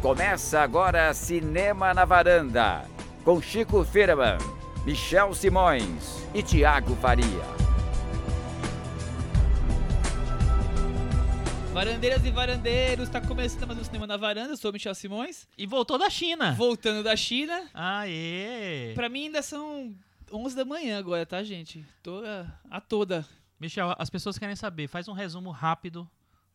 Começa agora Cinema na Varanda, com Chico Firman, Michel Simões e Tiago Faria. Varandeiras e varandeiros, tá começando mais um Cinema na Varanda, eu sou o Michel Simões. E voltou da China. Voltando da China. Aê! Pra mim ainda são 11 da manhã agora, tá, gente? Tô a, a toda. Michel, as pessoas querem saber, faz um resumo rápido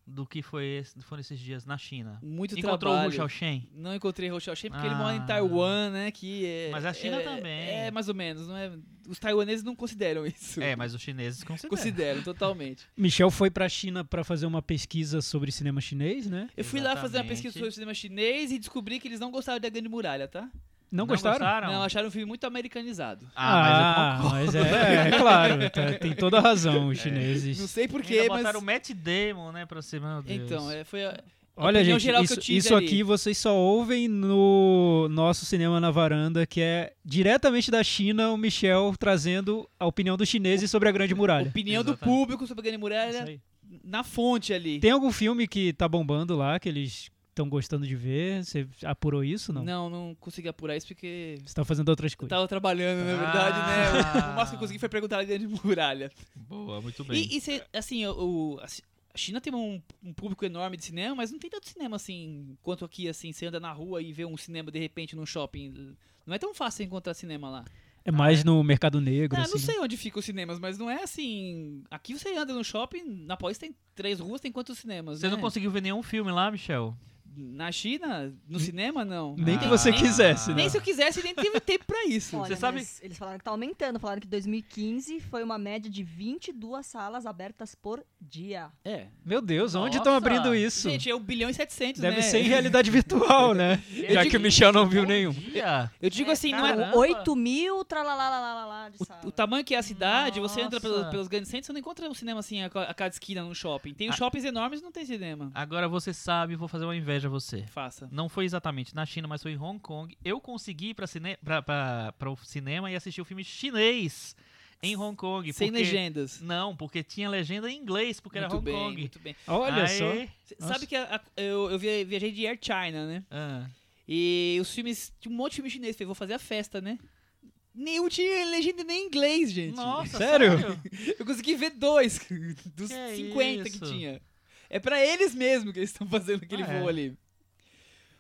do que foi esse- foram esses dias na China. Muito Encontrou trabalho. o Hu? Não encontrei o Xiaoxin porque ele Ah. mora em Taiwan, né? Que é, Mas a China é- também. É, mais ou menos. Não é, os taiwaneses não consideram isso. É, mas os chineses consideram. Consideram, totalmente. Michel foi pra China pra fazer uma pesquisa sobre cinema chinês, né? Eu fui lá fazer uma Exatamente. pesquisa sobre o cinema chinês e descobri que eles não gostaram da Grande Muralha, tá? Não, gostaram? Não, acharam um filme muito americanizado. Ah, mas eu mas é, é claro, tá- tem toda a razão os chineses. Não sei porquê, mas... botaram o Matt Damon, né, pra ser, meu Deus. Então, é, foi a... Olha, gente, geral que isso, isso aqui vocês só ouvem no nosso Cinema na Varanda, que é diretamente da China, o Michel trazendo a opinião dos chineses sobre a Grande Muralha. Opinião do Exatamente. público sobre a Grande Muralha na fonte ali. Tem algum filme que tá bombando lá, que eles estão gostando de ver? Você apurou isso, não? Não, não consegui apurar isso porque Você tá fazendo outras eu coisas. tava trabalhando, na verdade, Ah. né? O, o máximo que eu consegui foi perguntar a Grande Muralha. Boa, muito bem. E, e cê, assim, o, a Chi- a China tem um, um público enorme de cinema, mas não tem tanto cinema assim, quanto aqui, assim, você anda na rua e vê um cinema de repente num shopping. Não é tão fácil encontrar cinema lá. É mais no Mercado Negro, Ah, assim. não sei onde ficam os cinemas, mas não é assim. Aqui você anda no shopping, na Paulista tem três ruas, tem quantos cinemas? Você né? não conseguiu ver nenhum filme lá, Michel? Na China, no cinema, não. Nem Ah. que você quisesse, né? Nem se eu quisesse, nem teve tempo pra isso. Olha, Você sabe- eles falaram que tá aumentando. Falaram que 2015 foi uma média de 22 salas abertas por dia. É. Meu Deus, onde Nossa. estão abrindo isso? Gente, é 1 bilhão e 700, Deve né? ser em realidade virtual, né? Já digo- que o Michel não viu nenhum. Dia. Eu digo É, assim, não Caramba. é... 8 mil, tralalalala de sala. O, o tamanho que é a cidade, você entra Nossa. pelos, pelos grandes centros, você não encontra um cinema assim a, a cada esquina num shopping. Tem os Ah. shoppings enormes e não tem cinema. Agora você sabe, vou fazer uma inveja a você. Faça. Não foi exatamente na China, mas foi em Hong Kong. Eu consegui ir pra, cine... pra, pra, pra o cinema e assistir o filme chinês em Hong Kong. Sem porque- legendas. Não, porque tinha legenda em inglês, porque muito era Hong bem, Kong. muito bem. Olha Aí- só. Nossa. Sabe que a- a- eu, eu via- viajei de Air China, né? Ah, E os filmes, tinha um monte de filme chinês. Falei, vou fazer a festa, né? Nenhum tinha legenda nem em inglês, gente. Nossa, Sério? Eu consegui ver dois dos Que 50 que tinha. É pra eles mesmo que eles estão fazendo aquele Ah, é. voo ali.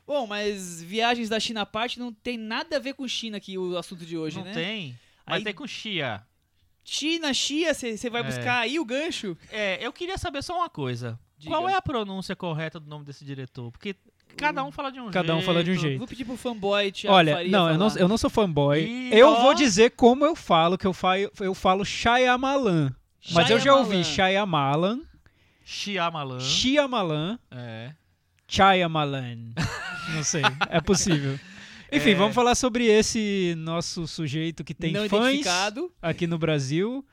Bom, mas viagens da China à parte não tem nada a ver com China aqui o assunto de hoje, Não né? tem. Mas Aí- tem com Xia. China, Xia, você vai É. buscar aí o gancho? É, eu queria saber só uma coisa. Diga. Qual é a pronúncia correta do nome desse diretor? Porque cada um fala de um jeito. Cada um fala de um jeito. Vou pedir pro fanboy Thiago Olha, Faria não eu, não, falar. eu não sou fanboy. Ih, eu ó. vou dizer como eu falo, que eu falo, eu falo Shyamalan. Mas eu já ouvi Shyamalan, Shyamalan. Shyamalan, É. Shyamalan. Não sei, é possível. Enfim, É. vamos falar sobre esse nosso sujeito que tem não fãs aqui no Brasil.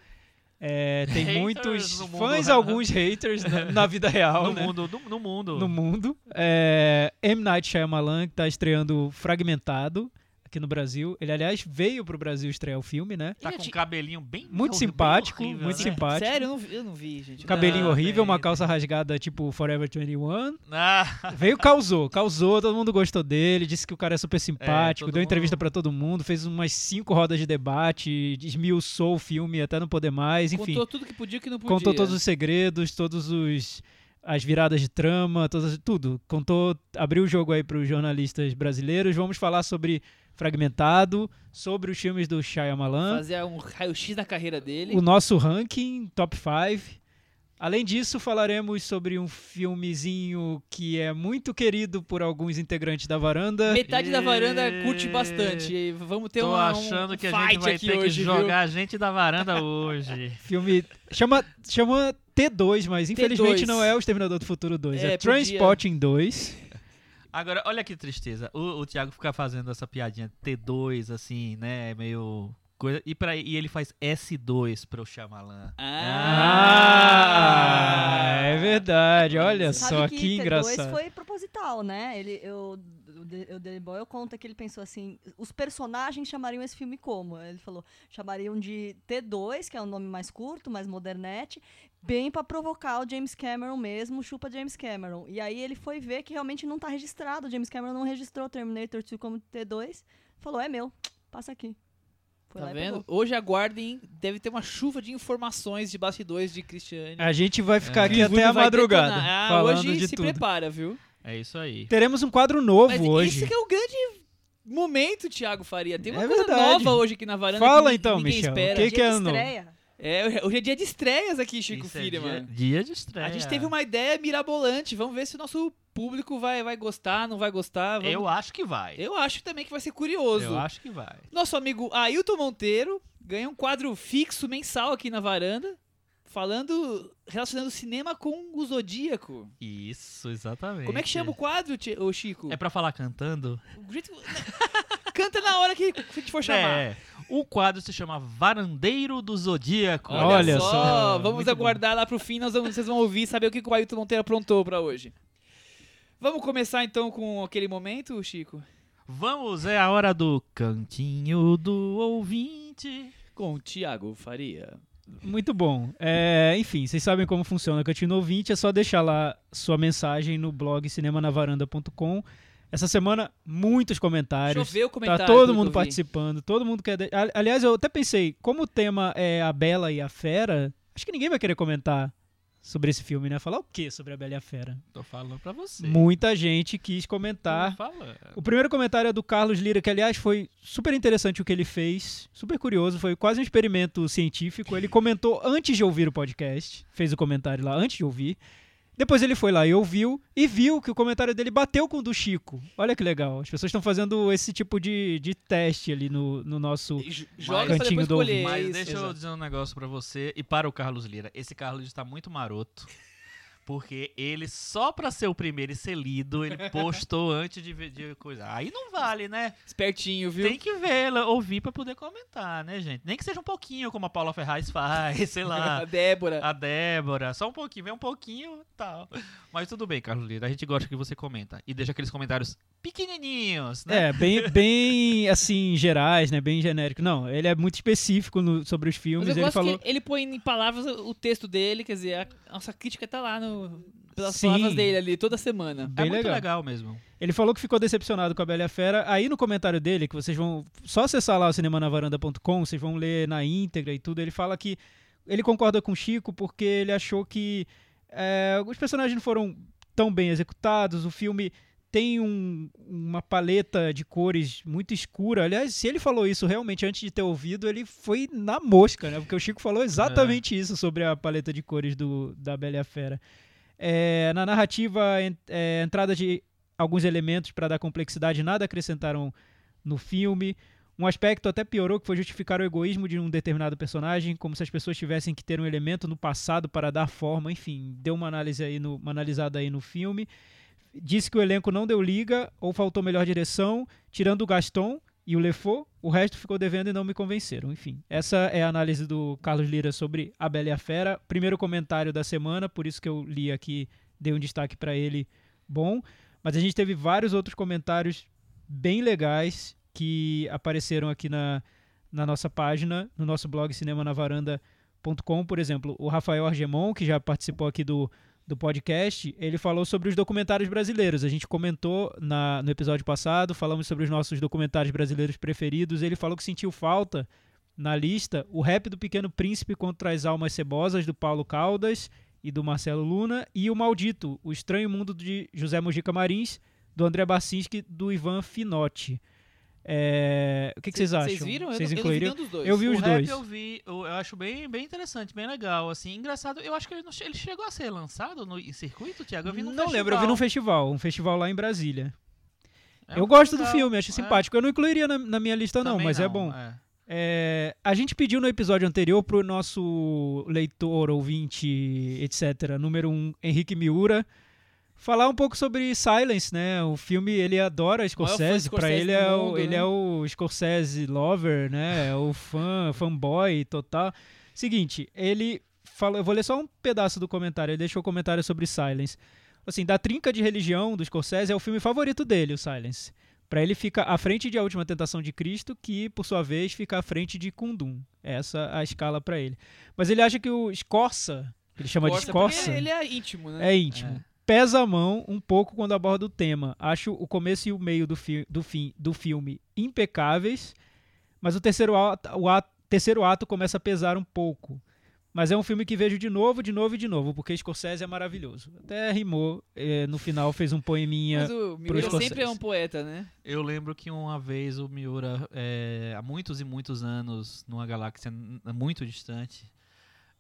É, tem Haters muitos fãs, real. alguns haters na, na vida real, No né? mundo, no, no mundo. no mundo. É, M. Night Shyamalan, que tá estreando Fragmentado aqui no Brasil. Ele, aliás, veio pro Brasil estrear o filme, né? Tá com um cabelinho bem Muito bem simpático, horrível, muito né? simpático. Sério, eu não, vi- eu não vi, gente. Cabelinho Não, horrível, uma calça rasgada tipo Forever 21. Ah, Veio, causou, causou, todo mundo gostou dele, disse que o cara é super simpático, todo deu entrevista mundo- pra todo mundo, fez umas cinco rodas de debate, esmiuçou o filme até não poder mais, enfim. Contou tudo que podia que não podia. contou todos os segredos, todos os as viradas de trama, todas, tudo. Contou, abriu o jogo aí para os jornalistas brasileiros. Vamos falar sobre Fragmentado, sobre os filmes do Shyamalan, Fazer um raio-x na carreira dele. o nosso ranking top 5. Além disso, falaremos sobre um filmezinho que é muito querido por alguns integrantes da varanda. Metade da varanda curte bastante. E Vamos ter tô uma, achando um que a gente vai ter hoje, que viu? jogar a gente da varanda hoje. Filme chama chama T2, mas infelizmente T2. não é o Exterminador do Futuro 2, é, É, podia- Transporting 2. Agora, olha que tristeza. O, o Thiago fica fazendo essa piadinha T2, assim, né? Meio. Coisa, e, pra, e ele faz S2 pro Shyamalan. Ah, é verdade. Olha Sabe só que que T2 engraçado. foi proposital, né? Ele, eu, The- o Danny Boyle conta que ele pensou assim, os personagens chamariam esse filme como? Ele falou, chamariam de T2, que é um nome mais curto, mais modernete, bem pra provocar o James Cameron mesmo, chupa James Cameron. E aí ele foi ver que realmente não tá registrado, o James Cameron não registrou Terminator 2 como T2, falou, é meu, passa aqui. Foi Tá lá vendo? Hoje aguardem, deve ter uma chuva de informações de bastidores de Cristiane. A gente vai ficar É. aqui até a madrugada. Ah, falando hoje de se tudo. prepara, viu? É isso aí. Teremos um quadro novo Mas hoje. esse que é o grande momento, Thiago Faria. Tem uma É coisa verdade. nova hoje aqui na varanda Fala que então, ninguém Michel, espera. o que que é novo? estreia. É, hoje é dia de estreias aqui, Chico Isso é Filho, dia, mano. dia de estreia. A gente teve uma ideia mirabolante. Vamos ver se o nosso público vai, vai gostar, não vai gostar. Vamos- Eu acho que vai. Eu acho também que vai ser curioso. Eu acho que vai. Nosso amigo Ailton Monteiro ganha um quadro fixo mensal aqui na varanda, falando, relacionando cinema com o Zodíaco. Isso, exatamente. Como é que chama o quadro, ô Chico? É pra falar cantando? O jeito- Canta na hora que a gente for chamar. É. O quadro se chama Varandeiro do Zodíaco. Olha só, só, vamos muito aguardar lá pro fim, nós vamos, vocês vão ouvir, saber o que o Ailton Monteiro aprontou pra hoje. Vamos começar então com aquele momento, Chico? Vamos, é a hora do cantinho do ouvinte. Com o Thiago Faria. Muito bom. É, enfim, vocês sabem como funciona o Cantinho Ouvinte, é só deixar lá sua mensagem no blog cinemanavaranda.com. Essa semana, muitos comentários. Choveu comentário. Tá todo mundo participando, todo mundo quer. Aliás, eu até pensei, como o tema é a Bela e a Fera, acho que ninguém vai querer comentar sobre esse filme, né? Falar o quê sobre a Bela e a Fera? Tô falando pra você. Muita gente quis comentar. O primeiro comentário é do Carlos Lira, que aliás foi super interessante o que ele fez, super curioso, foi quase um experimento científico. Ele comentou antes de ouvir o podcast, fez o comentário lá antes de ouvir. Depois ele foi lá e ouviu e viu que o comentário dele bateu com o do Chico. Olha que legal. As pessoas estão fazendo esse tipo de, de teste ali no, no nosso. Joga Cantinho do escolher. Mas deixa eu exato. dizer um negócio pra você e para o Carlos Lira. Esse Carlos está muito maroto. Porque ele, só pra ser o primeiro e ser lido, ele postou antes de, ver- de coisa. Aí não vale, né? Espertinho, viu? Tem que ver, ouvir pra poder comentar, né, gente? Nem que seja um pouquinho, como a Paula Ferraz faz, sei A lá. Débora. A Débora, só um pouquinho, vem um pouquinho e tal. Mas tudo bem, Carlos Lira, a gente gosta que você comenta. E deixa aqueles comentários pequenininhos, né? É, bem, bem assim, gerais, né? Bem genérico. Não, ele é muito específico no- sobre os Mas filmes. eu Ele gosto falou. que ele põe em palavras o texto dele, quer dizer, a nossa crítica tá lá no, pelas Sim. palavras dele ali toda semana. É Bem muito legal. legal. mesmo. Ele falou que ficou decepcionado com a Bela e a Fera. Aí no comentário dele, que vocês vão só acessar lá o cinemanavaranda.com, vocês vão ler na íntegra e tudo, ele fala que ele concorda com o Chico porque ele achou que é, os personagens não foram tão bem executados, o filme tem um- uma paleta de cores muito escura. Aliás, se ele falou isso realmente antes de ter ouvido, ele foi na mosca, né? Porque o Chico falou exatamente isso sobre a paleta de cores do, da Bela e a Fera. É, na narrativa, é, entrada de alguns elementos para dar complexidade, nada acrescentaram no filme. Um aspecto até piorou, que foi justificar o egoísmo de um determinado personagem, como se as pessoas tivessem que ter um elemento no passado para dar forma. Enfim, deu uma análise aí no, uma analisada aí no filme. Disse que o elenco não deu liga ou faltou melhor direção, tirando o Gaston e o Lefaux, o resto ficou devendo e não me convenceram. Enfim, essa é a análise do Carlos Lira sobre A Bela e a Fera. Primeiro comentário da semana, por isso que eu li aqui, dei um destaque para ele bom. Mas a gente teve vários outros comentários bem legais que apareceram aqui na, na nossa página, no nosso blog cinemanavaranda.com, por exemplo, o Rafael Argemon, que já participou aqui do, do podcast, ele falou sobre os documentários brasileiros. A gente comentou na, no episódio passado, falamos sobre os nossos documentários brasileiros preferidos. Ele falou que sentiu falta na lista o rap do Pequeno Príncipe contra as Almas Cebosas, do Paulo Caldas e do Marcelo Luna, e o Maldito, o Estranho Mundo de José Mujica Marins, do André Bacinski, do Ivan Finotti. É, O que, que vocês acham? Vocês viram? Eu Vocês não- eu não vi nenhum dos dois. Eu vi o os dois. eu vi, eu, eu acho bem, bem interessante, bem legal, assim, engraçado. Eu acho que ele, não ele chegou a ser lançado no em circuito, Thiago. Eu vi num não festival. lembro, eu vi num festival, um festival lá em Brasília. É eu gosto do legal, filme, acho é. simpático. Eu não incluiria na, na minha lista, não, Também mas é bom. é. É, a gente pediu no episódio anterior pro nosso leitor, ouvinte, etc., número um, Henrique Miura, falar um pouco sobre Silence, né? O filme, ele adora Scorsese, de Scorsese ele é, o, mundo, ele né? é o Scorsese lover, né? É o fã, fanboy total. Seguinte, ele falou, eu vou ler só um pedaço do comentário, ele deixou o comentário sobre Silence. assim, da trinca de religião do Scorsese, é o filme favorito dele, o Silence. Pra ele fica à frente de A Última Tentação de Cristo, que por sua vez fica à frente de Kundum. Essa a escala pra ele. Mas ele acha que o Scorsa, que ele chama de Corta, porque Scorsa, Ele é íntimo, né? é íntimo. Pesa a mão um pouco quando aborda o tema. Acho o começo e o meio do, fi do, fim, do filme impecáveis, mas o terceiro ato, o ato- terceiro ato começa a pesar um pouco. Mas é um filme que vejo de novo, de novo e de novo, porque Scorsese é maravilhoso. Até rimou, eh, no final fez um poeminha. Mas o Miura Scorsese. sempre é um poeta, né? Eu lembro que uma vez o Miura, é, há muitos e muitos anos, numa galáxia muito distante,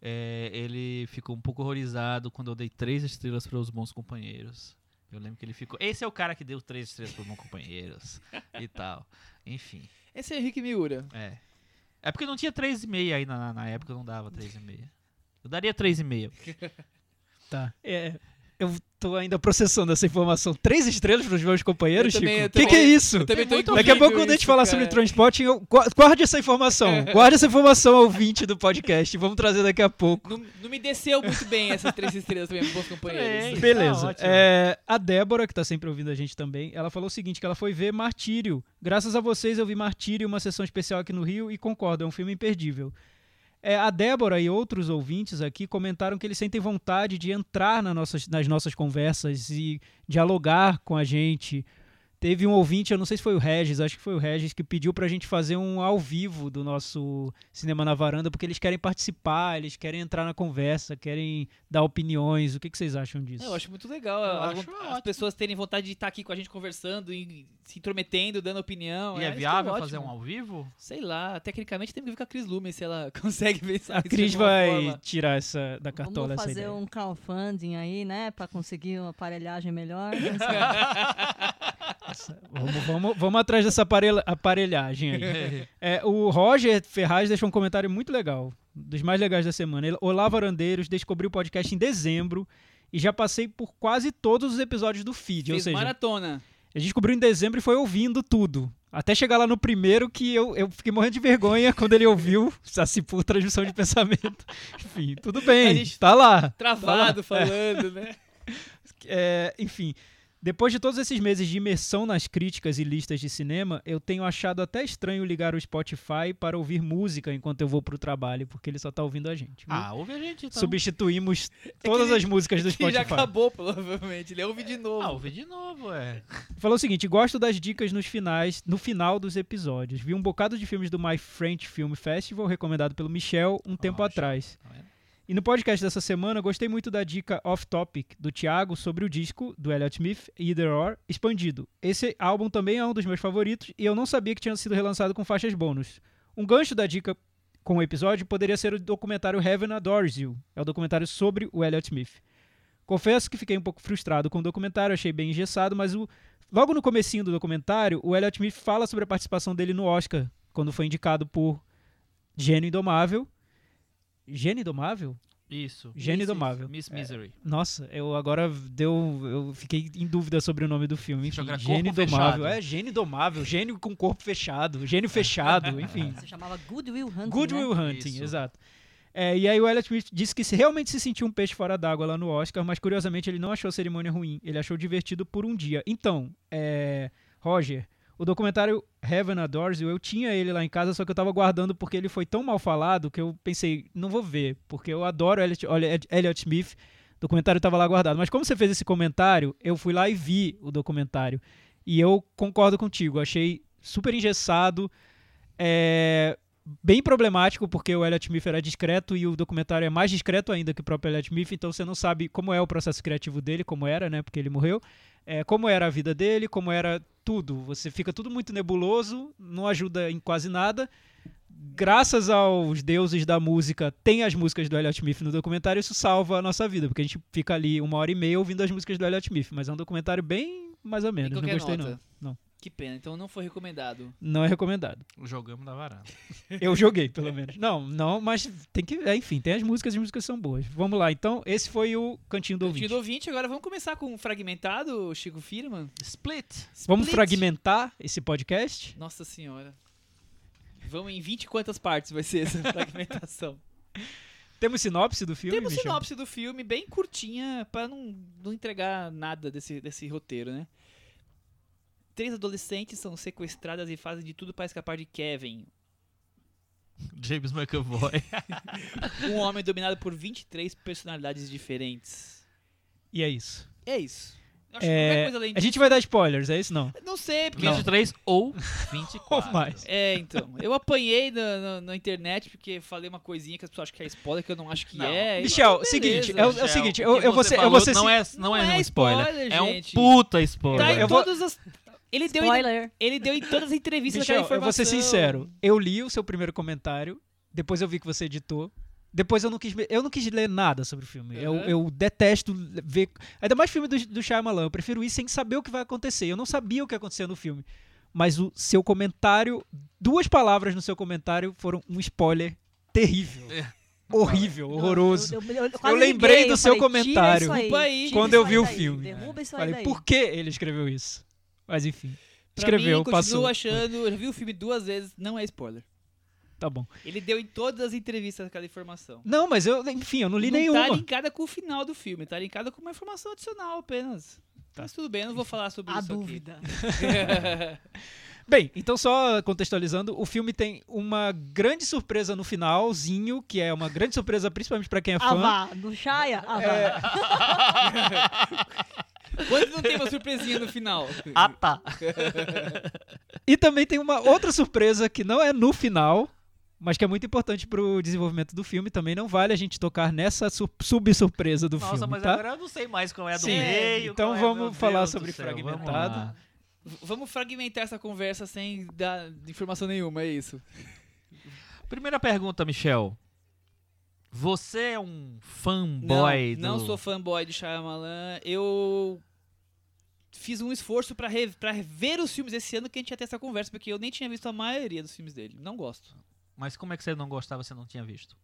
é, ele ficou um pouco horrorizado quando eu dei três estrelas para os bons companheiros. Eu lembro que ele ficou. Esse é o cara que deu três estrelas para os bons companheiros e tal. Enfim, Esse é Henrique Miura. é. É porque não tinha 3,5 aí na, na época, não dava 3,5. Eu daria 3,5. Tá. É, eu tô ainda processando essa informação. Três estrelas pros meus companheiros, Eu também- Chico? O que, que é isso? Eu também tô muito Daqui a pouco, quando a gente falar cara. sobre transporte, eu, gu- guarde essa informação. Guarde essa informação ao 20 do podcast. Vamos trazer daqui a pouco. Não, não me desceu muito bem essas três estrelas também, bons companheiros. Três. Beleza. Tá ótimo. É, a Débora, que tá sempre ouvindo a gente também, ela falou o seguinte, que ela foi ver Martírio. Graças a vocês eu vi Martírio, uma sessão especial aqui no Rio, e concordo, é um filme imperdível. É, a Débora e outros ouvintes aqui comentaram que eles sentem vontade de entrar na nossas- nas nossas conversas e dialogar com a gente. Teve um ouvinte, eu não sei se foi o Regis, acho que foi o Regis, que pediu pra gente fazer um ao vivo do nosso Cinema na Varanda, porque eles querem participar, eles querem entrar na conversa, querem dar opiniões. O que, que vocês acham disso? Eu acho muito legal Eu as ótimo. pessoas terem vontade de estar aqui com a gente conversando e se intrometendo, dando opinião. E é isso que viável ótimo. fazer um ao vivo? Sei lá, tecnicamente tem que ver com a Cris Lumen se ela consegue pensar A Cris vai forma. tirar essa da cartola Vamos essa fazer ideia. um crowdfunding aí, né? Pra conseguir uma aparelhagem melhor. Essa- Vamos, vamos, vamos atrás dessa aparelha- aparelhagem aí. É, o Roger Ferraz deixou um comentário muito legal, dos mais legais da semana. Ele, Olá, Varandeiros, descobri o podcast em dezembro e já passei por quase todos os episódios do feed. ou Fez seja, maratona. ele descobriu em dezembro e foi ouvindo tudo. Até chegar lá no primeiro que eu, eu fiquei morrendo de vergonha quando ele ouviu, assim, por transmissão de pensamento. Enfim, tudo bem, tá lá. Travado, falando, né? É, enfim, depois de todos esses meses de imersão nas críticas e listas de cinema, eu tenho achado até estranho ligar o Spotify para ouvir música enquanto eu vou pro trabalho, porque ele só tá ouvindo a gente. viu? Ah, ouve a gente então. Substituímos todas ele- as músicas do Que já Spotify. acabou, provavelmente. Ele ouve de novo. Ah, ouve de novo, é. Falou o seguinte: gosto das dicas nos finais, no final dos episódios. Vi um bocado de filmes do My French Film Festival, recomendado pelo Michel, um tempo Michel. atrás. Tá vendo? E no podcast dessa semana, gostei muito da dica Off Topic do Thiago sobre o disco do Elliott Smith, Either Or, expandido. Esse álbum também é um dos meus favoritos e eu não sabia que tinha sido relançado com faixas bônus. Um gancho da dica com o episódio poderia ser o documentário Heaven Adores You. É o documentário sobre o Elliott Smith. Confesso que fiquei um pouco frustrado com o documentário, achei bem engessado, mas o- logo no comecinho do documentário, o Elliott Smith fala sobre a participação dele no Oscar, quando foi indicado por Gênio Indomável. Gênio Indomável? Isso. Gênio Isso, Indomável. Miss Misery. Nossa, eu agora deu. Eu fiquei em dúvida sobre o nome do filme. Enfim, corpo Indomável. fechado. É, Gênio Indomável, gênio com corpo fechado, gênio fechado, enfim. Se chamava Good Will Hunting. Good né? Will Hunting, Isso. exato. É, e aí o Elliot Smith disse que realmente se sentiu um peixe fora d'água lá no Oscar, mas curiosamente ele não achou a cerimônia ruim, ele achou divertido por um dia. Então, é, Roger, o documentário Heaven Adores You, eu tinha ele lá em casa, só que eu tava guardando porque ele foi tão mal falado que eu pensei, não vou ver, porque eu adoro Elliot, Elliot Smith, o documentário tava lá guardado. Mas como você fez esse comentário, eu fui lá e vi o documentário. E eu concordo contigo, achei super engessado, é, bem problemático, porque o Elliot Smith era discreto e o documentário é mais discreto ainda que o próprio Elliot Smith, então você não sabe como é o processo criativo dele, como era, né, porque ele morreu, é, como era a vida dele, como era tudo. Você fica tudo muito nebuloso, não ajuda em quase nada. Graças aos deuses da música, tem as músicas do Elliot Smith no documentário, isso salva a nossa vida, porque a gente fica ali uma hora e meia ouvindo as músicas do Elliot Smith, mas é um documentário bem mais ou menos, não gostei nota. não. Não, Que pena, então não foi recomendado. não é recomendado. Jogamos na varanda. Eu joguei, pelo menos. Não, não, mas tem que. é, Enfim, tem as músicas, as músicas são boas. Vamos lá, então. Esse foi o Cantinho do Cantinho Ouvinte. do ouvinte, agora vamos começar com um fragmentado, Chico Firman. Split. Vamos Split. fragmentar esse podcast? Nossa senhora. Vamos em 20 quantas partes vai ser essa fragmentação? Temos sinopse do filme, Temos Michel? sinopse do filme bem curtinha pra não, não entregar nada desse, desse roteiro, né? Três adolescentes são sequestradas e fazem de tudo pra escapar de Kevin, James McAvoy. um homem dominado por 23 personalidades diferentes. E é isso. É isso. Eu acho que É, qualquer coisa além a gente vai dar spoilers, é isso não? Não sei, porque... 23 ou Ou 24. mais. É, então. Eu apanhei na, na- na internet porque falei uma coisinha que as pessoas acham que é spoiler, que eu não acho que Não. é. e Michel, beleza. seguinte, é o- é o seguinte, eu, O que eu vou você ser, eu vou ser não é, não é Não um é spoiler, spoiler, é um puta spoiler. Tá em Eu vou- todas as... Ele deu, em, Spoiler. ele deu em todas as entrevistas Michel, aquela eu vou ser informação. sincero. Eu li o seu primeiro comentário, depois eu vi que você editou. Depois eu não quis, eu não quis ler nada sobre o filme. Eu, Uhum. eu detesto ver. Ainda mais filme do, do Shyamalan. Eu prefiro ir sem saber o que vai acontecer. Eu não sabia o que acontecia no filme. Mas o seu comentário, duas palavras no seu comentário foram um spoiler terrível. É. Horrível, horroroso. Eu, eu- eu lembrei liguei, do eu seu falei, comentário aí, Quando eu vi o daí, filme. Derruba isso aí Falei, daí. por que ele escreveu isso? Mas enfim. Pra Escreveu, mim, passou. continuo achando... Eu vi o filme duas vezes, não é spoiler. Tá bom. Ele deu em todas as entrevistas aquela informação. Não, mas eu, enfim, eu não li não nenhuma. tá linkada com o final do filme, tá linkada com uma informação adicional apenas. Tá. Mas tudo bem, eu não vou falar sobre A isso dúvida. aqui. Bem, então só contextualizando, o filme tem uma grande surpresa no finalzinho, que é uma grande surpresa principalmente pra quem é Ah, fã. vá. Do Shaya? Ah, vá. É, Quando não tem uma surpresinha no final? Ah, tá. e também tem uma outra surpresa que não é no final, mas que é muito importante pro desenvolvimento do filme. Também não vale a gente tocar nessa su- subsurpresa do Nossa, filme, mas tá? agora eu não sei mais qual é a do Sim. meio. Então é, vamos meu falar Deus sobre céu, fragmentado. vamos Vamos fragmentar essa conversa sem dar informação nenhuma, é isso. Primeira pergunta, Michel. Você é um fanboy não, não do... sou fanboy de Shyamalan. Eu fiz um esforço pra, re- pra ver os filmes esse ano que a gente ia ter essa conversa, porque eu nem tinha visto a maioria dos filmes dele. Não gosto. Mas como é que você não gostava, você não tinha visto?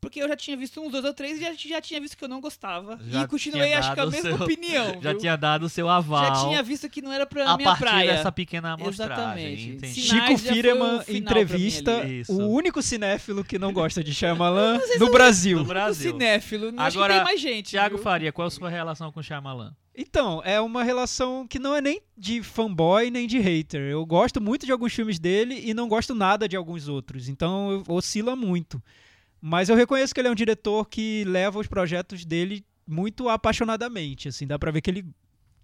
Porque eu já tinha visto uns dois ou três e já, já tinha visto que eu não gostava. Já e continuei, tinha acho que a dado mesma seu- opinião. Já viu? tinha dado o seu aval Já tinha visto que não era pra a minha partir praia. dessa pequena amostragem. Exatamente. Chico o mim entrevista, o único cinéfilo que não gosta de Shyamalan no Brasil. No O Brasil. cinéfilo, não acho que Agora, tem mais gente. Tiago viu? Faria, qual é a sua relação com o Shyamalan? Então, é uma relação que não é nem de fanboy nem de hater. Eu gosto muito de alguns filmes dele e não gosto nada de alguns outros. Então, oscila muito. Mas eu reconheço que ele é um diretor que leva os projetos dele muito apaixonadamente, assim, dá pra ver que ele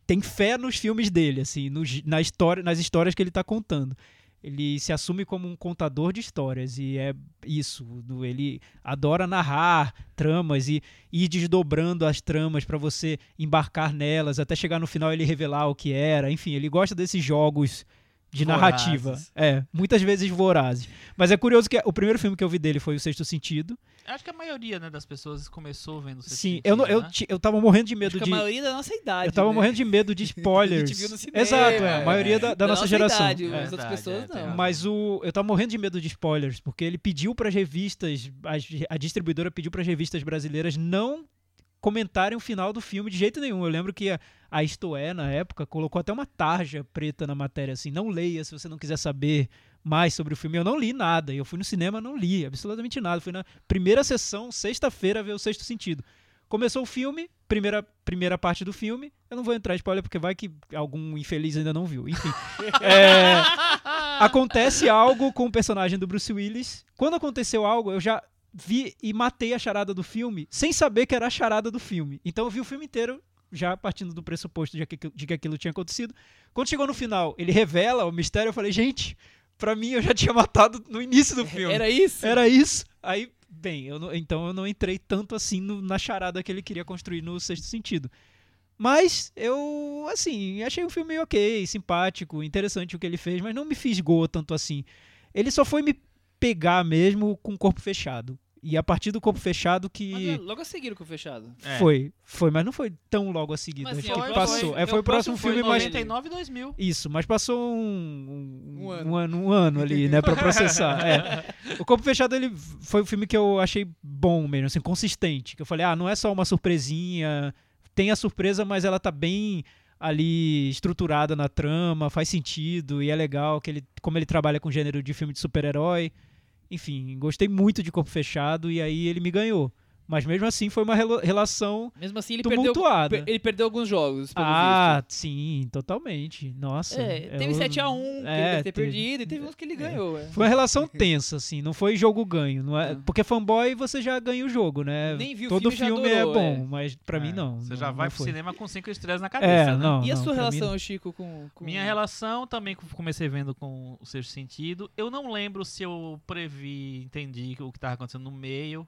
tem fé nos filmes dele, assim, nos- na história, nas histórias que ele tá contando. Ele se assume como um contador de histórias e é isso. Ele adora narrar tramas e ir desdobrando as tramas pra você embarcar nelas até chegar no final ele revelar o que era. Enfim, ele gosta desses jogos de narrativa. Vorazes. É, muitas vezes vorazes. Mas é curioso que o primeiro filme que eu vi dele foi O Sexto Sentido. Acho que a maioria né, das pessoas começou vendo o Sexto Sim, Sentido, eu, não- eu, né? eu tava morrendo de Acho medo que de. a maioria da nossa idade. Eu tava né? morrendo de medo de spoilers. A gente viu no cinema, Exato, é, a é. maioria da, da Da nossa, nossa geração. idade, É. as outras pessoas é, não. Mas o, eu tava morrendo de medo de spoilers, porque ele pediu para revistas, as- a distribuidora pediu para revistas brasileiras não comentarem o final do filme de jeito nenhum. Eu lembro que a, a Isto É, na época, colocou até uma tarja preta na matéria, assim, não leia se você não quiser saber mais sobre o filme. Eu não li nada. Eu fui no cinema, não li absolutamente nada. Fui na primeira sessão, sexta-feira, ver o Sexto Sentido. Começou o filme, primeira, primeira parte do filme. Eu não vou entrar em spoiler porque vai que algum infeliz ainda não viu. Enfim. É, acontece algo com o personagem do Bruce Willis. Quando aconteceu algo, eu já vi e matei a charada do filme sem saber que era a charada do filme. Então eu vi o filme inteiro já partindo do pressuposto de que, de que aquilo tinha acontecido. Quando chegou no final, ele revela o mistério, eu falei, gente, pra mim eu já tinha matado no início do filme. Era isso? Era isso. Aí, bem, eu não- então eu não entrei tanto assim no- na charada que ele queria construir no sexto sentido. Mas eu, assim, achei o filme ok, simpático, interessante o que ele fez, mas não me fisgou tanto assim. Ele só foi me pegar mesmo com o corpo fechado. E a partir do corpo fechado Mas é, que. logo a seguir o fechado. É. Foi, foi, mas não foi tão logo a seguir. Mas Acho que foi, passou. foi. É, foi o próximo foi filme, mas. 99 e 2000. Isso, mas passou um, Um um, ano. um ano, um ano ali, né, pra processar. é. O Corpo Fechado, ele foi o filme que eu achei bom mesmo, assim, consistente. Que eu falei, ah, não é só uma surpresinha, tem a surpresa, mas ela tá bem ali estruturada na trama, faz sentido e é legal que ele, como ele trabalha com gênero de filme de super-herói. Enfim, gostei muito de Corpo Fechado e aí ele me ganhou. Mas mesmo assim foi uma relação Mesmo assim, ele perdeu, tumultuada. per- ele perdeu alguns jogos, pelo Ah, sim, totalmente. Nossa. visto. É, teve eu- 7x1 que ele é, deve ter teve- perdido, e teve uns que ele ganhou. é. Foi uma relação tensa, assim, não foi jogo ganho. Não é, porque fanboy você já ganha o jogo, né? Nem viu o Todo filme, filme adorou, é bom, é. mas pra mim É, não. Você não- já vai pro cinema com cinco estrelas na É, cabeça, né? não. E a não, sua pra mim relação, Chico, com, com- Minha relação também com- comecei vendo com o sexto sentido. Eu não lembro se eu previ, entendi o que estava acontecendo no meio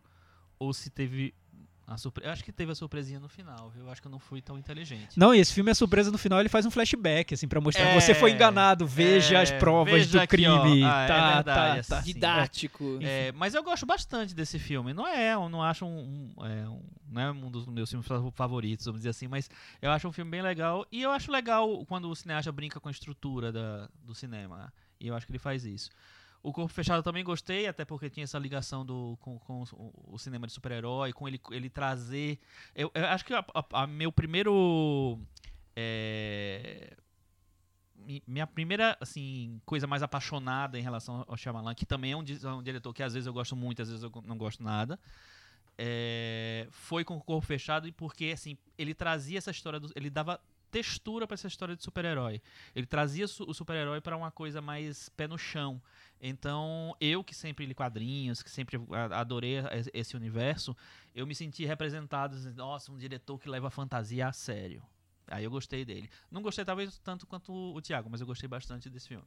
ou se teve a surpresa. Eu acho que teve a surpresinha no final, viu? Eu acho que eu não fui tão inteligente. Não, e esse filme é surpresa no final, ele faz um flashback, assim, pra mostrar É, você foi enganado, veja é, as provas veja do aqui, crime. Ah, é tá, verdade, tá, tá. assim. didático. É, mas eu gosto bastante desse filme. Não é, eu não acho um, um- é, um- não é um dos meus filmes fa- favoritos, vamos dizer assim, mas eu acho um filme bem legal. E eu acho legal quando o cineasta brinca com a estrutura da, do cinema. E eu acho que ele faz isso. O Corpo Fechado também gostei, até porque tinha essa ligação do, com, com o, cinema de super-herói, com ele, ele trazer. Eu, eu acho que a, a- a meu primeiro. é, mi- minha primeira assim coisa mais apaixonada em relação ao Shyamalan, que também é um, é um diretor que às vezes eu gosto muito, às vezes eu não gosto nada, é, foi com o Corpo Fechado e porque assim ele trazia essa história, do, ele dava textura para essa história de super-herói. Ele trazia su- o super-herói para uma coisa mais pé no chão. Então, eu que sempre li quadrinhos, que sempre adorei es- esse universo, eu me senti representado, nossa, um diretor que leva a fantasia a sério. Aí eu gostei dele. Não gostei talvez tanto quanto o, o Thiago, mas eu gostei bastante desse filme.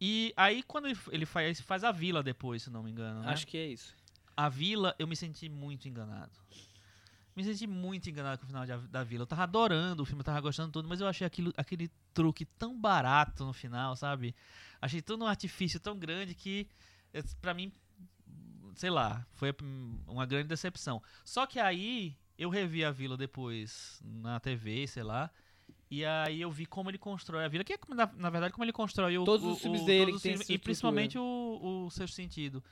E aí quando ele, ele faz, faz a Vila depois, se não me engano, né? Acho que é isso. A Vila, eu me senti muito enganado. Me senti muito enganado com o final de da Vila. Eu tava adorando o filme, eu tava gostando de tudo, mas eu achei aquilo, aquele truque tão barato no final, sabe? Achei todo um artifício tão grande que, eh, pra mim, sei lá, foi uma grande decepção. Só que aí, eu revi a Vila depois na TV, sei lá, e aí eu vi como ele constrói a Vila, que é, na, na verdade, como ele constrói o, Todos o- os filmes o- dele todos os filmes, E estrutura. principalmente o, o Sexto Sentido.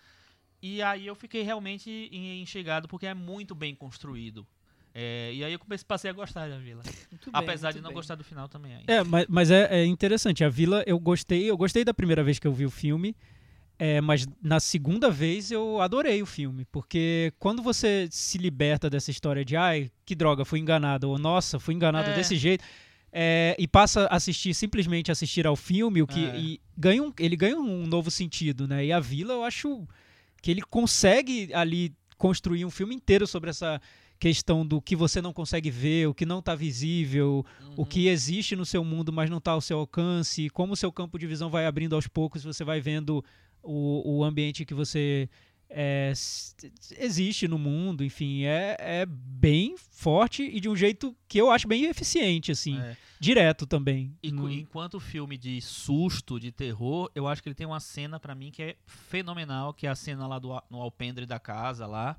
E aí eu fiquei realmente en- enxergado porque é muito bem construído. É, e aí eu comecei, passei a gostar da Vila. Muito bem, Apesar muito de não bem. gostar do final também ainda. É, mas, mas é, é interessante. A Vila, eu gostei. Eu gostei da primeira vez que eu vi o filme. é, mas na segunda vez eu adorei o filme. Porque quando você se liberta dessa história de ai, que droga, fui enganado, ou nossa, fui enganado É. desse jeito. é, e passa a assistir, simplesmente assistir ao filme, o que É. e ganha um, ele ganha um novo sentido, né? E a Vila, eu acho que ele consegue ali construir um filme inteiro sobre essa questão do que você não consegue ver, o que não está visível, o Uhum. que existe no seu mundo, mas não está ao seu alcance, como o seu campo de visão vai abrindo aos poucos, você vai vendo o, o ambiente que você é, existe no mundo, enfim, é, é bem forte e de um jeito que eu acho bem eficiente, assim, É. direto também. E No- enquanto filme de susto, de terror, eu acho que ele tem uma cena pra mim que é fenomenal, que é a cena lá do, no alpendre da casa lá,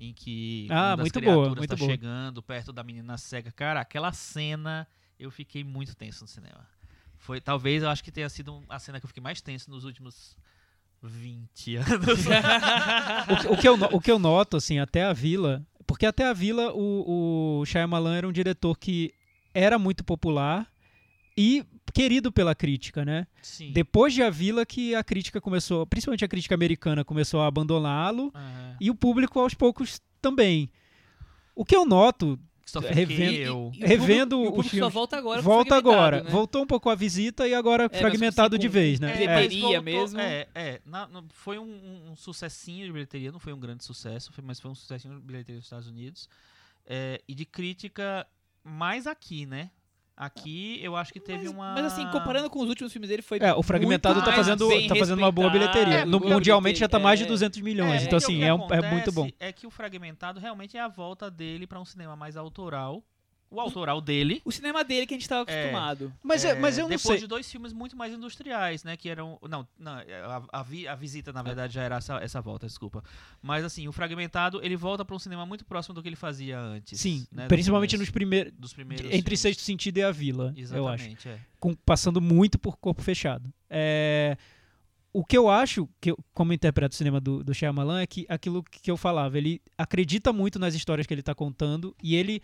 em que Ah, uma das muito boa, criaturas muito tá boa. chegando perto da menina cega. Cara, aquela cena eu fiquei muito tenso no cinema. Foi, talvez eu acho que tenha sido a cena que eu fiquei mais tenso nos últimos 20 anos. o, que- o que eu, o que eu noto, assim, até a Vila, porque até a Vila o, o Shyamalan era um diretor que era muito popular e querido pela crítica, né? Sim. Depois de A Vila que a crítica começou, principalmente a crítica americana, começou a abandoná-lo Aham. e o público aos poucos também. O que eu noto, Christopher revendo- Cale, E o revendo e o o filme- só volta agora volta agora, né? voltou um pouco a visita e agora mas fragmentado de vez, né? com É. bilheteria mesmo. É, é. na- no- foi um, um sucessinho de bilheteria, não foi um grande sucesso, foi- mas foi um sucessinho de bilheteria dos Estados Unidos. É, e de crítica, mais aqui, né? Aqui eu acho que teve mas, uma. mas assim, comparando com os últimos filmes dele, foi É, o Fragmentado muito tá fazendo, tá fazendo uma boa bilheteria. É, No- boa mundialmente já tá mais de é. 200 milhões, É, então assim, é, um- é muito bom. acontece É que o Fragmentado realmente é a volta dele pra um cinema mais autoral. O autoral dele. O cinema dele que a gente tava É. acostumado. Mas, é, mas eu não depois sei. de dois filmes muito mais industriais, né? Que eram. Não, não a, a, vi- a visita, na verdade, já era essa, essa volta, desculpa. Mas assim, o fragmentado, ele volta pra um cinema muito próximo do que ele fazia antes. Sim, né, principalmente começo, nos primeiros. dos primeiros. Entre filmes. Sexto Sentido e A Vila, eu acho. Exatamente, é. Com- passando muito por corpo fechado. É, o que eu acho, que eu, como eu interpreto o cinema do, do Shyamalan, é que aquilo que eu falava, ele acredita muito nas histórias que ele está contando e ele,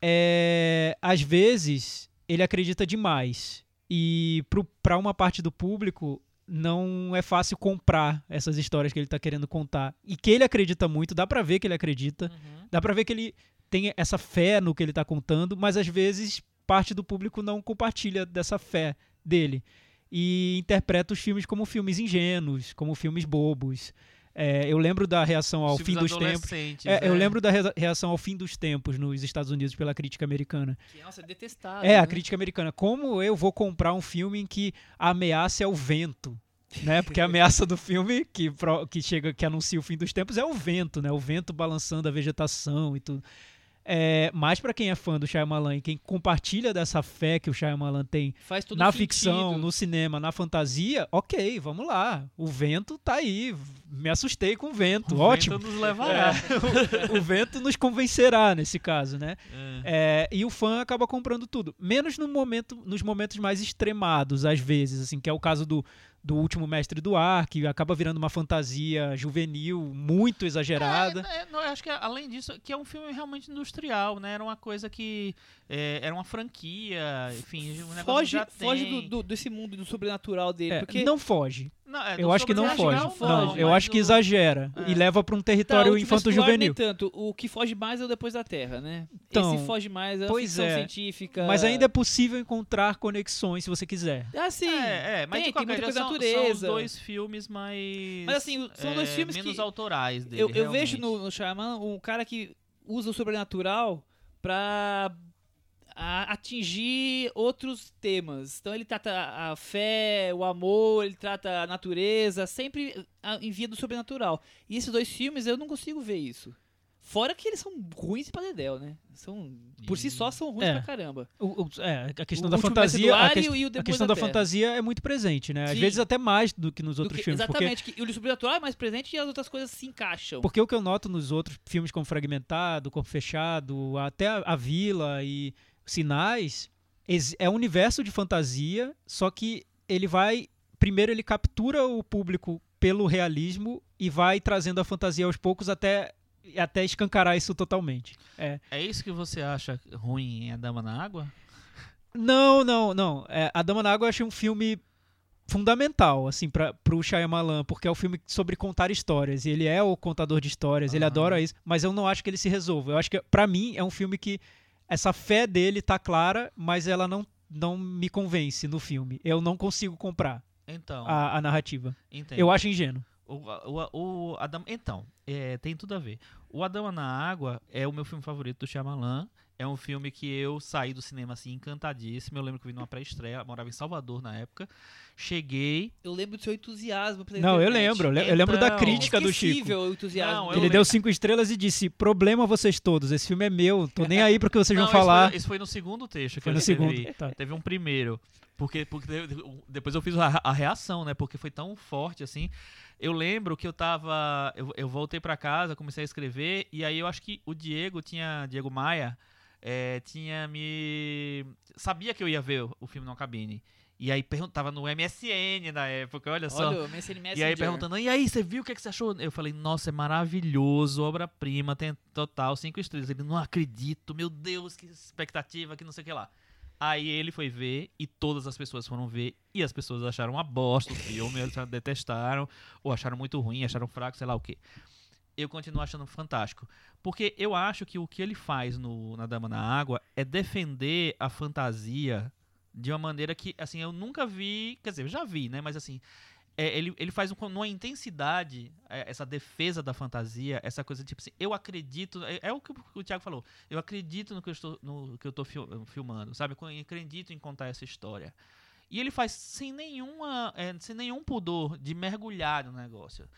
é, às vezes, ele acredita demais. E para uma parte do público, não é fácil comprar essas histórias que ele tá querendo contar. E que ele acredita muito, dá pra ver que ele acredita, Uhum. dá pra ver que ele tem essa fé no que ele tá contando, mas às vezes parte do público não compartilha dessa fé dele. E interpreta os filmes como filmes ingênuos, como filmes bobos. É, eu lembro da reação ao fim dos tempos. É, eu né? lembro da rea- reação ao fim dos tempos nos Estados Unidos pela crítica americana. Que, nossa, é detestável. É, a né? crítica americana. Como eu vou comprar um filme em que a ameaça é o vento? Né? Porque a ameaça do filme que, pro- que chega, que anuncia o fim dos tempos é o vento, né? O vento balançando a vegetação e tudo. É, mas para quem é fã do Shyamalan e quem compartilha dessa fé que o Shyamalan tem na sentido. ficção, no cinema, na fantasia, ok, vamos lá. O vento tá aí. Me assustei com o vento. O Ótimo. vento nos levará. o vento nos convencerá nesse caso, né? É. É, e o fã acaba comprando tudo. Menos no momento, nos momentos mais extremados, às vezes, assim, que é o caso do, do último mestre do ar, que acaba virando uma fantasia juvenil muito exagerada. É, é, não, eu acho que além disso, que é um filme realmente industrial, né? Era uma coisa que é, era uma franquia, enfim, um negócio Foge, que já foge do, do- desse mundo do sobrenatural dele. É, porque Não foge. Não, é, Eu acho que não foge. sobrenatural, Não, eu acho que exagera É. e leva para um Tá, território mais infanto-juvenil. nem tanto. O que foge mais é o Depois da Terra, né? Então, Esse foge mais é a pois ficção é. científica. Mas ainda é possível encontrar conexões se você quiser. Ah, sim. É, é, mas Tem- de qualquer tem muita coisa são, natureza. são os dois filmes mais. Mas, assim, são dois é, filmes menos que autorais dele. Eu, eu vejo no, no Shyamalan um cara que usa o sobrenatural pra a- atingir outros temas. Então ele trata a fé, o amor, ele trata a natureza, sempre a- em via do sobrenatural. E esses dois filmes eu não consigo ver isso. Fora que eles são ruins pra dedéu, né? São, por si só são ruins É. pra caramba. O- o- é, a questão O da fantasia, a, e e o a questão da da fantasia é muito presente, né? Às Sim. vezes até mais do que nos outros que- filmes, porque exatamente, que o sobrenatural é mais presente e as outras coisas se encaixam. Porque o que eu noto nos outros filmes como Fragmentado, Corpo Fechado, até a, a Vila e Sinais, é um universo de fantasia, só que ele vai. Primeiro ele captura o público pelo realismo e vai trazendo a fantasia aos poucos até, até escancarar isso totalmente. É. É isso que você acha ruim em A Dama na Água? Não, não, não. É, a Dama na Água eu achei um filme fundamental, assim, para pro Shyamalan, porque é o filme sobre contar histórias. E ele é o contador de histórias, ele Aham. adora isso, mas eu não acho que ele se resolva. Eu acho que, pra mim, é um filme que essa fé dele tá clara, mas ela não, não me convence no filme. Eu não consigo comprar Então, a, a narrativa. entendo. Eu acho ingênuo. O, o, o Adam, então, é, tem tudo a ver. O Adama na Água é o meu filme favorito do Shyamalan. É um filme que eu saí do cinema assim encantadíssimo. Eu lembro que eu vi numa pré-estreia, morava em Salvador na época. Cheguei. Eu lembro do seu entusiasmo pela Não, eu lembro. Eu le- eu lembro da Então, crítica do Chico. O entusiasmo. Não, Ele lembro. deu cinco estrelas e disse: Problema vocês todos, esse filme é meu, tô nem aí pro que vocês Não, vão isso falar. Foi, isso foi no segundo texto. que Foi eu no segundo. escrevi. Tá. Teve um primeiro. Porque, porque de- depois eu fiz a, a reação, né? Porque foi tão forte assim. Eu lembro que eu tava. Eu, eu voltei pra casa, comecei a escrever, e aí eu acho que o Diego tinha. Diego Maia é, tinha me. Sabia que eu ia ver o, filme numa cabine. E aí perguntava no MSN na época, olha só. Olha, MSN E aí Messenger. perguntando, e aí, você viu o que, é que você achou? Eu falei, nossa, é maravilhoso, obra-prima, tem total cinco estrelas. Ele, não acredito, meu Deus, que expectativa, que não sei o que lá. Aí ele foi ver e todas as pessoas foram ver e as pessoas acharam uma bosta o filme, eles detestaram, ou acharam muito ruim, acharam fraco, sei lá o que. Eu continuo achando fantástico. Porque eu acho que o que ele faz no, na Dama na Água é defender a fantasia de uma maneira que, assim, eu nunca vi. Quer dizer, eu já vi, né? Mas assim, é, ele, ele faz um, numa intensidade é, essa defesa da fantasia, essa coisa tipo assim, eu acredito. É, é o que o Thiago falou. Eu acredito no que eu estou, no que eu estou fil- filmando, sabe? Eu acredito em contar essa história. E ele faz sem nenhuma, é, sem nenhum pudor de mergulhar no negócio.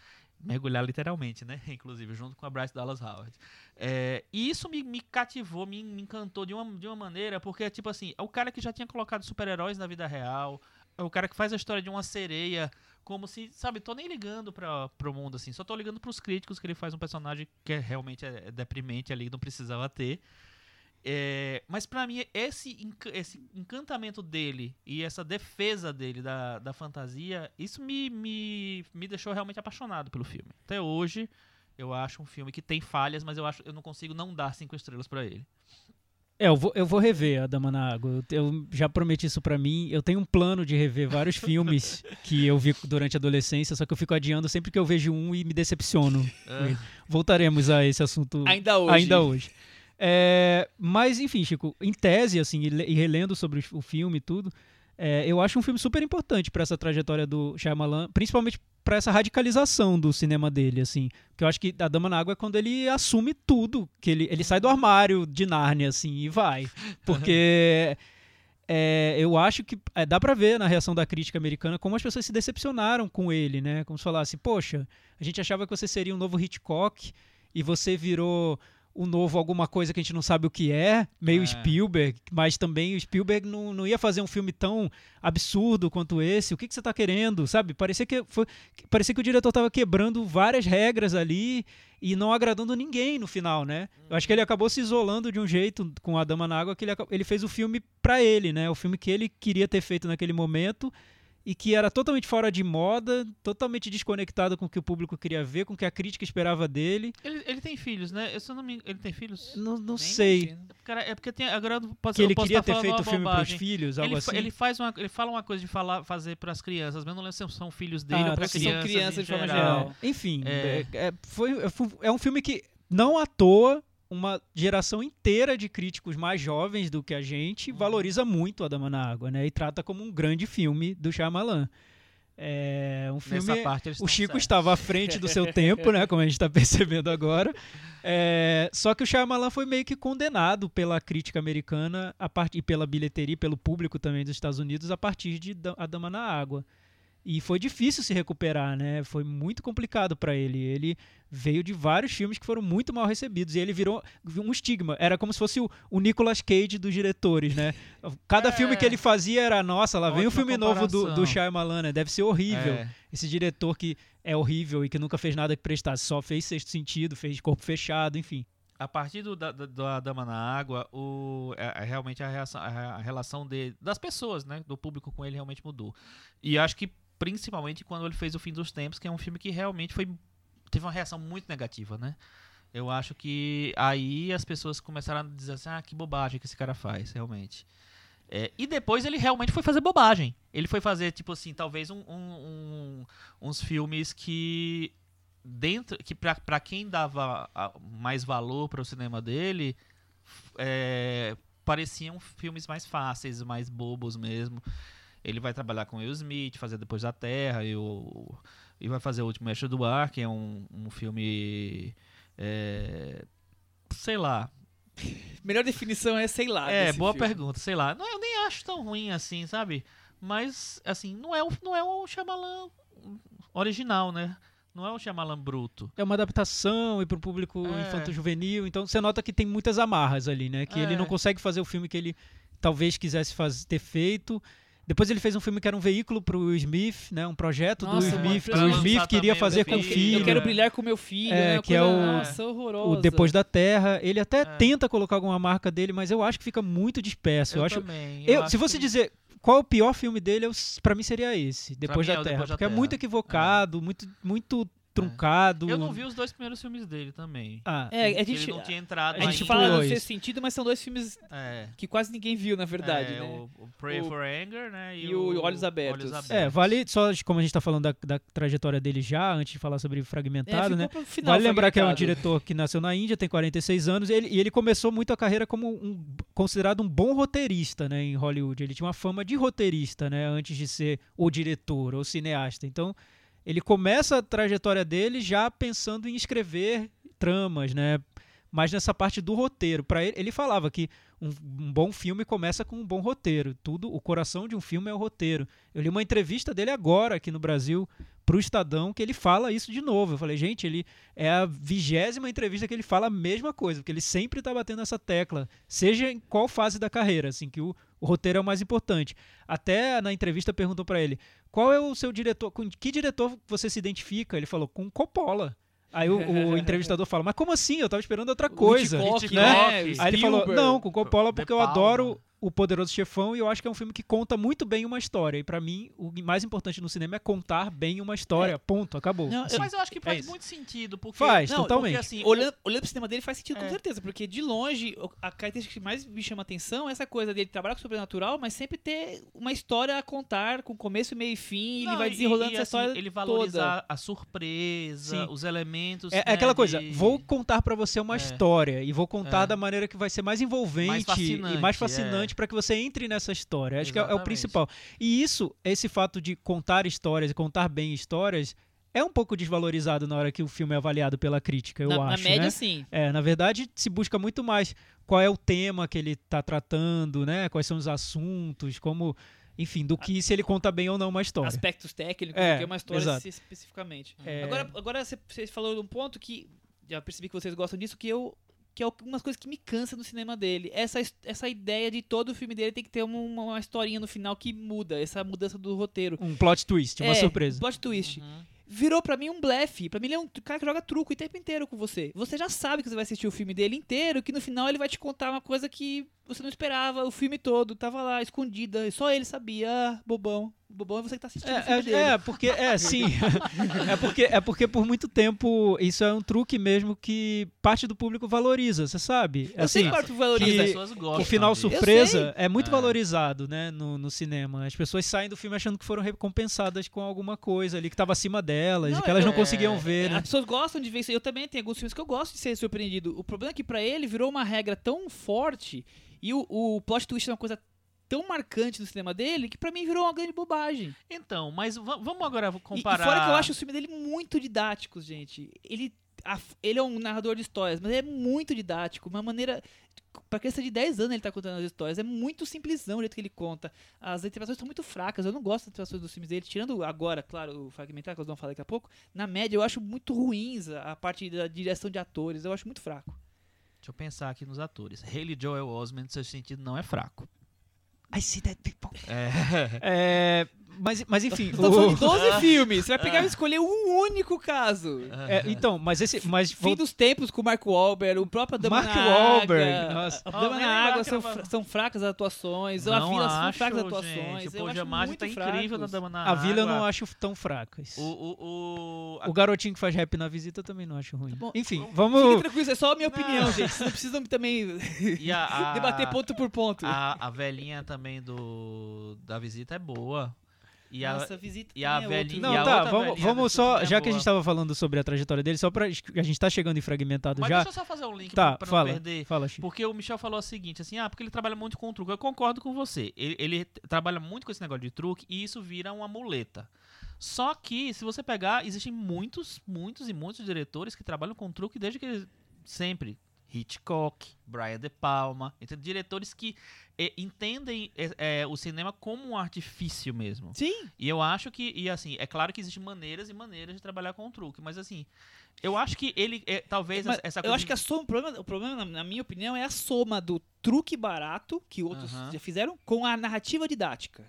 Mergulhar literalmente, né? Inclusive, junto com a Bryce Dallas Howard. É, e isso me, me cativou, me, me encantou de uma, de uma maneira, porque, tipo assim, é o cara que já tinha colocado super-heróis na vida real, é o cara que faz a história de uma sereia, como se, sabe, tô nem ligando pra, pro mundo, assim, só tô ligando pros críticos que ele faz um personagem que é, realmente é, é deprimente ali, não precisava ter. É, mas pra mim, esse, esse encantamento dele e essa defesa dele da, da fantasia, isso me, me, me deixou realmente apaixonado pelo filme. Até hoje, eu acho um filme que tem falhas, mas eu acho eu não consigo não dar cinco estrelas pra ele. É, eu vou, eu vou rever a Dama na Água. Eu, já prometi isso pra mim. Eu tenho um plano de rever vários filmes que eu vi durante a adolescência, só que eu fico adiando sempre que eu vejo um e me decepciono. Ah. Voltaremos a esse assunto Ainda hoje. ainda hoje. É, mas, enfim, Chico, em tese, assim, e, le- relendo sobre o filme e tudo, é, eu acho um filme super importante pra essa trajetória do Shyamalan, principalmente pra essa radicalização do cinema dele, assim. Que eu acho que A Dama na Água é quando ele assume tudo, que ele, ele sai do armário de Nárnia, assim, e vai. Porque... é, eu acho que é, dá pra ver na reação da crítica americana como as pessoas se decepcionaram com ele, né? Como se falasse, poxa, a gente achava que você seria um novo Hitchcock e você virou um novo alguma coisa que a gente não sabe o que é, meio É. Spielberg, mas também o Spielberg não, não ia fazer um filme tão absurdo quanto esse. O que, que você tá querendo, sabe? Parecia que, foi, parecia que o diretor tava quebrando várias regras ali e não agradando ninguém no final, né? Eu acho que ele acabou se isolando de um jeito com a Dama na Água que ele, ele fez o filme pra ele, né? O filme que ele queria ter feito naquele momento e que era totalmente fora de moda, totalmente desconectado com o que o público queria ver, com o que a crítica esperava dele. Ele, ele tem filhos, né? Eu, eu não me ele tem filhos? Não, não Nem sei. imagino. Cara, é porque tem, agora eu posso, Que ele eu posso queria ter feito o filme pros bobagem. filhos, algo Ele, assim. ele faz uma, ele fala uma coisa de falar, fazer pras crianças, mas não lembro se são filhos dele Ah, ou pra são crianças. crianças em de forma geral. geral. Enfim, É. é, é, foi, é um filme que, não à toa, uma geração inteira de críticos mais jovens do que a gente valoriza muito A Dama na Água, né? E trata como um grande filme do Shyamalan. É um filme... O Chico certos. estava à frente do seu tempo, né? Como a gente está percebendo agora. É, só que o Shyamalan foi meio que condenado pela crítica americana a part... e pela bilheteria, e pelo público também dos Estados Unidos a partir de A Dama na Água. E foi difícil se recuperar, né? Foi muito complicado para ele. Ele veio de vários filmes que foram muito mal recebidos e ele virou um estigma. Era como se fosse o, o Nicolas Cage dos diretores, né? Cada É. filme que ele fazia era, nossa, lá vem o Ótima filme novo do, do comparação. Shyamalan, né? Deve ser horrível É. esse diretor que é horrível e que nunca fez nada que prestasse, só fez Sexto Sentido, fez Corpo Fechado, enfim. A partir do, da, da- da Dama na Água, o, é- é realmente a, reação- a- a relação de, das pessoas, né? Do público com ele realmente mudou. E acho que principalmente quando ele fez O Fim dos Tempos, que é um filme que realmente foi teve uma reação muito negativa, né? Eu acho que aí as pessoas começaram a dizer assim, ah, que bobagem que esse cara faz, realmente. É, e depois ele realmente foi fazer bobagem. Ele foi fazer, tipo assim, talvez um- um- um- uns filmes que dentro que pra quem dava mais valor para o cinema dele é, pareciam filmes mais fáceis mais bobos mesmo ele vai trabalhar com Will Smith fazer depois da Terra e, o, e vai fazer o último Mestre do Ar que é um, um filme é, sei lá Melhor definição é sei lá. é boa filme. pergunta sei lá não eu nem acho tão ruim assim sabe mas assim não é o não é o Shyamalan original né não é o Shyamalan bruto É uma adaptação e para o público É. infanto-juvenil, então você nota que tem muitas amarras ali, né? Que ele É. não consegue fazer o filme que ele talvez quisesse faz- ter feito. Depois ele fez um filme que era um veículo pro Will Smith, né? Um projeto Nossa, do Smith, que o Smith queria também fazer o com o filho. Eu quero brilhar com meu filho, É, né? Que é o- Nossa. O Depois da Terra, ele até É. tenta colocar alguma marca dele, mas eu acho que fica muito disperso. Eu, acho, também, eu, acho se você que- dizer qual é o pior filme dele, eu, pra mim seria esse, Depois da é o Terra, Depois da porque é Terra. muito equivocado, muito muito truncado. Eu não vi os dois primeiros filmes dele também. Ah, É, a gente, ele não tinha entrado a gente ainda. fala no sexto sentido, mas são dois filmes É. que quase ninguém viu, na verdade, é, né? o, o Pray O- for Anger, né? e o Olhos Abertos. É, vale só como a gente tá falando da, da trajetória dele já, antes de falar sobre É, Fragmentado, né? ficou pro final, Vale lembrar que é um diretor que nasceu na Índia, tem 46 anos, e ele, e ele começou muito a carreira como um considerado um bom roteirista, né, em Hollywood. Ele tinha uma fama de roteirista, né, antes de ser o diretor ou cineasta. Então, ele começa a trajetória dele já pensando em escrever tramas, né, mas nessa parte do roteiro. Para ele, ele falava que um, um bom filme começa com um bom roteiro. Tudo, o coração de um filme é o roteiro. Eu li uma entrevista dele agora aqui no Brasil pro Estadão que ele fala isso de novo. Eu falei, gente, ele é a vigésima entrevista que ele fala a mesma coisa, porque ele sempre tá batendo essa tecla, seja em qual fase da carreira, assim, que o, o roteiro é o mais importante. Até na entrevista perguntou para ele, qual é o seu diretor, com que diretor você se identifica? Ele falou, com Coppola. Aí o, o entrevistador fala, mas como assim? Eu tava esperando outra coisa. Hitchcock, Hitchcock. né? Aí ele falou, não, com Coppola porque eu adoro O Poderoso Chefão e eu acho que é um filme que conta muito bem uma história. E pra mim, o mais importante no cinema é contar bem uma história. Ponto, acabou. Não, Assim, Mas eu acho que faz isso. muito sentido, porque... Faz, Não, totalmente. Porque, assim, olhando, olhando pro cinema dele faz sentido, com É. certeza, porque de longe, a característica que mais me chama atenção é essa coisa dele trabalhar com o sobrenatural, mas sempre ter uma história a contar, com começo, meio e fim, e Não, ele vai e- desenrolando e, essa assim, história Ele toda. valoriza a surpresa, Sim. os elementos. É, é né, aquela coisa, de- vou contar pra você uma É. história e vou contar É. da maneira que vai ser mais envolvente Mais e fascinante, mais é. Pra que você entre nessa história. Acho que é, é o Exatamente. principal. E isso, esse fato de contar histórias e contar bem histórias, é um pouco desvalorizado na hora que o filme é avaliado pela crítica, eu na, na acho, média, né? sim. É, na verdade, se busca muito mais qual é o tema que ele tá tratando, né? Quais são os assuntos, como, enfim, do que se ele conta bem ou não uma história. Aspectos técnicos, É, do que uma história exato. especificamente. É, Agora, agora você, você falou de um ponto que já percebi que vocês gostam disso, que eu que é algumas coisas que me cansa no cinema dele. Essa, essa ideia de todo filme dele tem que ter uma, uma historinha no final que muda, essa mudança do roteiro. um plot twist, uma É, surpresa. Plot twist. Uhum. Virou pra mim um blefe. Pra mim ele é um cara que joga truco o tempo inteiro com você. Você já sabe que você vai assistir o filme dele inteiro, que no final ele vai te contar uma coisa que você não esperava, o filme todo, tava lá, escondida, e só ele sabia, ah, bobão. Bobão é você que tá assistindo o filme É, dele. é, é, porque é sim. é porque é porque por muito tempo isso é um truque mesmo que parte do público valoriza, você sabe? Eu sei Assim, que o Arthur As valoriza. que- pessoas gostam o final surpresa é muito É. valorizado, né, no, no cinema. As pessoas saem do filme achando que foram recompensadas com alguma coisa ali que estava acima delas, Não, e que elas não é- conseguiam ver, né? As pessoas gostam de ver isso. Eu também tenho alguns filmes que eu gosto de ser surpreendido. O problema é que pra ele virou uma regra tão forte e o, o plot twist é uma coisa tão marcante no cinema dele que pra mim virou uma grande bobagem. Então, mas va- vamos agora E- comparar... E, fora que eu acho os filmes dele muito didáticos, gente. Ele, a- ele é um narrador de histórias, mas ele é muito didático. Uma maneira. Pra criança de 10 anos ele tá contando as histórias. É muito simplesão o jeito que ele conta. As interpretações estão muito fracas. Eu não gosto das interpretações dos filmes dele. Tirando agora, claro, o fragmentar, que nós vamos falar daqui a pouco. Na média, eu acho muito ruins a, a parte da direção de atores. Eu acho muito fraco. Deixa eu pensar aqui nos atores. Haley Joel Osment, no seu sentido, não é fraco. I see that people. Mas, mas enfim, Estamos falando de o- 12 filmes. Você vai pegar e escolher um único caso. é, então, mas esse, mas Fim dos tempos com o Mark Wahlberg, o próprio Dama Mark na Wahlberg, Água. nossa. A Oh, Dama na Água são, fra- são fracas as atuações. a não Vila acho, são fracas as gente. atuações. O eu Paul acho Giamatti muito tá incrível na. Dama na a vila eu Água. não acho tão fracas. O, o, o, a- O garotinho que faz rap na visita eu também não acho ruim. Bom, Enfim, Fiquem vamos. tranquilos, é só a minha opinião, Não. gente. Vocês não precisam também e a, a- debater ponto por ponto. A, a velhinha também do da visita é boa. E a, Nossa, visita e a é velhinha- Não, E a tá, outra vamos, vamos só, é já que a gente tava falando sobre a trajetória dele, só pra. A gente tá chegando em fragmentado mas já. deixa eu só fazer um link Tá, pra, pra não fala. perder. Fala, Chico. Porque o Michel falou o seguinte, assim, ah, porque ele trabalha muito com truque. Eu concordo com você. Ele, ele trabalha muito com esse negócio de truque e isso vira uma muleta. Só que, se você pegar, existem muitos, muitos e muitos diretores que trabalham com truque desde que eles- sempre. Hitchcock, Brian De Palma, entendeu? diretores que entendem eh, eh, o cinema como um artifício mesmo. Sim, E eu acho que, e assim, é claro que existem maneiras e maneiras de trabalhar com o truque, mas assim, eu acho que ele, é, talvez mas essa eu coisa acho que a soma, o problema, o problema, na- minha opinião, é a soma do truque barato, que outros Aham. já fizeram, com a narrativa didática.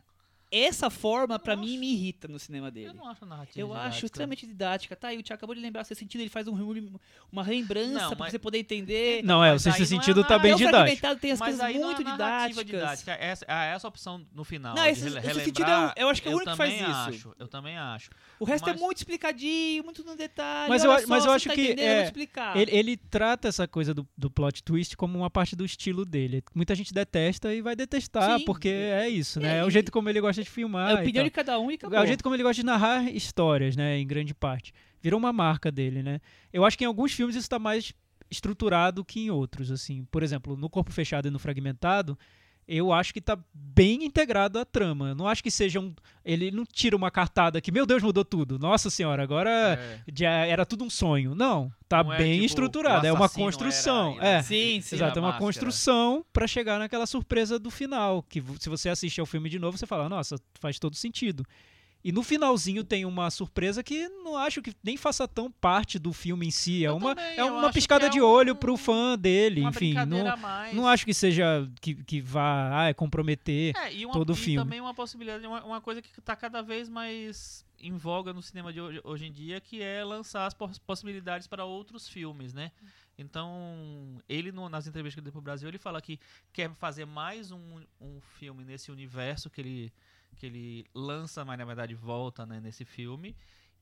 Essa forma, pra Nossa. mim, me irrita no cinema Eu dele. não acho a narrativa Eu acho didática. extremamente didática. Tá, e o Thiago acabou de lembrar, seu sentido, ele faz um, uma lembrança Não, pra mas- você poder entender. Não, é, o sexto é sentido tá bem o didático. fragmentado tem as Mas coisas muito é narrativa didáticas. didática, essa, a- essa opção no final. Não, esse- esse sentido é o- eu acho que é o eu único que faz também isso. Acho, eu também acho. O resto Mas- é muito explicadinho, muito no detalhe. Mas eu a- mas só, eu acho tá que, eu é. Ele, ele trata essa coisa do, do plot twist como uma parte do estilo dele. Muita gente detesta e vai detestar, Sim. porque é isso, né? É, É, o jeito como ele gosta de filmar. é a opinião de cada um e acabou. É o jeito como ele gosta de narrar histórias, né? Em grande parte. Virou uma marca dele, né? Eu acho que em alguns filmes isso tá mais estruturado que em outros, assim. Por exemplo, no Corpo Fechado e no Fragmentado, eu acho que tá bem integrado à trama. Eu não acho que seja um... Ele não tira uma cartada que, meu Deus, mudou tudo. Nossa senhora, agora É. já era tudo um sonho. Não, tá Não é bem tipo, estruturado. É uma construção. era- É. Sim, sim. Exato, é uma máscara. construção pra chegar naquela surpresa do final, que se você assiste ao filme de novo, você fala, nossa, faz todo sentido. E no finalzinho tem uma surpresa que não acho que nem faça tão parte do filme em si. É Eu uma, também, é uma piscada é de um- olho pro fã dele, enfim. Não, mais. não acho que seja que, que vá ah, é comprometer. É, e uma, todo e filme. também uma possibilidade, uma, uma coisa que tá cada vez mais em voga no cinema de hoje, hoje em dia, que é lançar as pos- possibilidades para outros filmes, né? Então, ele no- nas entrevistas que ele deu pro Brasil, ele fala que quer fazer mais um, um filme nesse universo que ele, que ele lança, mas na verdade volta né, nesse filme.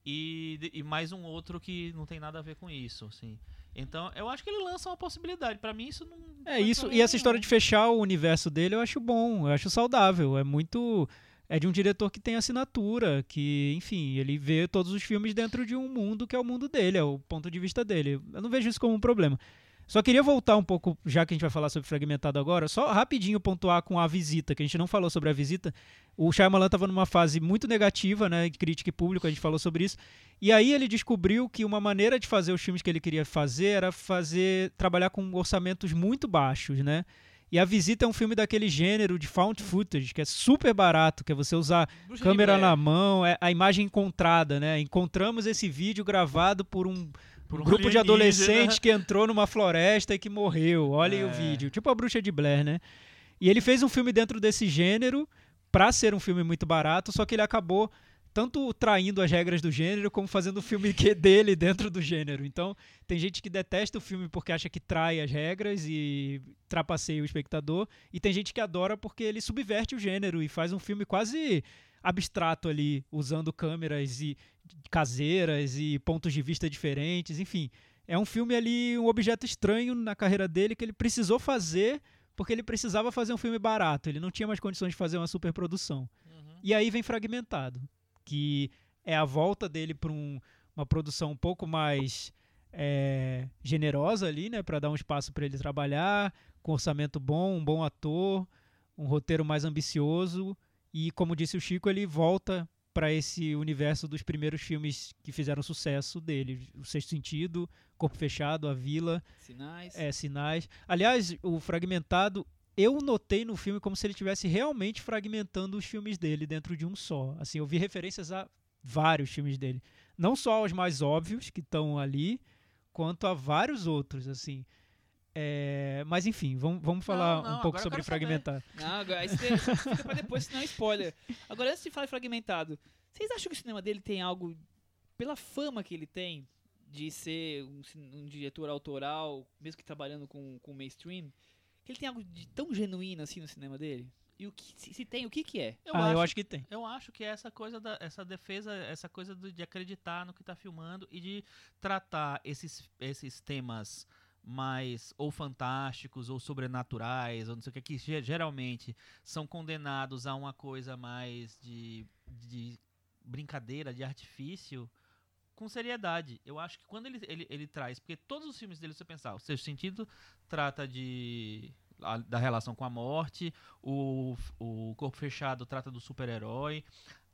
E, e mais um outro que não tem nada a ver com isso, assim. Então, eu acho que ele lança uma possibilidade. Pra mim, isso não. É isso, e essa história de fechar o universo dele eu acho bom, eu acho saudável. É muito. É de um diretor que tem assinatura, que, enfim, ele vê todos os filmes dentro de um mundo que é o mundo dele, é o ponto de vista dele. Eu não vejo isso como um problema. Só queria voltar um pouco, já que a gente vai falar sobre Fragmentado agora, só rapidinho pontuar com a visita, que a gente não falou sobre a visita. O Shyamalan estava numa fase muito negativa, né, de crítica e público, a gente falou sobre isso. E aí ele descobriu que uma maneira de fazer os filmes que ele queria fazer era fazer trabalhar com orçamentos muito baixos, né? E a visita é um filme daquele gênero de found footage, que é super barato, que é você usar câmera na mão, é a imagem encontrada, né? Encontramos esse vídeo gravado por um Por um grupo de alienígena. adolescentes que entrou numa floresta e que morreu. Olhem o É. vídeo. Tipo a Bruxa de Blair, né? E ele fez um filme dentro desse gênero pra ser um filme muito barato, só que ele acabou tanto traindo as regras do gênero como fazendo o filme que é dele dentro do gênero. Então, tem gente que detesta o filme porque acha que trai as regras e trapaceia o espectador, e tem gente que adora porque ele subverte o gênero e faz um filme quase abstrato ali, usando câmeras e caseiras e pontos de vista diferentes, enfim. É um filme ali, um objeto estranho na carreira dele que ele precisou fazer porque ele precisava fazer um filme barato, ele não tinha mais condições de fazer uma superprodução. Uhum. E aí vem Fragmentado, que é a volta dele para uma produção um pouco mais é, generosa ali, né, para dar um espaço para ele trabalhar, com orçamento bom, um bom ator, um roteiro mais ambicioso e, como disse o Chico, ele volta para esse universo dos primeiros filmes que fizeram sucesso dele, O Sexto Sentido, Corpo Fechado, A Vila, Sinais. é, sinais. Aliás, o fragmentado, eu notei no filme como se ele estivesse realmente fragmentando os filmes dele dentro de um só. Assim, eu vi referências a vários filmes dele, não só aos mais óbvios que estão ali, quanto a vários outros, assim. É, mas enfim, vamos, vamos falar não, um pouco sobre quero saber. fragmentado. Não, agora, isso fica pra depois, senão é spoiler. Agora, antes de falar em fragmentado, vocês acham que o cinema dele tem algo, pela fama que ele tem, de ser um, um diretor autoral, mesmo que trabalhando com, com mainstream, que ele tem algo de tão genuíno assim no cinema dele? E o que, se, se tem, o que que é? Eu, ah, acho, eu acho que tem. eu acho que é essa coisa da essa defesa, essa coisa do- de acreditar no que tá filmando e de tratar esses, esses temas mais ou fantásticos ou sobrenaturais ou não sei o que que ge- geralmente são condenados a uma coisa mais de, de brincadeira, de artifício com seriedade. Eu acho que quando ele, ele, ele traz, porque todos os filmes dele, se você pensar, o Sexto Sentido trata de a- da relação com a morte, o, o Corpo Fechado trata do super-herói,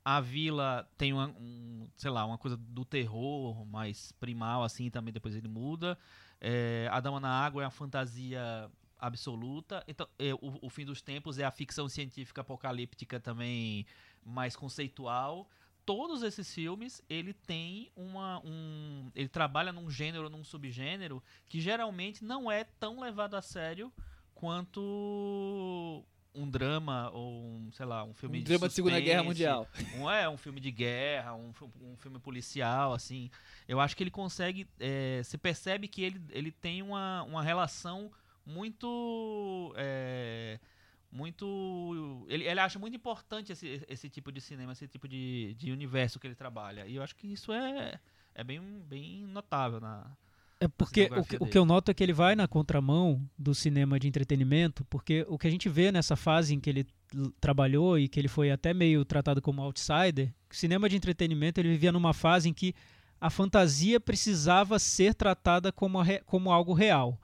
a Vila tem uma, um, sei lá, uma coisa do terror mais primal, assim, também depois ele muda. É, a Dama na Água é uma fantasia absoluta. Então, é, o, o Fim dos Tempos é a ficção científica apocalíptica também mais conceitual. Todos esses filmes, ele tem uma. Um, ele trabalha num gênero, num subgênero, que geralmente não é tão levado a sério quanto um drama ou um, sei lá, um filme Um de drama de Segunda Guerra suspense, Mundial. um, é, um filme de guerra, um, um filme policial, assim. Eu acho que ele consegue. É, se percebe que ele, ele tem uma, uma relação muito. é, muito. Ele, ele acha muito importante esse, esse tipo de cinema, esse tipo de, de universo que ele trabalha. E eu acho que isso é, é bem, bem notável na. É porque o que, o que eu noto é que ele vai na contramão do cinema de entretenimento, porque o que a gente vê nessa fase em que ele trabalhou e que ele foi até meio tratado como outsider, o cinema de entretenimento ele vivia numa fase em que a fantasia precisava ser tratada como, re- como algo real.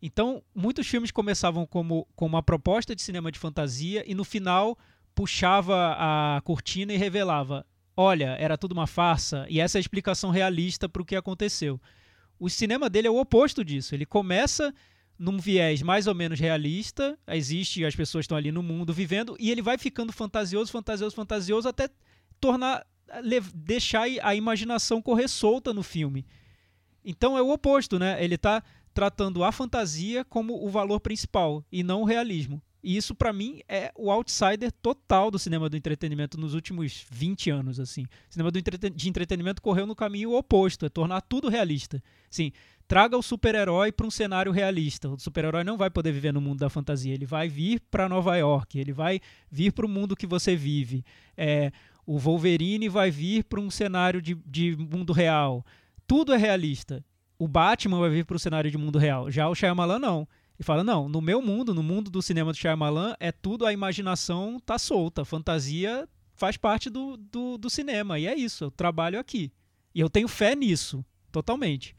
Então, muitos filmes começavam como, como uma proposta de cinema de fantasia e no final puxava a cortina e revelava: olha, era tudo uma farsa, e essa é a explicação realista para o que aconteceu. O cinema dele é o oposto disso. Ele começa num viés mais ou menos realista, existe, as pessoas estão ali no mundo vivendo, e ele vai ficando fantasioso, fantasioso, fantasioso, até tornar, deixar a imaginação correr solta no filme. Então é o oposto, né? Ele está tratando a fantasia como o valor principal e não o realismo. E isso, pra mim, é o outsider total do cinema do entretenimento nos últimos 20 anos, assim. O cinema de entretenimento correu no caminho oposto, é tornar tudo realista. Sim, traga o super-herói para um cenário realista. O super-herói não vai poder viver no mundo da fantasia, ele vai vir para Nova York, ele vai vir para o mundo que você vive. É, o Wolverine vai vir para um cenário de, de mundo real. Tudo é realista. O Batman vai vir para o cenário de mundo real. Já o Shyamalan não. E fala, não, no meu mundo, no mundo do cinema do Shyamalan, é tudo a imaginação tá solta. A fantasia faz parte do, do, do cinema. E é isso, eu trabalho aqui. E eu tenho fé nisso, totalmente.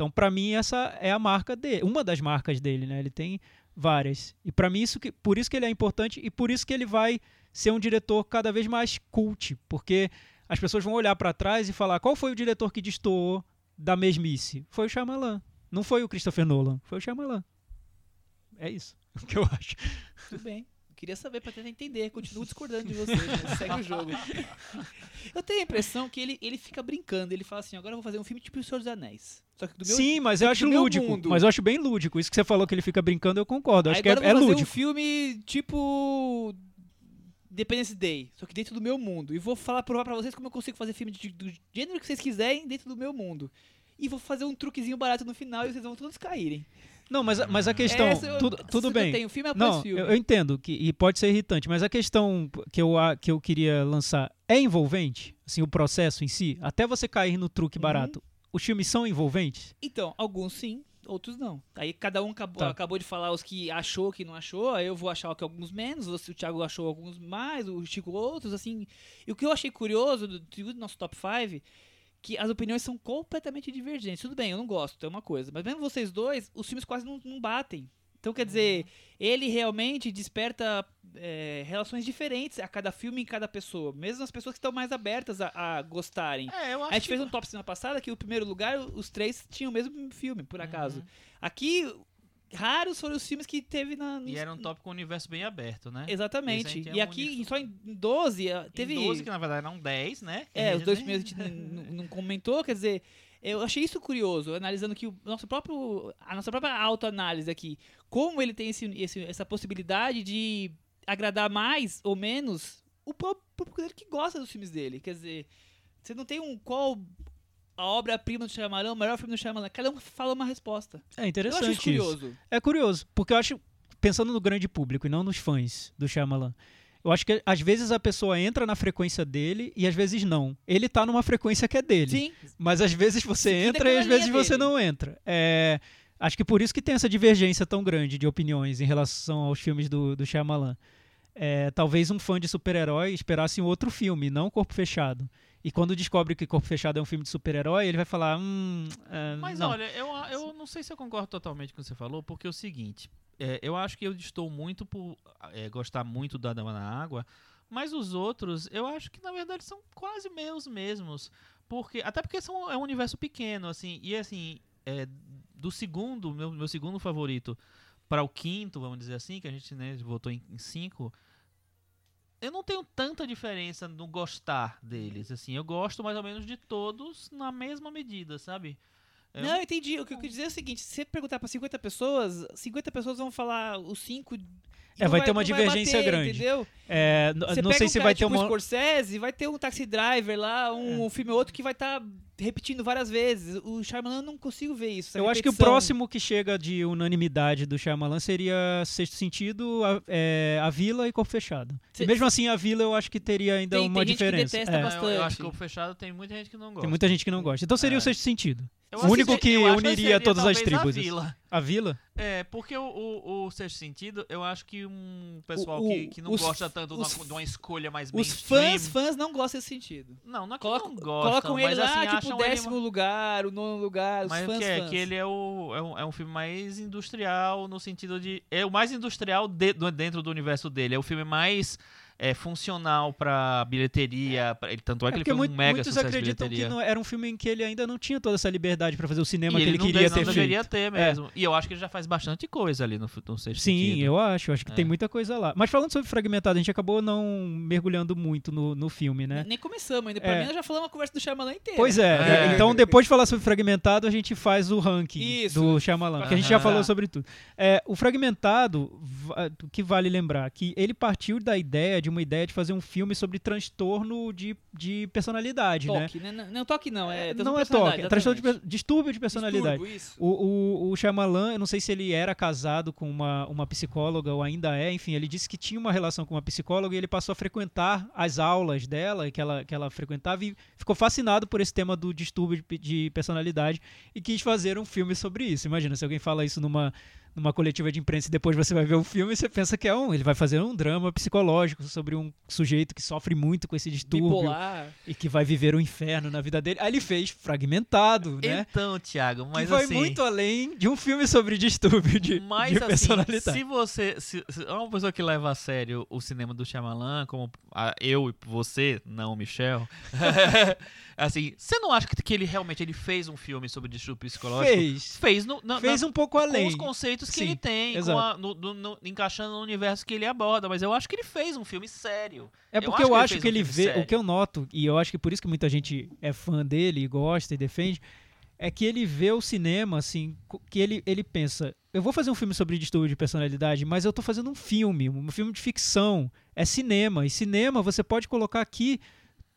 Então, para mim, essa é a marca dele, uma das marcas dele, né? Ele tem várias. E para mim, isso que, por isso que ele é importante e por isso que ele vai ser um diretor cada vez mais cult, porque as pessoas vão olhar para trás e falar qual foi o diretor que destoou da mesmice? Foi o Shyamalan. Não foi o Christopher Nolan, foi o Shyamalan. É isso que eu acho. Tudo bem. Queria saber pra tentar entender. Continuo discordando de vocês. mas segue o jogo. Eu tenho a impressão que ele, ele fica brincando. Ele fala assim: agora eu vou fazer um filme tipo O Senhor dos Anéis. Só que do meu. Sim, mas eu acho lúdico. mundo. Mas eu acho bem lúdico. Isso que você falou que ele fica brincando, eu concordo. Eu acho que é, é eu vou fazer lúdico. um filme tipo. Independence Day, só que dentro do meu mundo. E vou falar provar pra vocês como eu consigo fazer filme de- do gênero que vocês quiserem dentro do meu mundo. E vou fazer um truquezinho barato no final e vocês vão todos caírem. Não, mas, mas a questão. Eu- tudo tudo bem. tenho, filme após Não, filme. eu, eu entendo que e pode ser irritante, mas a questão que eu, a- que eu queria lançar é envolvente? Assim, o processo em si? Até você cair no truque Uhum. barato. Os filmes são envolventes? Então, alguns sim, outros não. Aí cada um acabou, Tá. acabou de falar os que achou que não achou, aí eu vou achar que alguns menos, o Thiago achou alguns mais, o Chico outros, assim. E o que eu achei curioso do, do nosso top 5 que as opiniões são completamente divergentes. Tudo bem, eu não gosto, é uma coisa. Mas mesmo vocês dois, os filmes quase não, não batem. Então, quer dizer, ele realmente desperta é, relações diferentes a cada filme em cada pessoa. Mesmo as pessoas que estão mais abertas a, a gostarem. É, A gente que- fez um top semana passada que o primeiro lugar, os três tinham o mesmo filme, por acaso. Aqui, raros foram os filmes que teve na. nos- E era um top com um universo bem aberto, né? Exatamente. E um aqui, universo- só em 12, eh, teve. Em 12, que na verdade eram 10, né? É, os dois né? primeiros a gente não, comentou, quer dizer, eu achei isso curioso, analisando que o nosso próprio, a nossa própria autoanálise aqui, como ele tem esse, esse- essa possibilidade de agradar mais ou menos o próprio público dele que gosta dos filmes dele. Quer dizer, você não tem um qual a obra-prima do Shyamalan, o melhor filme do Shyamalan, cada um fala uma resposta. É Eu interessante acho isso isso. curioso. É curioso, porque eu acho, pensando no grande público e não nos fãs do Shyamalan, eu acho que às vezes a pessoa entra na frequência dele e às vezes não. Ele tá numa frequência que é dele. Sim, Mas às vezes você entra e às vezes linha você dele. não entra. É, acho que por isso que tem essa divergência tão grande de opiniões em relação aos filmes do, do Shyamalan. É, talvez um fã de super-herói esperasse um outro filme, não Corpo Fechado. E quando descobre que Corpo Fechado é um filme de super-herói, ele vai falar, hum, é, Mas não. olha, eu, eu não sei se eu concordo totalmente com o que você falou, porque é o seguinte, é, eu acho que eu estou muito por é, gostar muito da Dama na Água, mas os outros, eu acho que na verdade são quase meus mesmos. Porque, até porque são, é um universo pequeno, assim, e assim, é, do segundo, meu, meu segundo favorito para o quinto, vamos dizer assim, que a gente né, votou em, em cinco, eu não tenho tanta diferença no gostar deles, assim, eu gosto mais ou menos de todos na mesma medida, sabe? Eu- Não, eu entendi. O que eu quis dizer é o seguinte: se você perguntar pra 50 pessoas, 50 pessoas vão falar os 5. É, vai ter uma divergência grande. Entendeu? É, não pega sei um se cara vai ter tipo uma. É. Scorsese, vai ter um Taxi Driver lá, um, filme ou outro que vai estar repetindo várias vezes. O Shyamalan eu não consigo ver isso. Eu acho que o repetição. próximo que chega de unanimidade do Shyamalan seria Sexto Sentido, a, é, a Vila e Corpo Fechado. Cê- e mesmo assim, a Vila eu acho que teria ainda Tem- uma tem gente que diferença. detesta É, Não, eu- Eu, acho bastante. que o fechado tem muita gente que não gosta. Tem muita gente que não gosta. Então seria É. o Sexto Sentido. Eu o único que uniria seria todas as tribos, A vila. A Vila? É, porque o, o, o sexto sentido, eu acho que um pessoal O- que, que não os- gosta tanto de os- uma, de uma escolha mais Os mainstream... fãs, fãs não gostam desse sentido. Não, não é que Coloca- não gostam, colocam ele lá, assim, tipo, o décimo ele... lugar, o nono lugar, os Mas fãs, o que é? fãs. Que ele é, o, é, um, é um filme mais industrial no sentido de... É o mais industrial de- dentro do universo dele. É o filme mais é, funcional pra bilheteria. pra- ele, tanto é É que ele porque foi um muito- mega muitos sucesso acreditam que não era um filme em que ele ainda não tinha toda essa liberdade pra fazer o cinema E que ele não queria de- ter não deveria ter mesmo. E eu acho que ele já faz bastante coisa ali no, no sexto Sim, sentido. eu acho. Eu acho que É. tem muita coisa lá. Mas falando sobre Fragmentado, a gente acabou não mergulhando muito no, no filme, né? Nem começamos ainda. Pra É. mim, nós já falamos a conversa do Shyamalan inteira. Pois é, É. então depois de falar sobre Fragmentado, a gente faz o ranking Isso. do Shyamalan, que a gente já falou sobre tudo. É, o Fragmentado, o que vale lembrar, que ele partiu da ideia, de uma ideia de fazer um filme sobre transtorno de, de personalidade, né? Toque, né? Não, não toque não, é... não é toque, é transtorno de, distúrbio de personalidade. Distúrbio, isso. O, o, o Shyamalan, eu não sei se ele era casado com uma, uma psicóloga ou ainda é, enfim, ele disse que tinha uma relação com uma psicóloga e ele passou a frequentar as aulas dela, que ela, que ela frequentava, e ficou fascinado por esse tema do distúrbio de, de personalidade e quis fazer um filme sobre isso. Imagina, se alguém fala isso numa, numa coletiva de imprensa e depois você vai ver o filme e você pensa que é um. Ele vai fazer um drama psicológico sobre um sujeito que sofre muito com esse distúrbio Bipolar. e que vai viver um inferno na vida dele. Aí ele fez Fragmentado, né? Então, Thiago, mas que vai assim... muito além de um filme sobre distúrbio de, Mas de assim, personalidade. se você se, se é uma pessoa que leva a sério o cinema do Shyamalan, como a- eu e você, não o Michel, assim, você não acha que, que ele realmente ele fez um filme sobre distúrbio psicológico? Fez. Fez, no, na- Fez um pouco com além. os conceitos que Sim, ele tem, a- no- no- no- encaixando no universo que ele aborda, mas eu acho que ele fez um filme sério. É eu porque acho eu que ele acho fez que um ele filme vê. sério. O que eu noto, e eu acho que por isso que muita gente é fã dele e gosta e defende, é que ele vê o cinema, assim, que ele, ele pensa. Eu vou fazer um filme sobre distúrbio de personalidade, mas eu tô fazendo um filme, um filme de ficção. É cinema. E cinema você pode colocar aqui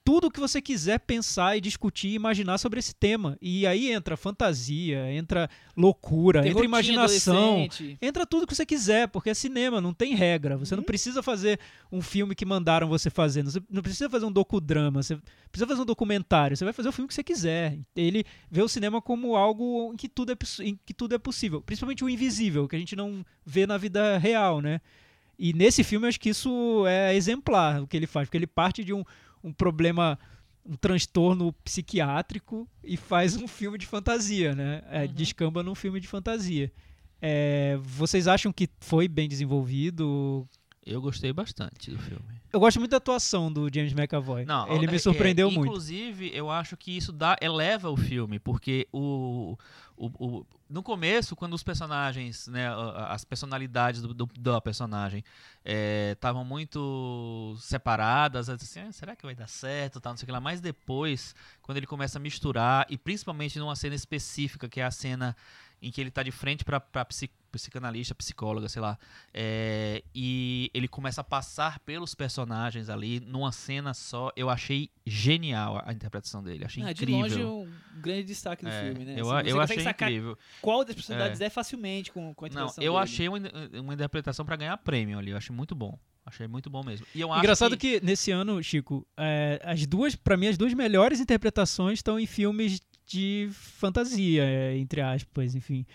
tudo o que você quiser pensar e discutir e imaginar sobre esse tema. E aí entra fantasia, entra loucura, entra imaginação. Entra tudo que você quiser, porque é cinema, não tem regra. Você Uhum. não precisa fazer um filme que mandaram você fazer. Você não precisa fazer um docudrama. Você precisa fazer um documentário. Você vai fazer o filme que você quiser. Ele vê o cinema como algo em que tudo é, em que tudo é possível. Principalmente o invisível, que a gente não vê na vida real, né? E nesse filme, eu acho que isso é exemplar o que ele faz, porque ele parte de um, um problema, um transtorno psiquiátrico e faz um filme de fantasia, né? É, Uhum. Descamba num filme de fantasia. É, vocês acham que foi bem desenvolvido? Eu gostei bastante do filme. Eu gosto muito da atuação do James McAvoy. Não, Ele é- me surpreendeu é, muito. Inclusive, eu acho que isso dá, eleva o filme, porque o, o, o- no começo, quando os personagens, né, as personalidades do, do- personagem estavam muito separadas, assim, "Ah, será que vai dar certo, tal, não sei o que lá. Mas depois, quando ele começa a misturar, e principalmente numa cena específica, que é a cena em que ele tá de frente pra, pra psi- psicanalista, psicóloga, sei lá, é, e ele começa a passar pelos personagens ali numa cena só. Eu achei genial a, a interpretação dele, achei Ah, de incrível. longe, um grande destaque do É, filme, né? Eu, Assim, eu achei sacar incrível. Qual das personalidades é, facilmente com, com a Não, interpretação eu dele. achei uma, uma interpretação pra ganhar prêmio ali. Eu achei muito bom. Achei muito bom mesmo. E eu acho Engraçado que, que... nesse ano, Chico, é, as duas, para mim, as duas melhores interpretações estão em filmes de fantasia, é, entre aspas, enfim,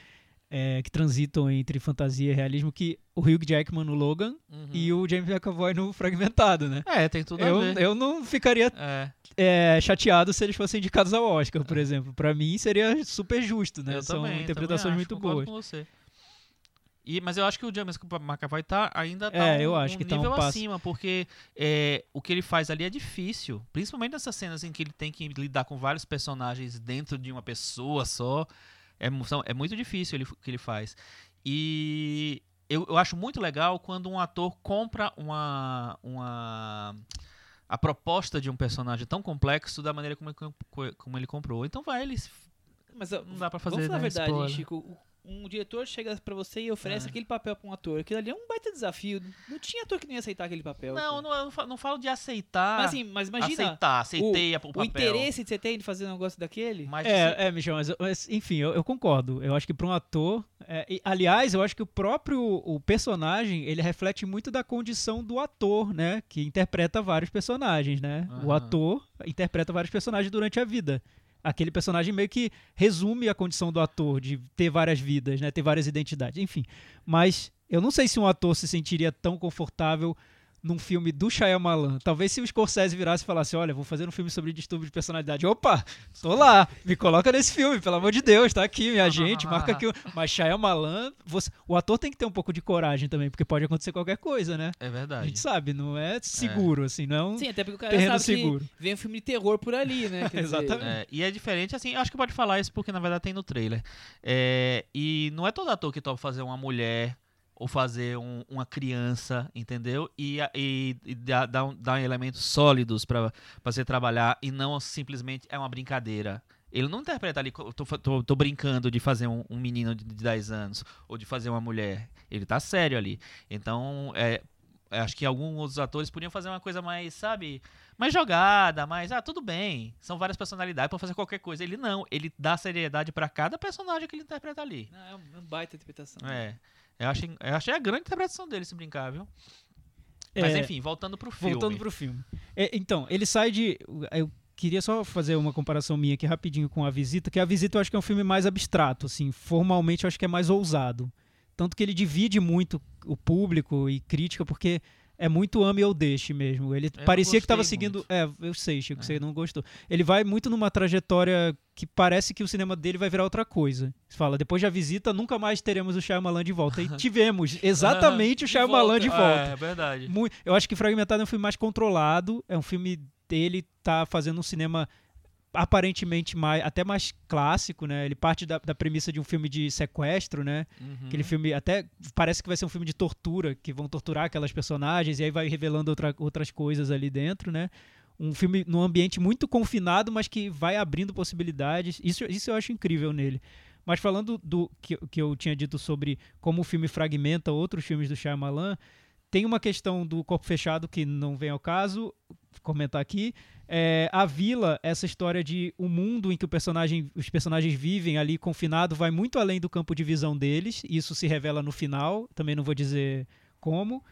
é, que transitam entre fantasia e realismo, que o Hugh Jackman no Logan Uhum. e o James McAvoy no Fragmentado, né? É, tem tudo a Eu, ver. eu não ficaria É, é, chateado se eles fossem indicados ao Oscar, por exemplo. Pra mim seria super justo, né? eu São também, interpretações também muito acho, concordo boas. Com você. E, mas eu acho que o James McAvoy tá, ainda tá É, um, eu acho um que tá um nível passo. acima, porque é, o que ele faz ali é difícil. Principalmente nessas cenas em que ele tem que lidar com vários personagens dentro de uma pessoa só. É, são- é muito difícil ele, o que ele faz. E eu, eu acho muito legal quando um ator compra uma, uma a proposta de um personagem tão complexo da maneira como ele, co- como ele comprou. Então vai, ele Mas não dá pra fazer vamos falar a né, verdade, spoiler. Chico. O- Um diretor chega pra você e oferece É. aquele papel pra um ator. Aquilo ali é um baita desafio. Não tinha ator que não ia aceitar aquele papel. Não, não, eu não fa- não falo de aceitar. Mas assim, mas imagina aceitar, aceitei a- o, o papel. interesse de você ter em fazer um negócio daquele. Mas assim, É, é, Michel, mas, mas, enfim, eu, eu concordo. Eu acho que para um ator. é, e, aliás, eu acho que o próprio o personagem ele reflete muito da condição do ator, né? Que interpreta vários personagens, né? O ator interpreta vários personagens durante a vida. Aquele personagem meio que resume a condição do ator, de ter várias vidas, né? Ter várias identidades, enfim. Mas eu não sei se um ator se sentiria tão confortável num filme do Shyamalan. Talvez se o Scorsese virasse e falasse, olha, vou fazer um filme sobre distúrbio de personalidade. Opa, tô lá, me coloca nesse filme, pelo amor de Deus, tá aqui, minha gente, marca aqui. o- Mas Shyamalan, você... o ator tem que ter um pouco de coragem também, porque pode acontecer qualquer coisa, né? É A verdade. gente sabe, não é seguro, assim, não é um Sim, até porque o cara terreno sabe seguro. que vem um filme de terror por ali, né? Quer dizer, Exatamente. É, e é diferente, assim, acho que pode falar isso porque na verdade tem no trailer. É, e não é todo ator que topa fazer uma mulher ou fazer um- uma criança, entendeu? E, e, e dá, dá, um- dá elementos sólidos pra pra você trabalhar e não simplesmente é uma brincadeira. Ele não interpreta ali, tô, tô, tô brincando de fazer um, um menino de, de 10 anos ou de fazer uma mulher. Ele tá sério ali. Então, é, eu acho que alguns outros atores podiam fazer uma coisa mais, sabe, mais jogada, mais, ah, tudo bem, são várias personalidades pra fazer qualquer coisa. Ele não, ele dá seriedade pra cada personagem que ele interpreta ali. Não, é um, é baita interpretação. É. Eu achei, eu achei a grande interpretação dele se brincar, viu? Mas É, enfim, voltando pro filme. Voltando pro filme. É, então, ele sai de. Eu queria só fazer uma comparação minha aqui rapidinho com a visita, que a visita eu acho que é um filme mais abstrato, assim. Formalmente eu acho que é mais ousado. Tanto que ele divide muito o público e crítica, porque é muito ame ou deixe mesmo. Ele não parecia que estava seguindo. muito. É, eu sei, Chico, É. você não gostou. Ele vai muito numa trajetória que parece que o cinema dele vai virar outra coisa. Você fala, depois da visita, nunca mais teremos o Shyamalan de volta. E tivemos exatamente o De Shyamalan de volta. volta. É, verdade. Mui- eu acho que Fragmentado é um filme mais controlado, é um filme dele tá fazendo um cinema aparentemente mais até mais clássico, né? Ele parte da, da premissa de um filme de sequestro, né? Uhum. Aquele filme até parece que vai ser um filme de tortura, que vão torturar aquelas personagens e aí vai revelando outra- outras coisas ali dentro, né? Um filme num ambiente muito confinado, mas que vai abrindo possibilidades. Isso, isso eu acho incrível nele. Mas falando do que, que eu tinha dito sobre como o filme fragmenta outros filmes do Shyamalan, tem uma questão do corpo fechado que não vem ao caso comentar aqui. É, a vila, essa história de um mundo em que o personagem, os personagens vivem ali confinado, vai muito além do campo de visão deles. Isso se revela no final. Também não vou dizer como.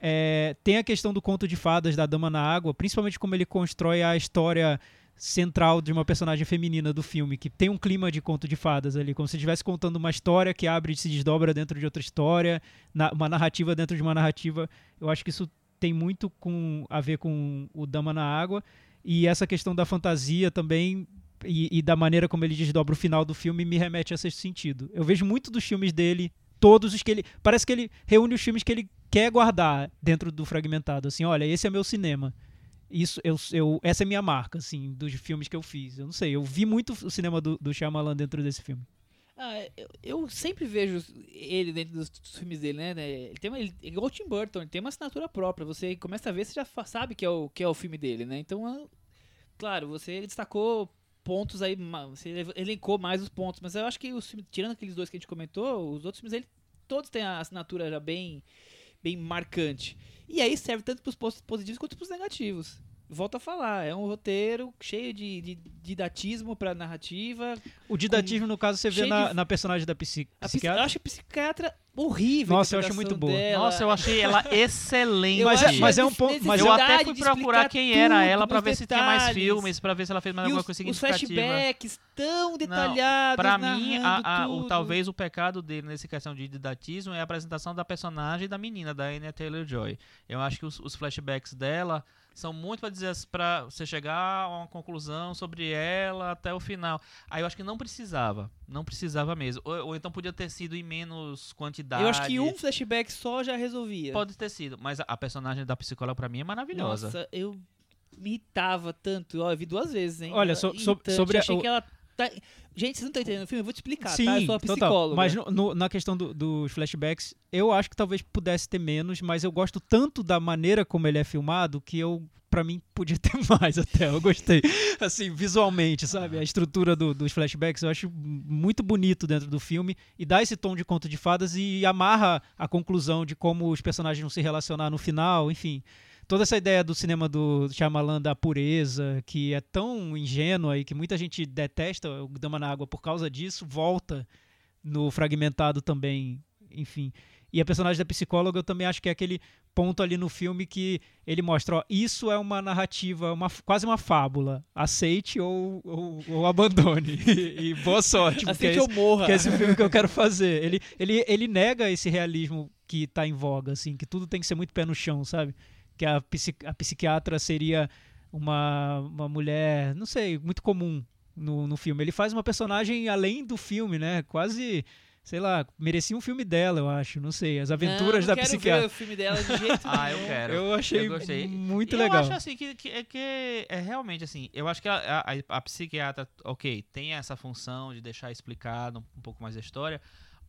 É, tem a questão do conto de fadas da Dama na Água, principalmente como ele constrói a história central de uma personagem feminina do filme, que tem um clima de conto de fadas ali, como se estivesse contando uma história que abre e se desdobra dentro de outra história, na- uma narrativa dentro de uma narrativa. Eu acho que isso tem muito com, a ver com o Dama na Água. E essa questão da fantasia também e, e da maneira como ele desdobra o final do filme me remete a esse sentido. Eu vejo muito dos filmes dele, todos os que ele. Parece que ele reúne os filmes que ele quer guardar dentro do fragmentado. Assim, olha, esse é meu cinema. Isso, eu, eu, essa é minha marca, assim, dos filmes que eu fiz. Eu não sei, eu vi muito o cinema do, do Shyamalan dentro desse filme. Ah, eu, eu sempre vejo ele dentro dos, dos filmes dele, né? né, Ele tem uma, ele, é igual o Tim Burton, ele tem uma assinatura própria. Você começa a ver, você já sabe que é o, que é o filme dele, né? Então, claro, você destacou pontos aí, você ele- elencou mais os pontos, mas eu acho que os filmes, tirando aqueles dois que a gente comentou, os outros filmes dele, todos têm a assinatura já bem, bem marcante. E aí serve tanto para os pontos positivos quanto para os negativos. Volto a falar, é um roteiro cheio de, de didatismo para narrativa, O didatismo, no caso, você vê na, de- na personagem da psi, psiquiatra. Eu acho a psiquiatra horrível. a Nossa, eu acho muito boa. dela. Nossa, eu achei ela excelente. Eu Mas é- mas é um ponto- mas eu até fui procurar quem era ela pra ver se tinha mais detalhes. filmes, pra ver se ela fez mais E alguma os, coisa os significativa. flashbacks tão detalhados. Pra mim, a- a- o, talvez o pecado dele nessa questão de didatismo é a apresentação da personagem da menina, da Anya Taylor-Joy. Eu acho que os, os flashbacks dela são muito pra dizer para você chegar a uma conclusão sobre ela até o final. Aí eu acho que não precisava, não precisava mesmo. Ou, ou então podia ter sido em menos quantidade. Eu acho que um flashback só já resolvia. pode ter sido, mas a, a personagem da psicóloga pra mim é maravilhosa. Nossa, eu me irritava tanto. Ó, eu vi duas vezes, hein? Olha, so- so- sobre a- achei o- que ela. Tá- Gente, vocês não estão entendendo o filme? Eu vou te explicar, Sim, tá? Eu sou a total. psicóloga. Mas no- no- na questão do- dos flashbacks, eu acho que talvez pudesse ter menos, mas eu gosto tanto da maneira como ele é filmado que eu, pra mim, podia ter mais até. Eu gostei. Assim, visualmente, sabe? A estrutura do- dos flashbacks eu acho muito bonito dentro do filme e dá esse tom de conto de fadas e amarra a conclusão de como os personagens vão se relacionar no final, enfim. Toda essa ideia do cinema do Shyamalan da pureza, que é tão ingênua e que muita gente detesta o Dama na Água por causa disso, volta no Fragmentado também, enfim. E a personagem da psicóloga eu também acho que é aquele ponto ali no filme que ele mostra, ó, isso é uma narrativa, uma, quase uma fábula. Aceite ou, ou, ou abandone. e, e boa sorte, é que esse, eu morra. que é esse filme que eu quero fazer. Ele, ele, ele nega esse realismo que tá em voga, assim, que tudo tem que ser muito pé no chão, sabe? Que a, psi- a psiquiatra seria uma, uma mulher, não sei, muito comum no, no filme. Ele faz uma personagem além do filme, né? Quase, sei lá, merecia um filme dela, eu acho. Não sei, as aventuras não, da não quero psiquiatra. ver o filme dela de jeito Ah, eu quero. Eu achei Eu muito E legal. Eu acho assim que, que, é que é realmente assim. Eu acho que a, a, a psiquiatra, ok, tem essa função de deixar explicado um, um pouco mais da história,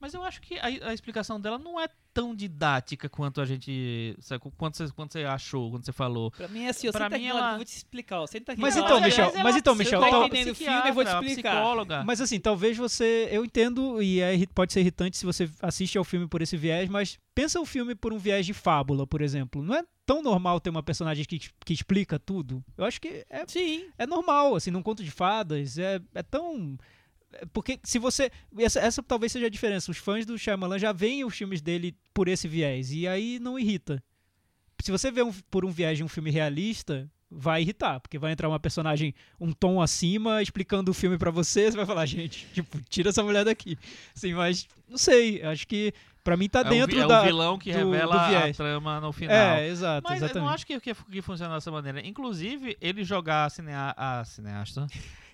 mas eu acho que a, a explicação dela não é tão didática quanto a gente. sabe, Quanto você, quanto você achou, quando você falou. Pra mim é assim, ó, Pra mim ela- eu vou te explicar, ó, senta aqui. Mas então, olha, Michel, é mas uma então, Michel, tá tal- entendendo o filme, eu vou te explicar. psicóloga. Mas assim, talvez você. Eu entendo e é, pode ser irritante se você assiste ao filme por esse viés, mas pensa o filme por um viés de fábula, por exemplo. Não é tão normal ter uma personagem que, que explica tudo. Eu acho que é, Sim. é normal, assim, num conto de fadas. É, é tão. Porque se você. Essa, essa talvez seja a diferença. Os fãs do Shyamalan já veem os filmes dele por esse viés. E aí não irrita. Se você vê um- por um viés de um filme realista, vai irritar. Porque vai entrar uma personagem um tom acima explicando o filme pra você. Você vai falar, gente, tipo, tira essa mulher daqui. Assim, mas não sei. Acho que pra mim tá é dentro vi- é da. o vilão que do- revela do a trama no final. É, exato, Mas eu exatamente. não acho que, que, que funciona dessa maneira. Inclusive, ele jogar a, cinea, a cineasta,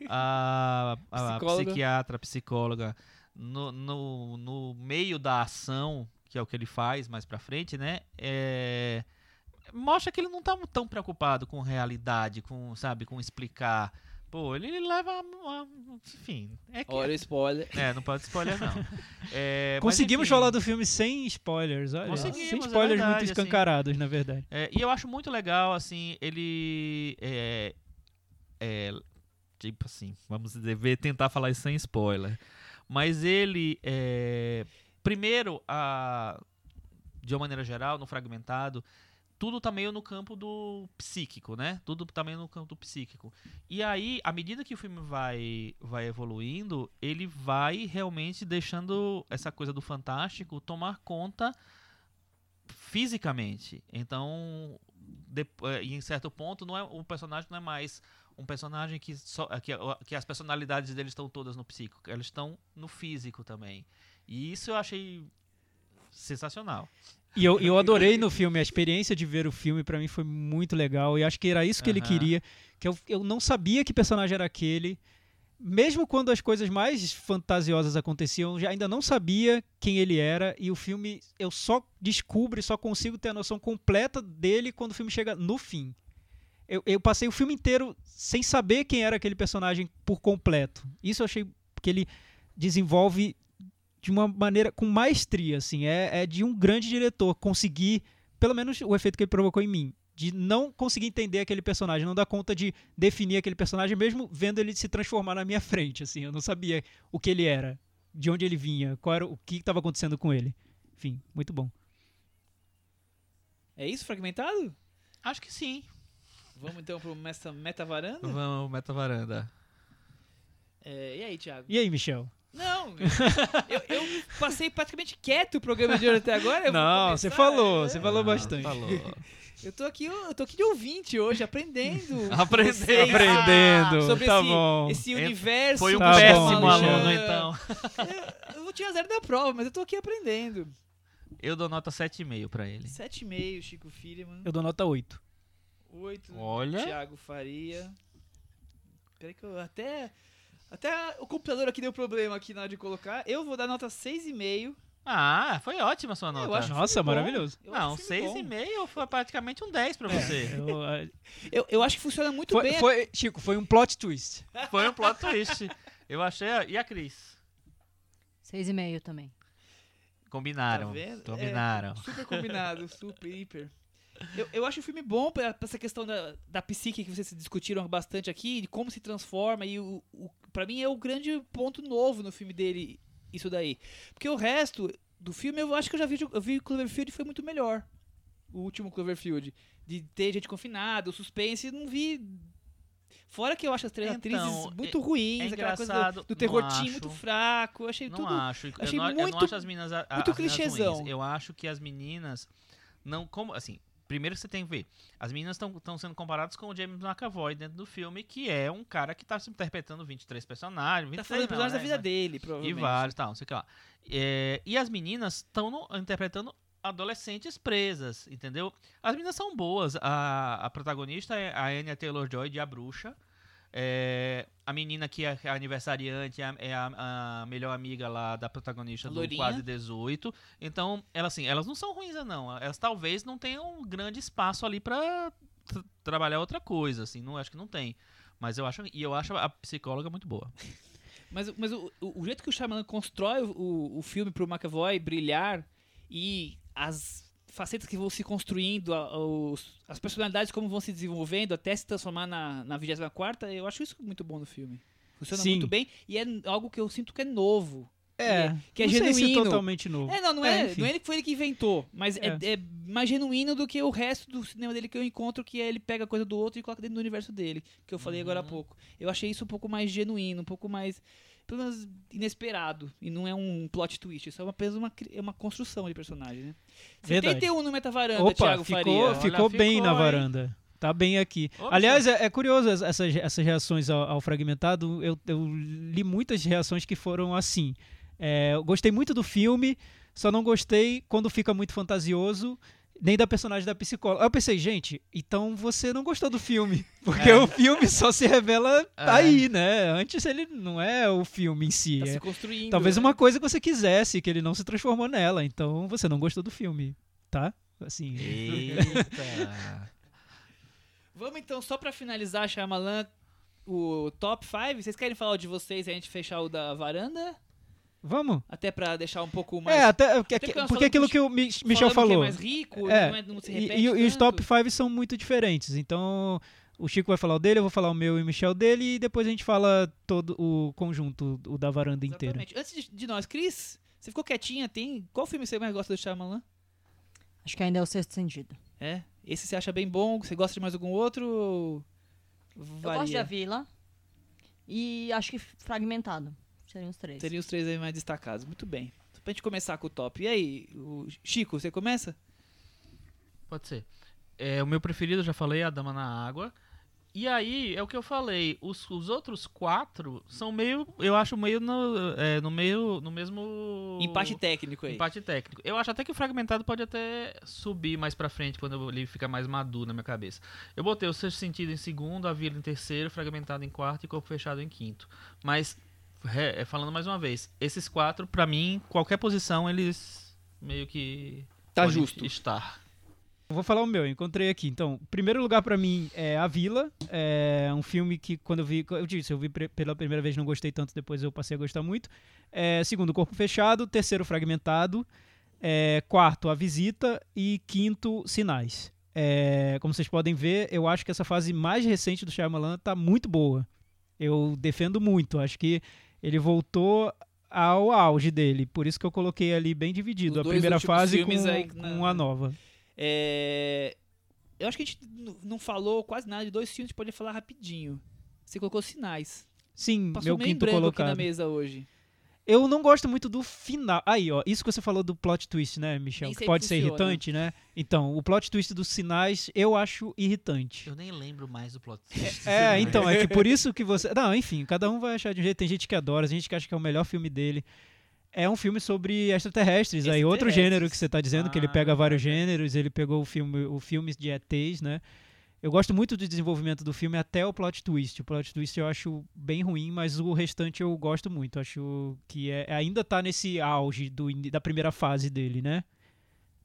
a, a Psicóloga. psiquiatra, a psicóloga, no, no, no meio da ação, que é o que ele faz mais pra frente, né? É, mostra que ele não tá tão preocupado com realidade, com, sabe, com explicar. Pô, ele leva. uma- enfim. É que. Olha o spoiler. É, não pode spoiler, não. É, mas, Conseguimos enfim. falar do filme sem spoilers, olha. Conseguimos, sem é spoilers verdade, muito assim. escancarados, na verdade. É, e eu acho muito legal, assim, ele. É, é, tipo assim, vamos ver, tentar falar isso sem spoiler. Mas ele. É, primeiro, a, de uma maneira geral, no fragmentado, tudo tá meio no campo do psíquico, né? Tudo tá meio no campo do psíquico. E aí, à medida que o filme vai, vai evoluindo, ele vai realmente deixando essa coisa do fantástico tomar conta fisicamente. Então, de- eh, em certo ponto, não é, o personagem não é mais um personagem que, só, que, que as personalidades dele estão todas no psíquico, elas estão no físico também. E isso eu achei sensacional. E eu, eu adorei no filme, a experiência de ver o filme pra mim foi muito legal. E acho que era isso que ele Aham. queria. Que eu, eu não sabia que personagem era aquele. Mesmo quando as coisas mais fantasiosas aconteciam, eu já ainda não sabia quem ele era. E o filme, eu só descubro e só consigo ter a noção completa dele quando o filme chega no fim. Eu, eu passei o filme inteiro sem saber quem era aquele personagem por completo. Isso eu achei que ele desenvolve de uma maneira com maestria, assim, é, é de um grande diretor conseguir, pelo menos o efeito que ele provocou em mim, de não conseguir entender aquele personagem, não dar conta de definir aquele personagem, mesmo vendo ele se transformar na minha frente, assim, eu não sabia o que ele era, de onde ele vinha, qual era o que estava acontecendo com ele. Enfim, muito bom. É isso, fragmentado? Acho que sim. Vamos então pro meta, varanda? Vamos, Meta Varanda. É, e aí, Thiago? E aí, Michel? Não, eu, eu passei praticamente quieto o programa de hoje até agora. não, você falou, é. você falou Ah, bastante. Falou. Eu tô aqui, eu tô aqui de ouvinte hoje, aprendendo. Aprendendo. Aprendendo, Sobre tá esse, bom. esse universo. Foi um Tá péssimo aluno, então. Eu, eu vou tirar zero da prova, mas eu tô aqui aprendendo. Eu dou nota 7,5 pra ele. 7,5, Chico Firman. Eu dou nota 8. 8, Olha. Thiago Faria. Peraí que eu até... Até o computador aqui deu problema aqui na hora de colocar. Eu vou dar nota 6,5. Ah, foi ótima a sua nota. Eu acho Nossa, maravilhoso. Eu Não, filme bom. 6,5 foi praticamente um 10 pra você. Eu, ah, Eu, eu acho que funciona muito foi, bem. foi- Chico, foi um plot twist. Foi um plot twist. Eu achei. a- E a Cris? Seis e meio também. Combinaram. Tá vendo? Combinaram. Super combinado, super, hiper. Eu, eu acho o filme bom pra, pra essa questão da, da psique que vocês discutiram bastante aqui, de como se transforma, e o, o, pra mim é o grande ponto novo no filme dele, isso daí. Porque o resto do filme eu acho que eu já vi, eu vi Cloverfield e foi muito melhor. O último Cloverfield. De ter gente confinada, o suspense, não vi. Fora que eu acho as três Então, atrizes muito é- ruins, é aquela coisa do, do terrortinho acho. muito fraco. Eu achei Não tudo. acho. Eu achei não, eu não acho as meninas. a- muito as clichêzão. Eu acho que as meninas. Não, como. Assim, primeiro você tem que ver. As meninas estão sendo comparadas com o James McAvoy dentro do filme, que é um cara que tá se interpretando 23 personagens. 23 Tá falando não, personagens da né, vida mas- dele, E provavelmente. vários, tal, não sei o que lá. É, e as meninas estão interpretando adolescentes presas, entendeu? As meninas são boas. A, a protagonista é a Anya Taylor-Joy de A Bruxa. É, a menina que é a aniversariante é, a, é a- a melhor amiga lá da protagonista do. Quase 18. Então, elas assim, elas não são ruins, não. Elas talvez não tenham um grande espaço ali pra tra- trabalhar outra coisa, assim. Não acho que não tem. Mas eu acho e eu acho a psicóloga muito boa. Mas, mas o, o, o jeito que o Shyamalan constrói o, o filme pro McAvoy brilhar e as facetas que vão se construindo, a- os- as personalidades como vão se desenvolvendo até se transformar na, na 24 eu acho isso muito bom no filme. Funciona Sim. muito bem e é algo que eu sinto que é novo. É, que é não sei se genuíno. totalmente novo. É, não, não É, é, não é ele que foi ele que inventou, mas é. É. é mais genuíno do que o resto do cinema dele que eu encontro, que é ele pega coisa do outro e coloca dentro do universo dele, que eu falei agora há Uhum. pouco. Eu achei isso um pouco mais genuíno, um pouco mais, inesperado. E não é um plot twist, isso é uma, apenas uma, é uma construção de personagem, né? Verdade. 71 no Metavaranda, Opa, Thiago ficou, Faria. Olha, ficou bem ficou, na hein? varanda. Tá bem aqui. Olha Aliás, é, é curioso es- essas, essas reações ao, ao fragmentado. Eu, eu li muitas reações que foram assim. É, eu gostei muito do filme, só não gostei quando fica muito fantasioso, nem da personagem da psicóloga. Aí eu pensei, gente, então você não gostou do filme. Porque É. o filme só se revela É. aí, né? Antes ele não é o filme em si. Tá é se construindo. Talvez né? uma coisa que você quisesse, que ele não se transformou nela. Então você não gostou do filme, tá? Assim. Eita. Vamos então, só pra finalizar, Shyamalan, o top 5. Vocês querem falar o de vocês e a gente fechar o da varanda? Vamos? Até pra deixar um pouco mais. É, até, porque, porque porque aquilo que o Mi- Michel é falou. mais rico, É, não, é, não se E, repete e- e os top 5 são muito diferentes. Então, o Chico vai falar o dele, eu vou falar o meu e o Michel dele, e depois a gente fala todo o conjunto, o da varanda inteira. Exatamente. Antes de, de nós, Cris, você ficou quietinha, tem... Qual filme você mais gosta do Shyamalan? Acho que ainda é o sexto sentido. É? Esse você acha bem bom? Você gosta de mais algum outro? ou Eu Varia. gosto de A Vila. E acho que Fragmentado. Seriam os três. Seriam os três aí mais destacados. Muito bem. Pra gente começar com o top. E aí, o Chico, você começa? Pode ser. É, o meu preferido, eu já falei, A Dama na Água. E aí, é o que eu falei, os, os outros quatro são meio, eu acho meio no, é, no meio, no mesmo... Empate técnico aí. Empate técnico. Eu acho até que o Fragmentado pode até subir mais pra frente, quando ele fica mais maduro na minha cabeça. Eu botei o Sexto Sentido em segundo, A Vila em terceiro, Fragmentado em quarto e Corpo Fechado em quinto. Mas, é, falando mais uma vez, esses quatro, pra mim, qualquer posição, eles meio que... Tá podem justo. Estar. Eu vou falar o meu, encontrei aqui. Então, o primeiro lugar pra mim é A Vila. É um filme que, quando eu vi, eu disse, eu vi pela primeira vez, não gostei tanto, depois eu passei a gostar muito. É, segundo, Corpo Fechado. Terceiro, Fragmentado. É, quarto, A Visita. E quinto, Sinais. É, como vocês podem ver, eu acho que essa fase mais recente do Shyamalan tá muito boa. Eu defendo muito. Acho que ele voltou ao auge dele. Por isso que eu coloquei ali bem dividido. Os a primeira fase com, aí com a nova. É, Eu acho que a gente não falou quase nada de dois filmes, a gente pode falar rapidinho. Você colocou sinais. Sim, Passou meu meio quinto branco colocado. aqui na mesa hoje. Eu não gosto muito do final. Aí, ó, isso que você falou do plot twist, né, Michel? Que pode ser funciona. irritante, né? Então, o plot twist dos sinais eu acho irritante. Eu nem lembro mais do plot twist. É, então, é que por isso que você. Não, enfim, cada um vai achar de um jeito. Tem gente que adora, tem gente que acha que é o melhor filme dele. É um filme sobre extraterrestres, aí outro Extraterrestres. gênero que você tá dizendo, que ele Ah, pega vários gêneros, ele pegou o filme, o filme de ETs, né? Eu gosto muito do desenvolvimento do filme até o plot twist. O plot twist eu acho bem ruim, mas o restante eu gosto muito. Acho que é, ainda tá nesse auge do, da primeira fase dele, né?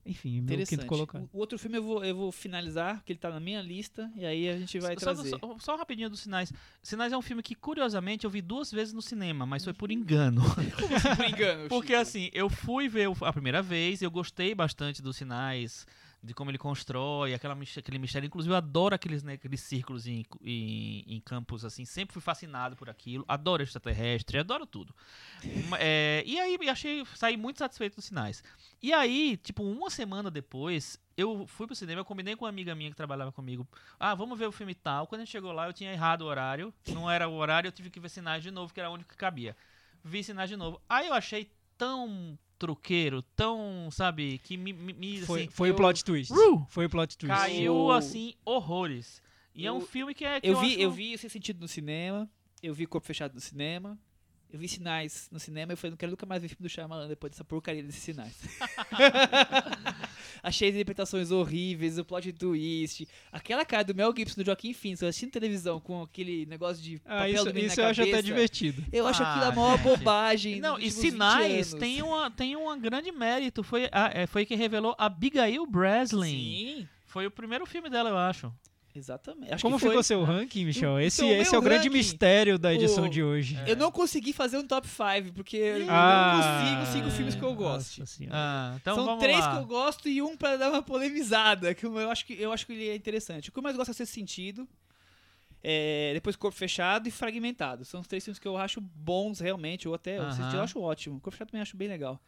Enfim, meu Interessante. quinto colocado. O outro filme eu vou, eu vou finalizar, porque ele tá na minha lista, e aí a gente vai só, trazer. Só, só rapidinho dos Sinais. Sinais é um filme que, curiosamente, eu vi duas vezes no cinema, mas foi por engano. Por engano, Porque, Chico. assim, eu fui ver a primeira vez, eu gostei bastante dos Sinais, de como ele constrói, aquela, aquele mistério. Inclusive, eu adoro aqueles, né, aqueles círculos em, em, em campos, assim. Sempre fui fascinado por aquilo. Adoro extraterrestre, adoro tudo. É, e aí, achei, saí muito satisfeito dos Sinais. E aí, tipo, uma semana depois, eu fui pro cinema, eu combinei com uma amiga minha que trabalhava comigo. Ah, vamos ver o filme tal. Quando a gente chegou lá, eu tinha errado o horário. Não era o horário, eu tive que ver sinais de novo, que era o único que cabia. Vi sinais de novo. Aí eu achei tão truqueiro, tão, sabe, que me. me- Foi, assim, foi eu- o plot twist. Uh! Foi o plot twist. Caiu, Eu- assim, horrores. E é um Eu- filme que é. que Eu vi, acho- eu vi esse sentido no cinema, eu vi Corpo Fechado no cinema, Eu vi sinais no cinema e falei, não quero nunca mais ver filme do Shyamalan depois dessa porcaria desses sinais. Achei as interpretações horríveis, o plot twist. Aquela cara do Mel Gibson, do Joaquim Phoenix, eu assistindo televisão com aquele negócio de Ah, papel isso, do menino isso na eu acho até cabeça. divertido. Eu acho Ah, aquilo a maior gente. bobagem. Não, e últimos 20 Sinais tem, uma, tem um grande mérito. Foi, a, é, foi quem revelou Abigail Breslin. Sim, Foi o primeiro filme dela, eu acho. Exatamente. Acho Como que foi. ficou seu ranking, Michel? Esse, Então, esse é o grande ranking, mistério da edição o- de hoje. Eu não consegui fazer um top 5, porque eu Ah, não consigo cinco filmes que eu gosto. Ah, então São vamos três lá. que eu gosto e um pra dar uma polemizada, que eu acho que, eu acho que ele é interessante. O que eu mais gosto é ser sentido. é, depois Corpo Fechado e Fragmentado. São os três filmes que eu acho bons realmente, ou até eu assisti, Aham. eu acho ótimo. Corpo Fechado também acho bem legal.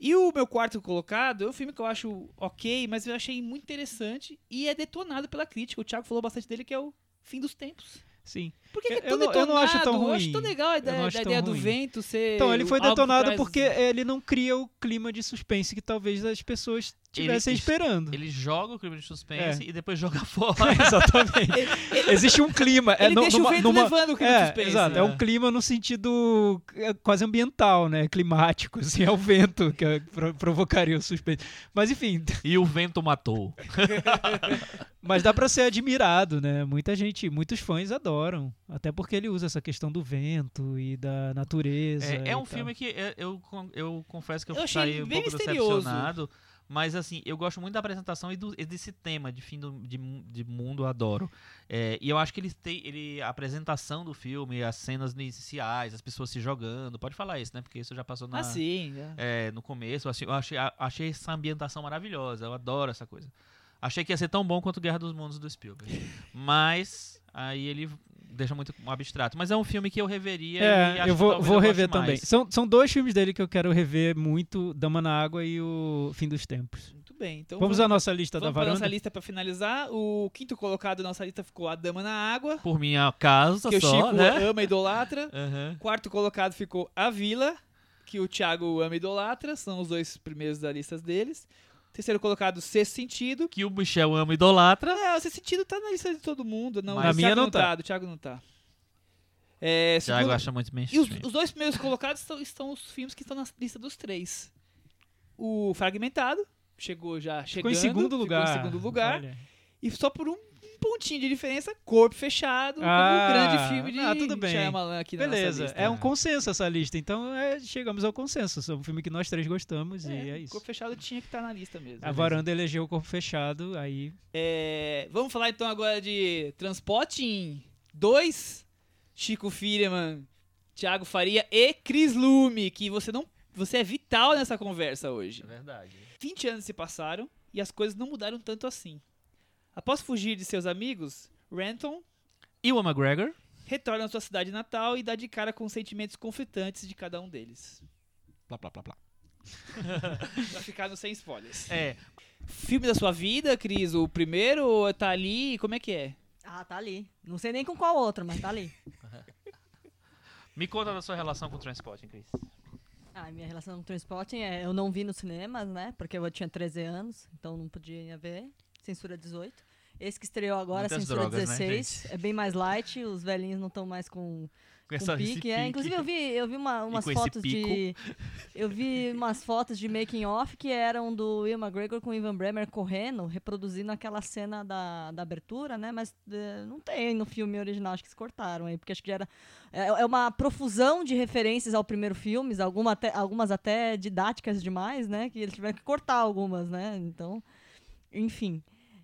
E o meu quarto colocado é um filme que eu acho ok, mas eu achei muito interessante e é detonado pela crítica. O Thiago falou bastante dele, que é o Fim dos Tempos. Sim. Por que, que Eu- é tão eu não- eu não acho tão detonado? Eu ruim. acho tão legal a ideia, tão ideia do ruim. vento ser. Então, ele foi detonado porque ele não cria o clima de suspense que talvez as pessoas estivessem Ele- esperando. Ele joga o crime de suspense É. e depois joga fora. Exatamente. Existe um clima. é Ele nu- deixa numa- o vento numa- levando o clima é, de suspense. exato. É né? um clima no sentido é, quase ambiental, né? Climático, assim, é o vento que é, pro- provocaria o suspense. Mas enfim, e o vento matou. mas dá pra ser admirado, né? Muita gente, muitos fãs adoram, até porque ele usa essa questão do vento e da natureza. É, é um tal. filme que é, eu, eu confesso que eu, Eu achei saí um bem pouco misterioso. decepcionado. Mas assim, eu gosto muito da apresentação e, do- e desse tema de fim do, de, de mundo, eu adoro. É, e eu acho que ele tem. Ele, a apresentação do filme, as cenas iniciais, as pessoas se jogando. Pode falar isso, né? Porque isso já passou na, Ah, sim. já. é, no começo. Eu achei, achei essa ambientação maravilhosa. Eu adoro essa coisa. Achei que ia ser tão bom quanto Guerra dos Mundos do Spielberg. Mas aí ele deixa muito abstrato. Mas é um filme que eu reveria e É, acho eu que vou, vou eu rever também. mais. São, são dois filmes dele que eu quero rever muito: Dama na Água e o Fim dos Tempos. Muito bem. Então Vamos à nossa lista vamos da varanda. nossa lista pra finalizar. O quinto colocado da nossa lista ficou A Dama na Água, Por minha casa que o só, Chico né? ama e idolatra. Aham. Quarto colocado ficou A Vila, que o Thiago ama e idolatra. São os dois primeiros da lista deles. Terceiro colocado, Sexto Sentido. Que o Michel ama e idolatra. É, o Sexto Sentido tá na lista de todo mundo. Não, Mas o a minha não tá. O Thiago não tá. É, Thiago segundo- acha muito E os, mainstream. os dois primeiros colocados estão, estão os filmes que estão na lista dos três. O Fragmentado, chegou já Ficou chegando. em segundo ficou lugar. em segundo lugar. E só por um, pontinho de diferença, Corpo Fechado, Ah, como um grande filme de ah, tudo bem. Shyamalan aqui na Beleza, lista. é um consenso essa lista, então é, chegamos ao consenso. É um filme que nós três gostamos e é isso. Corpo Fechado tinha que estar na lista mesmo. A varanda elegeu o corpo fechado, aí. É, vamos falar então agora de Transporting 2, Chico Firman, Thiago Faria e Cris Lume, que você não, você é vital nessa conversa hoje. É verdade. 20 anos se passaram e as coisas não mudaram tanto assim. Após fugir de seus amigos, Renton E o McGregor? retorna à sua cidade natal e dá de cara com os sentimentos conflitantes de cada um deles. Plá, plá, plá, plá. Pra ficar no sem spoilers. É, Filme da sua vida, Cris? O primeiro ou tá ali? Como é que é? Ah, tá ali. Não sei nem com qual outro, mas tá ali. me conta da sua relação com o Transporting, Cris. Ah, minha relação com o Transporting é... Eu não vi nos cinemas, né? Porque eu tinha 13 anos, então não podia ver. Censura 18. Esse que estreou agora, Muitas censura drogas, né, 16. é bem mais light, os velhinhos não estão mais com, Com com pique. É, inclusive eu vi, eu vi uma- umas fotos de. Eu vi umas fotos de making off que eram do Will McGregor com o Ivan Bremer correndo, reproduzindo aquela cena da, da abertura, né? Mas eh, não tem no filme original, acho que eles cortaram aí, porque acho que já era. É, é uma profusão de referências ao primeiro filme, alguma até, algumas até didáticas demais, né? Que eles tiveram que cortar algumas, né? Então, enfim.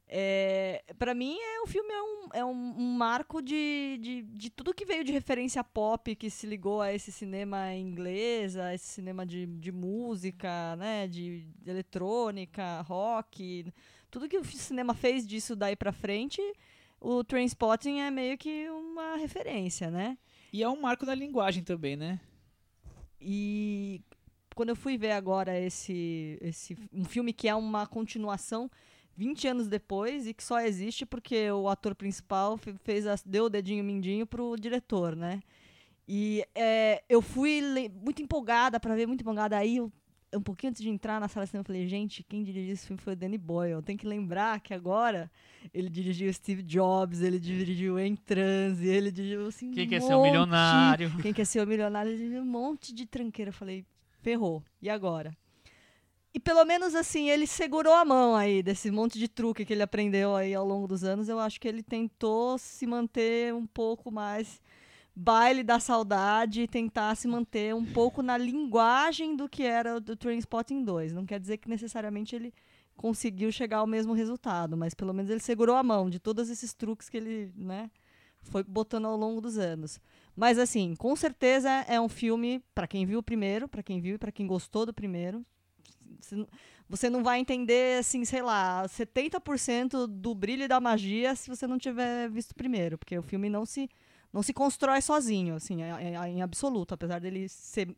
É, para mim, é, o filme é um, é um, um marco de, de, de tudo que veio de referência pop, que se ligou a esse cinema inglês, a esse cinema de, de música, né, de, de eletrônica, rock. Tudo que o cinema fez disso daí pra frente, o Trainspotting é meio que uma referência, né? E é um marco da linguagem também, né? E quando eu fui ver agora esse, esse um filme que é uma continuação 20 anos depois e que só existe porque o ator principal fe- fez as- deu o dedinho mindinho pro diretor, né? E é, eu fui muito empolgada para ver, muito empolgada. Aí eu um pouquinho antes de entrar na sala eu falei, gente, quem dirigiu esse filme foi o Danny Boyle. Tem que lembrar que agora ele dirigiu Steve Jobs, ele dirigiu Em Transe, ele dirigiu assim. Quem um quer ser o monte- milionário? Quem quer ser o milionário, ele dirigiu um monte de tranqueira. Eu falei, ferrou. E agora? E pelo menos assim, ele segurou a mão aí desse monte de truque que ele aprendeu aí ao longo dos anos. Eu acho que ele tentou se manter um pouco mais baile da saudade e tentar se manter um pouco na linguagem do que era o do Trainspotting 2. Não quer dizer que necessariamente ele conseguiu chegar ao mesmo resultado, mas pelo menos ele segurou a mão de todos esses truques que ele, né, foi botando ao longo dos anos. Mas assim, com certeza é um filme para quem viu o primeiro, para quem viu e para quem gostou do primeiro. Você não- vai entender, assim, sei lá, 70% do brilho e da magia se você não tiver visto primeiro, porque o filme não se não se constrói sozinho, assim, é- é- em absoluto, apesar dele ser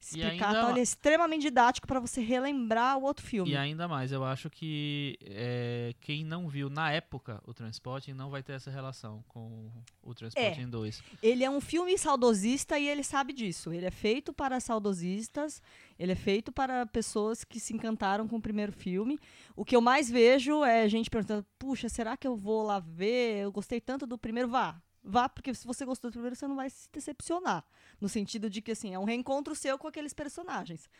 explicar, ainda- tal, ele é extremamente didático para você relembrar o outro filme. E ainda mais, eu acho que é, quem não viu na época o Transporting não vai ter essa relação com o Transporting 2. Ele é um filme saudosista e ele sabe disso. Ele é feito para saudosistas, ele é feito para pessoas que se encantaram com o primeiro filme. O que eu mais vejo é gente perguntando: puxa, será que eu vou lá ver? Eu gostei tanto do primeiro. Vá. Vá, porque se você gostou do primeiro, você não vai se decepcionar. No sentido de que, assim, é um reencontro seu com aqueles personagens.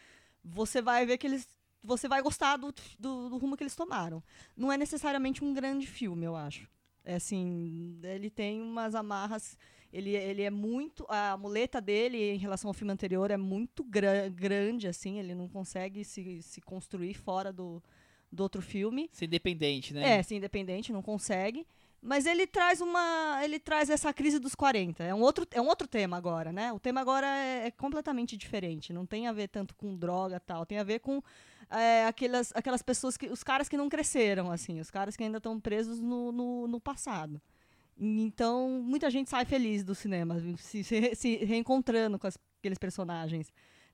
Você vai ver que eles. Você vai gostar do, do, do rumo que eles tomaram. Não é necessariamente um grande filme, eu acho. É assim, ele tem umas amarras ele, ele é muito. A muleta dele em relação ao filme anterior é muito gra- grande, assim. Ele não consegue se, se construir fora do, do outro filme. Ser independente, né? É, ser independente, não consegue. Mas ele traz uma. Ele traz essa crise dos 40. É um outro, é um outro tema agora, né? O tema agora é, é completamente diferente. Não tem a ver tanto com droga tal. Tem a ver com é, aquelas, aquelas pessoas que. Os caras que não cresceram, assim, os caras que ainda estão presos no, no, no passado. Então, muita gente sai feliz do cinema, se, se, se reencontrando com as- aqueles personagens.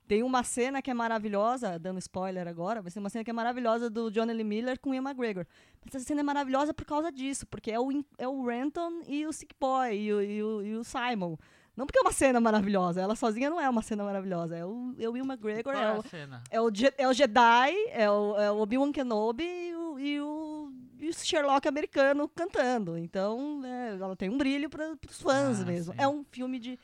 Tem uma cena que é maravilhosa, dando spoiler agora, vai ser uma cena que é maravilhosa do John Lee Miller com o Ian McGregor. Mas essa cena é maravilhosa por causa disso, porque é o, é o Renton e o Sick Boy e o, e o, e o Simon. Não porque é uma cena maravilhosa, ela sozinha não é uma cena maravilhosa, é o, é o Ian McGregor, é é o, é o, é o Jedi, é o, é o Obi-Wan Kenobi e o, e, o, e o Sherlock americano cantando. Então, é, ela tem um brilho para os fãs Ah, mesmo. sim. É um filme de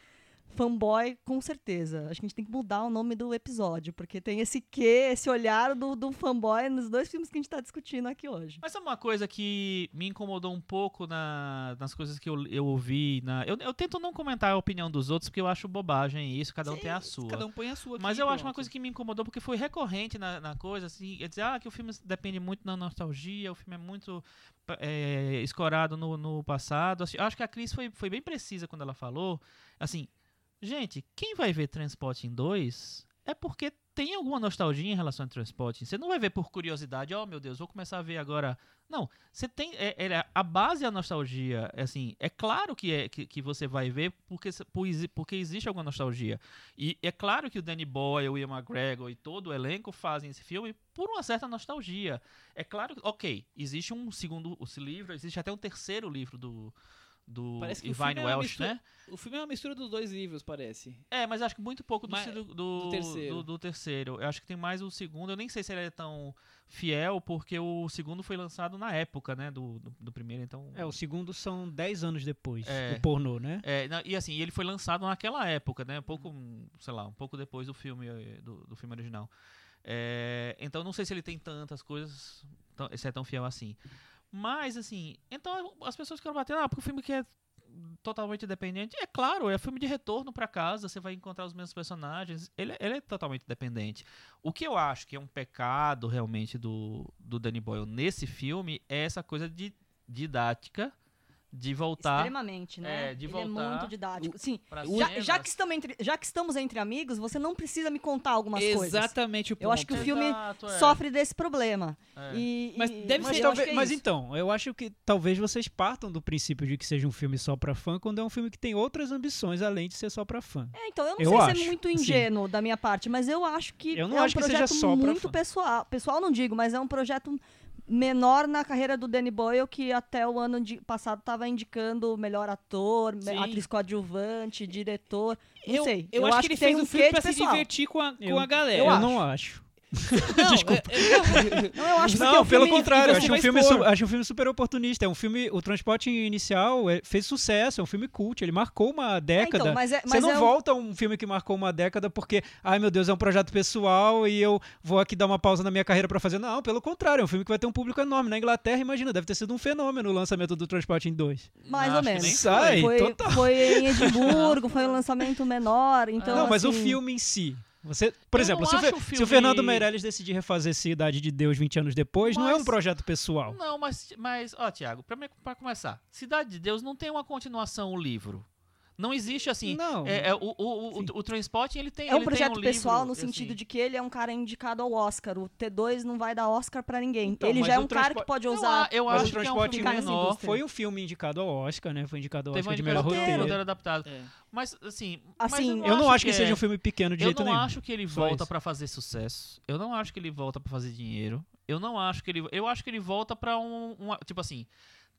fanboy, com certeza. Acho que a gente tem que mudar o nome do episódio, porque tem esse quê, esse olhar do, do fanboy nos dois filmes que a gente está discutindo aqui hoje. Mas sabe uma coisa que me incomodou um pouco na- nas coisas que eu, eu ouvi? Na, eu, eu tento não comentar a opinião dos outros, porque eu acho bobagem isso, cada um tem a sua. Cada um põe a sua aqui, Mas eu acho uma pronto. coisa que me incomodou porque foi recorrente na, na coisa, assim, é dizer ah, que o filme depende muito da nostalgia, o filme é muito é, escorado no, no passado. Assim, eu acho que a Cris foi, foi bem precisa quando ela falou, assim, gente, quem vai ver Transporting 2 é porque tem alguma nostalgia em relação a Transporting. Você não vai ver por curiosidade, oh meu Deus, vou começar a ver agora. Não, você tem. É, é- a base é a nostalgia. é Assim, é claro que, é, que, que você vai ver porque, porque existe alguma nostalgia. E é claro que o Danny Boyle, o Ian McGregor e todo o elenco fazem esse filme por uma certa nostalgia. É claro que, ok, existe um segundo livro, existe até um terceiro livro do, do Parece que é uma Welsh, mistura- né? O filme é uma mistura dos dois livros, parece. É, mas acho que muito pouco do, Mas- do, do terceiro. do- do terceiro. Eu acho que tem mais o segundo. Eu nem sei se ele é tão fiel, porque o segundo foi lançado na época, né? Do, do, do primeiro, então. É, o segundo são 10 anos depois, É. o pornô, né? É, e assim, ele foi lançado naquela época, né? Um pouco, sei lá, um pouco depois do filme, eh, do, do filme original. É, então não sei se ele tem tantas coisas, tão- se é tão fiel assim. Mas assim, então as pessoas querem bater, ah, porque o filme que é totalmente dependente, é claro, é filme de retorno pra casa, você vai encontrar os mesmos personagens, ele, ele é totalmente dependente. O que eu acho que é um pecado realmente do, do Danny Boyle nesse filme é essa coisa de didática de voltar Extremamente, né? É, de Ele voltar é muito didático. Sim, já, já que estamos entre, já que estamos entre amigos, você não precisa me contar algumas coisas. Exatamente o ponto. Eu acho que o filme Exato, é. sofre desse problema. É. E, Mas e- deve Mas, ser- acho talvez- é mas então, eu acho que talvez vocês partam do princípio de que seja um filme só pra fã, quando é um filme que tem outras ambições além de ser só pra fã. É, então, eu não Eu sei se acho, é muito assim. ingênuo da minha parte, mas eu acho que Eu não é um acho que seja projeto só muito pessoal. Pessoal não digo, mas é um projeto menor na carreira do Danny Boyle, que até o ano de- passado estava indicando melhor ator, Sim. atriz coadjuvante, diretor. Não eu, sei. Eu, acho, que ele fez um o filme quê pra de se pessoal. divertir com a, com Eu- a galera. Eu, acho. não acho. Não, Desculpa. é- é- Não, eu acho que Não, é um pelo filme- contrário, você acho um, filme acho um filme super oportunista. É um filme, o Transporte Inicial é- fez sucesso, é um filme cult, ele marcou uma É, década. então, mas é, Você mas não é um- volta a um filme que marcou uma década porque, ai meu Deus, é um projeto pessoal e eu vou aqui dar uma pausa na minha carreira pra fazer. Não, pelo contrário, é um filme que vai ter um público enorme. Na Inglaterra, imagina, deve ter sido um fenômeno o lançamento do Transporte em 2. mais Acho ou menos. nem Sai, Foi, total. foi em Edimburgo, foi um lançamento menor. Então, não, mas o assim, filme em si. Você, por Eu exemplo, se o, Fe- o se o filme- Fernando Meirelles decidir refazer Cidade de Deus 20 anos depois, não é um Mas- projeto pessoal. Não, mas, mas ó, Tiago, pra começar, Cidade de Deus não tem uma continuação o livro. Não existe assim. Não. É, é, o, o, o, o, Transporting, ele tem É um ele tem projeto um pessoal livro, no assim. sentido de que ele é um cara indicado ao Oscar. O T2 não vai dar Oscar pra ninguém. Então, ele mas já é um cara que pode Eu, usar. a- eu Mas acho o que é um menor. Foi um filme indicado ao Oscar, né? Foi indicado ao Teve Oscar de melhor roteiro. roteiro adaptado. é. Mas, assim. mas Assim, Eu não acho que, é- seja um filme pequeno de Eu jeito não nenhum. acho que ele Só volta pra fazer sucesso. Eu não acho que ele volta pra fazer dinheiro. Eu não acho que ele. Eu acho que ele volta pra um. uma- tipo assim.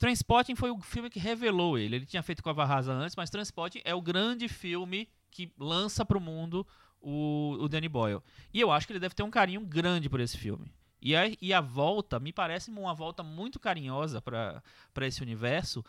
Transporting foi o filme que revelou ele. Ele tinha feito com a Varraza antes, mas Transporting é o grande filme que lança pro mundo o, o Danny Boyle. E eu acho que ele deve ter um carinho grande por esse filme. E a, e a volta, me parece uma volta muito carinhosa pra esse universo,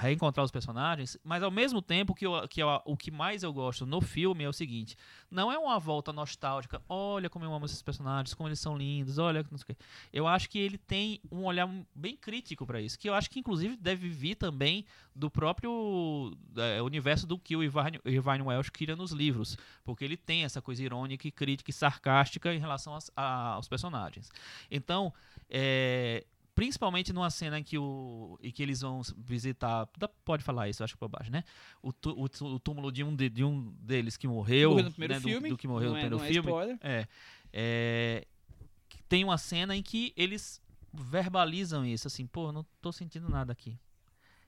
reencontrar os personagens, mas ao mesmo tempo que, eu, que eu- o que mais eu gosto no filme é o seguinte: não é uma volta nostálgica, olha como eu amo esses personagens, como eles são lindos, olha não sei o. Eu acho que ele tem um olhar bem crítico pra isso, que eu acho que inclusive deve vir também do próprio é, universo do que o Irvine, Irvine Welsh cria nos livros, porque ele tem essa coisa irônica e crítica e sarcástica em relação às- a- aos personagens. Então, é, principalmente numa cena em que, o, em que eles vão visitar. Pode falar isso, acho que é bobagem, né? O, tu- o o túmulo de um, de, de um deles que morreu. Morreu no primeiro né, do- filme. Do, que morreu não no é, primeiro é filme. spoiler. É, é, tem uma cena em que eles verbalizam isso, assim, pô, não tô sentindo nada aqui.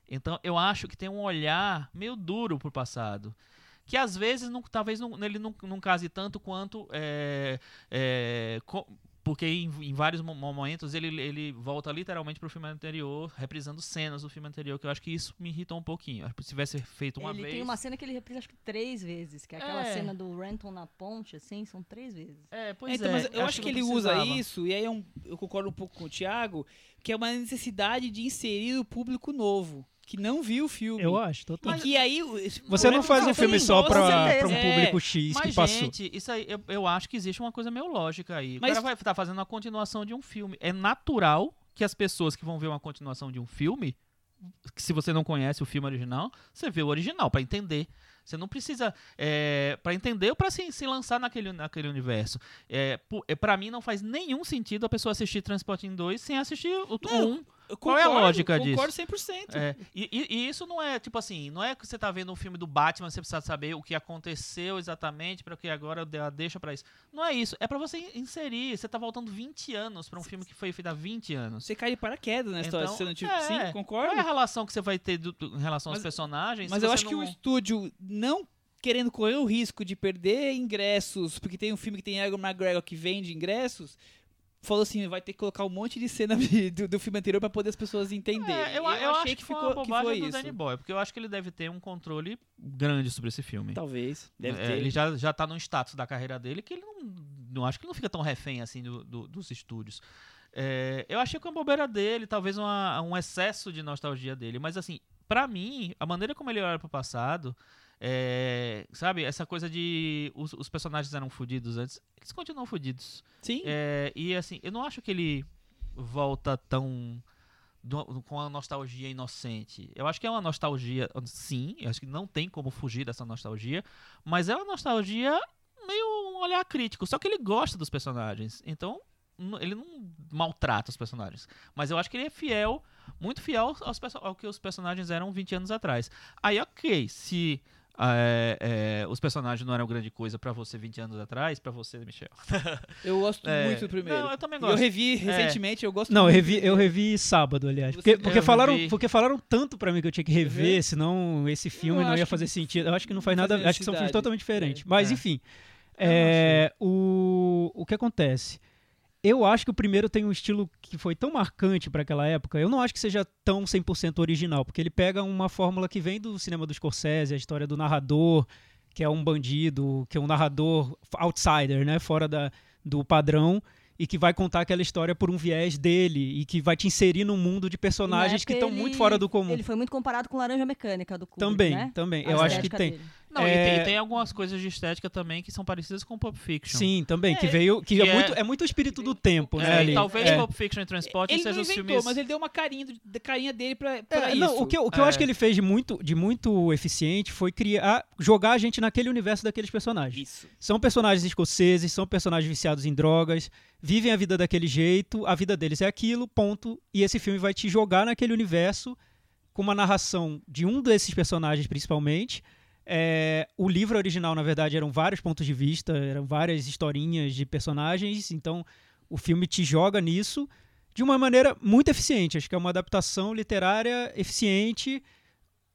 Então, eu acho que tem um olhar meio duro pro passado. Que às vezes, não, talvez não, ele não, não case tanto quanto. é, é, co- porque em, em vários mo- momentos ele, ele volta literalmente pro filme anterior, reprisando cenas do filme anterior, que eu acho que isso me irritou um pouquinho. Acho que se tivesse feito uma ele vez. tem uma cena que ele reprisa acho que três vezes, que é aquela É. cena do Renton na ponte, assim, são três vezes. É, pois É, então, é. mas eu acho que não ele usa precisava. isso, e aí é um- eu concordo um pouco com o Thiago, que é uma necessidade de inserir o público novo, que não viu o filme. Eu acho, total. E que aí. Você não faz um filme só pra, pra um público X Mas, que passou. gente, isso aí, eu, eu acho que existe uma coisa meio lógica aí. Mas- O cara vai estar fazendo uma continuação de um filme. É natural que as pessoas que vão ver uma continuação de um filme, que se você não conhece o filme original, você vê o original pra entender. Você não precisa é, para entender ou pra se, se lançar naquele, naquele universo. É, pu- é, para mim não faz nenhum sentido a pessoa assistir Transporting 2 sem assistir o Não, 1. Eu Qual é a concordo, lógica disso? Concordo 100%. É, e, e- e isso não é, tipo assim, não é que você tá vendo um filme do Batman, você precisa saber o que aconteceu exatamente para que agora ela deixa pra isso. Não é isso, é pra você inserir. Você tá voltando 20 anos pra um filme que foi feito há 20 anos. Você cai de paraquedas na história. Então, você não tiver... é, Sim, Qual concordo. é a relação que você vai ter do- do- em relação aos Mas- personagens? Mas eu acho que não- o estúdio não querendo correr o risco de perder ingressos, porque tem um filme que tem Egon McGregor que vende ingressos, falou assim, vai ter que colocar um monte de cena do, do filme anterior pra poder as pessoas entenderem. É, eu, eu achei acho que, foi uma que bobagem foi do isso. Danny Boy, porque eu acho que ele deve ter um controle grande sobre esse filme. Talvez, deve É, ter. Ele já, já tá num status da carreira dele que ele não, não acho que ele não fica tão refém assim do- do- dos estúdios. É, eu achei que uma bobeira dele, talvez uma- um excesso de nostalgia dele, mas assim, pra mim, a maneira como ele olha pro passado, é, sabe, essa coisa de os, os personagens eram fodidos antes, eles continuam fodidos. Sim, É, e assim, eu não acho que ele volta tão do- com a nostalgia inocente. Eu acho que é uma nostalgia, sim, eu acho que não tem como fugir dessa nostalgia, mas é uma nostalgia meio um olhar crítico, só que ele gosta dos personagens. Então, ele não maltrata os personagens, mas eu acho que ele é fiel, muito fiel aos, ao que os personagens eram 20 anos atrás. Aí, OK, se é, é, os personagens não eram grande coisa pra você 20 anos atrás, pra você, Michel. eu gosto É, muito do primeiro. Não, eu também eu gosto. revi recentemente, eu gosto Não, eu muito revi, do eu revi sábado, aliás. Você- Porque, porque, Eu falaram, revi. porque falaram tanto pra mim que eu tinha que rever, Uhum. senão esse filme não ia que fazer sentido. Eu acho que não faz nada. Acho que são filmes totalmente diferentes. É. Mas, É. enfim. Eu é, o, o que acontece? Eu acho que o primeiro tem um estilo que foi tão marcante para aquela época. Eu não acho que seja tão 100% original, porque ele pega uma fórmula que vem do cinema do Scorsese, a história do narrador, que é um bandido, que é um narrador outsider, né, fora da, do padrão e que vai contar aquela história por um viés dele e que vai te inserir num mundo de personagens que estão muito fora do comum. Ele foi muito comparado com Laranja Mecânica do Kubrick, Também, né? também. A Eu acho que tem. dele. Não, e, É- tem, tem algumas coisas de estética também que são parecidas com Pulp Fiction. Sim, também, que É, veio que, que é, é- muito é muito o espírito do tempo, né, É, ali. talvez é. Pulp Fiction e Transporting Ele não sejam os inventou, filmes... mas ele deu uma carinha, carinha dele pra, pra É, isso. não, o que, eu- o que eu É. acho que ele fez de muito, de muito eficiente foi criar, jogar a gente naquele universo daqueles personagens. Isso. São personagens escoceses, são personagens viciados em drogas, vivem a vida daquele jeito, a vida deles é aquilo, ponto. E esse filme vai te jogar naquele universo com uma narração de um desses personagens, principalmente. É, o livro original, na verdade, eram vários pontos de vista, eram várias historinhas de personagens, então o filme te joga nisso de uma maneira muito eficiente. Acho que é uma adaptação literária eficiente,